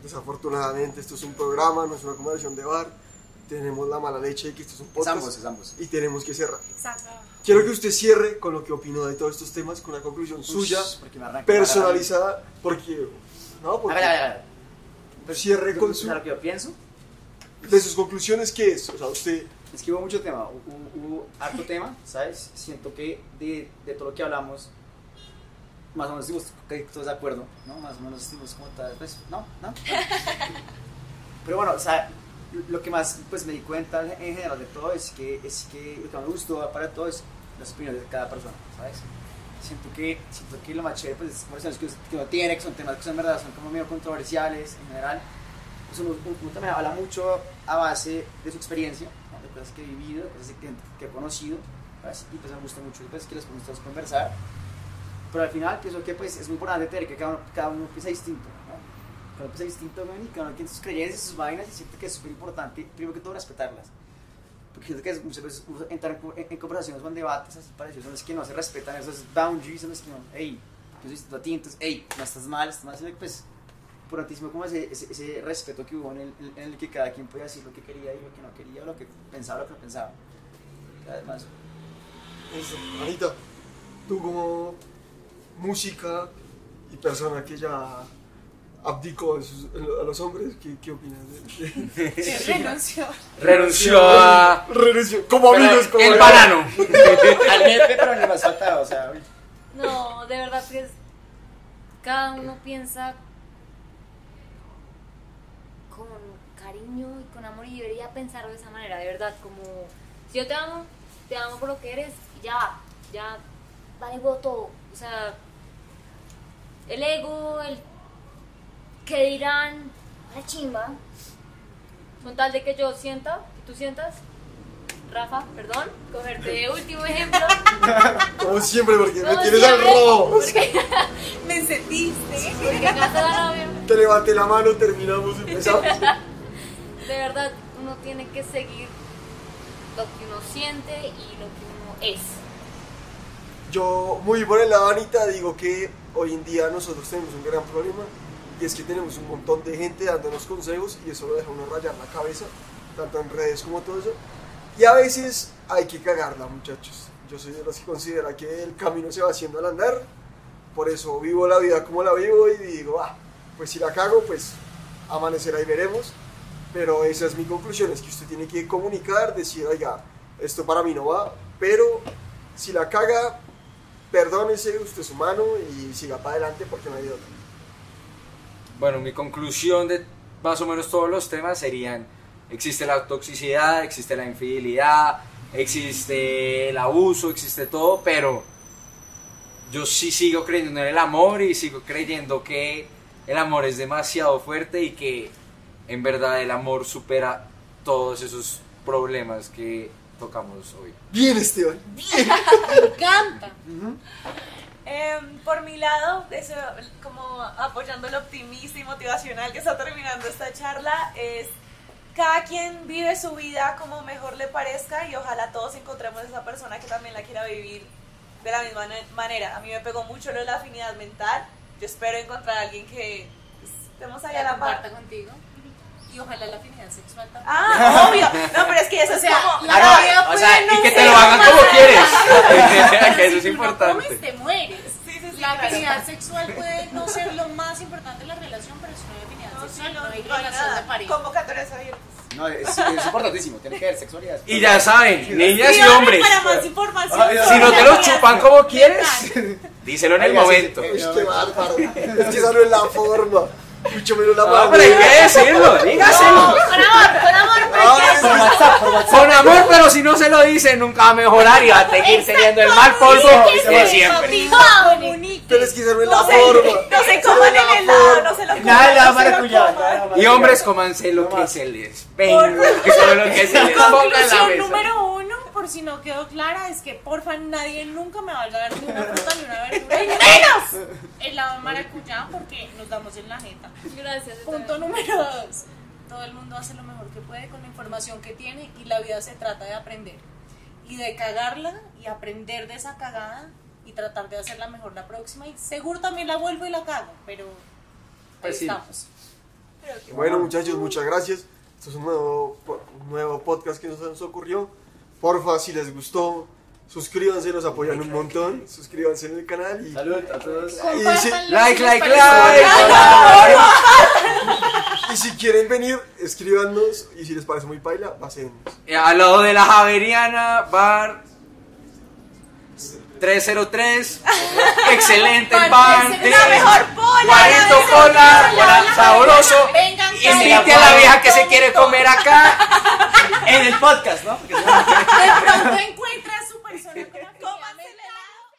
Desafortunadamente, esto es un programa, no es una conversación de bar. Tenemos la mala leche de que esto es un Es podcast. ambos, es ambos. Y tenemos que cerrar. Exacto. Quiero que usted cierre con lo que opinó de todos estos temas, con una conclusión suya, porque arranca- personalizada, porque... No, porque Hágale, hágale, hágale. Pues cierre con su... ¿Sabes lo que yo pienso? De sus conclusiones, ¿qué es? O sea, usted... Es que hubo mucho tema, hubo, hubo harto tema, ¿sabes? Siento que de, de todo lo que hablamos, más o menos estuvimos todos de acuerdo, ¿no? Más o menos estuvimos como tal, pues, ¿no? ¿No? Pero bueno, o sea, lo que más pues me di cuenta en general de todo es que, es que lo que más me gustó para todo es las opiniones de cada persona, ¿sabes? Siento que, siento que lo más chévere pues, es conversaciones que, que uno tiene, que son temas que son verdad son como medio controversiales en general. Pues uno, uno también habla mucho a base de su experiencia, cosas que he vivido, cosas que, que he conocido, y pues me gusta mucho pues, que les podemos conversar. Pero al final pienso que pues, es muy importante tener que cada uno, cada uno piensa distinto. ¿no? Cada uno piensa distinto y cada uno tiene sus creencias, sus vainas y siento que es súper importante, primero que todo, respetarlas. Porque siento que muchas veces uno entra en, en- conversaciones o en debates así son los que no se respetan esos boundaries, son los que no, hey, yo soy distinto a ti, entonces, hey, no estás mal, estás mal, pues, importantísimo como ese, ese, ese respeto que hubo en el, en el que cada quien podía decir lo que quería y lo que no quería, lo que pensaba, lo que no pensaba. Además, Listo. Anita, tú como música y persona que ya abdicó a los hombres, ¿qué, qué opinas de, de- Se renunció. renunció a... Renunció. Como Pero amigos, como el banano. al nepe, pero ni más faltaba, o sea. No, de verdad que es- cada uno piensa con cariño y con amor y debería pensar de esa manera, de verdad, como si yo te amo, te amo por lo que eres y ya, ya huevo todo, o sea, el ego, el que dirán, la chimba, con tal de que yo sienta, que tú sientas, Rafa, perdón, cogerte de último ejemplo. Como siempre, porque me tienes al siempre, robo. Porque, Me sentiste. porque acá está la novia. Te levanté la mano, terminamos, empezamos. De verdad, uno tiene que seguir lo que uno siente y lo que uno es. Yo, muy por el lado de Anita, digo que hoy en día nosotros tenemos un gran problema y es que tenemos un montón de gente dándonos consejos y eso lo deja uno rayar la cabeza, tanto en redes como todo eso. Y a veces hay que cagarla, muchachos. Yo soy de los que considera que el camino se va haciendo al andar, por eso vivo la vida como la vivo y digo, ah, pues si la cago, pues amanecerá y veremos. Pero esa es mi conclusión, es que usted tiene que comunicar, decir, oiga, esto para mí no va, pero si la caga, perdónese, usted es humano y siga para adelante porque no hay otra. Bueno, mi conclusión de más o menos todos los temas serían, existe la toxicidad, existe la infidelidad, existe el abuso, existe todo, pero yo sí sigo creyendo en el amor y sigo creyendo que el amor es demasiado fuerte y que en verdad el amor supera todos esos problemas que tocamos hoy. Bien, Esteban. Me encanta. Em, por mi lado, eso, como apoyando el optimista y motivacional que está terminando esta charla, es cada quien vive su vida como mejor le parezca y ojalá todos encontremos esa persona que también la quiera vivir de la misma ne- manera. A mí me pegó mucho lo de la afinidad mental. Yo espero encontrar a alguien que pues, estemos ahí a la par. comparta contigo. Y ojalá la afinidad sexual también. Ah, obvio. No, pero es que eso O es sea, como. la Ah, no, vida o puede sea, y no Y que te lo hagan como quieres. que eso es Si tú no importante. comes, te mueres. Sí, sí, sí, la claro. afinidad sexual puede no ser lo más importante de la relación, pero si no hay afinidad Convocatorias abiertas. No, es, es importantísimo, tiene que haber sexualidad. Y ya saben, niñas y hombres, Para más información. Ay, si no te lo chupan como quieres, díselo en el momento. eh, Uy, qué bárbaro. Es que esa no es la forma. Mucho menos la mano. pero hay que decirlo, dígaselo. Con amor, con amor, Por WhatsApp, por WhatsApp. Con amor, pero si no se lo dice, nunca va a mejorar y va a seguir teniendo el mal polvo de siempre. Pero es que es No la se, forma. no se coman el la helado, no se lo coman. Nada se lo maracuyá. Y hombres, cómanse lo que se les venga, lo que se les ponga en la Conclusión mesa. número uno, por si no quedó clara, es que porfa nadie nunca me va a dar ni una fruta ni una verdura y menos el lado maracuyá porque nos damos en la jeta. Gracias. Punto número dos. Todo el mundo hace lo mejor que puede con la información que tiene y la vida se trata de aprender. Y de cagarla y aprender de esa cagada y tratar de hacerla mejor la próxima. Y seguro también la vuelvo y la cago, pero ahí Pues sí. estamos. Bueno, muchachos, muchas gracias. Esto es un nuevo, un nuevo podcast que nos ocurrió. Porfa, si les gustó, suscríbanse, nos apoyan un montón. Suscríbanse en el canal y, Salud a todos. Compártanlo si Like, like, like. y si quieren venir, escríbanos. Y si les parece muy paila, pasen. Eh, Al lado de la Javeriana, bar 303. Excelente parte. La mejor pola. Guarito pola, sabroso. Invite a la vieja que se quiere comer acá. En el podcast, ¿no? De pronto encuentra a su persona con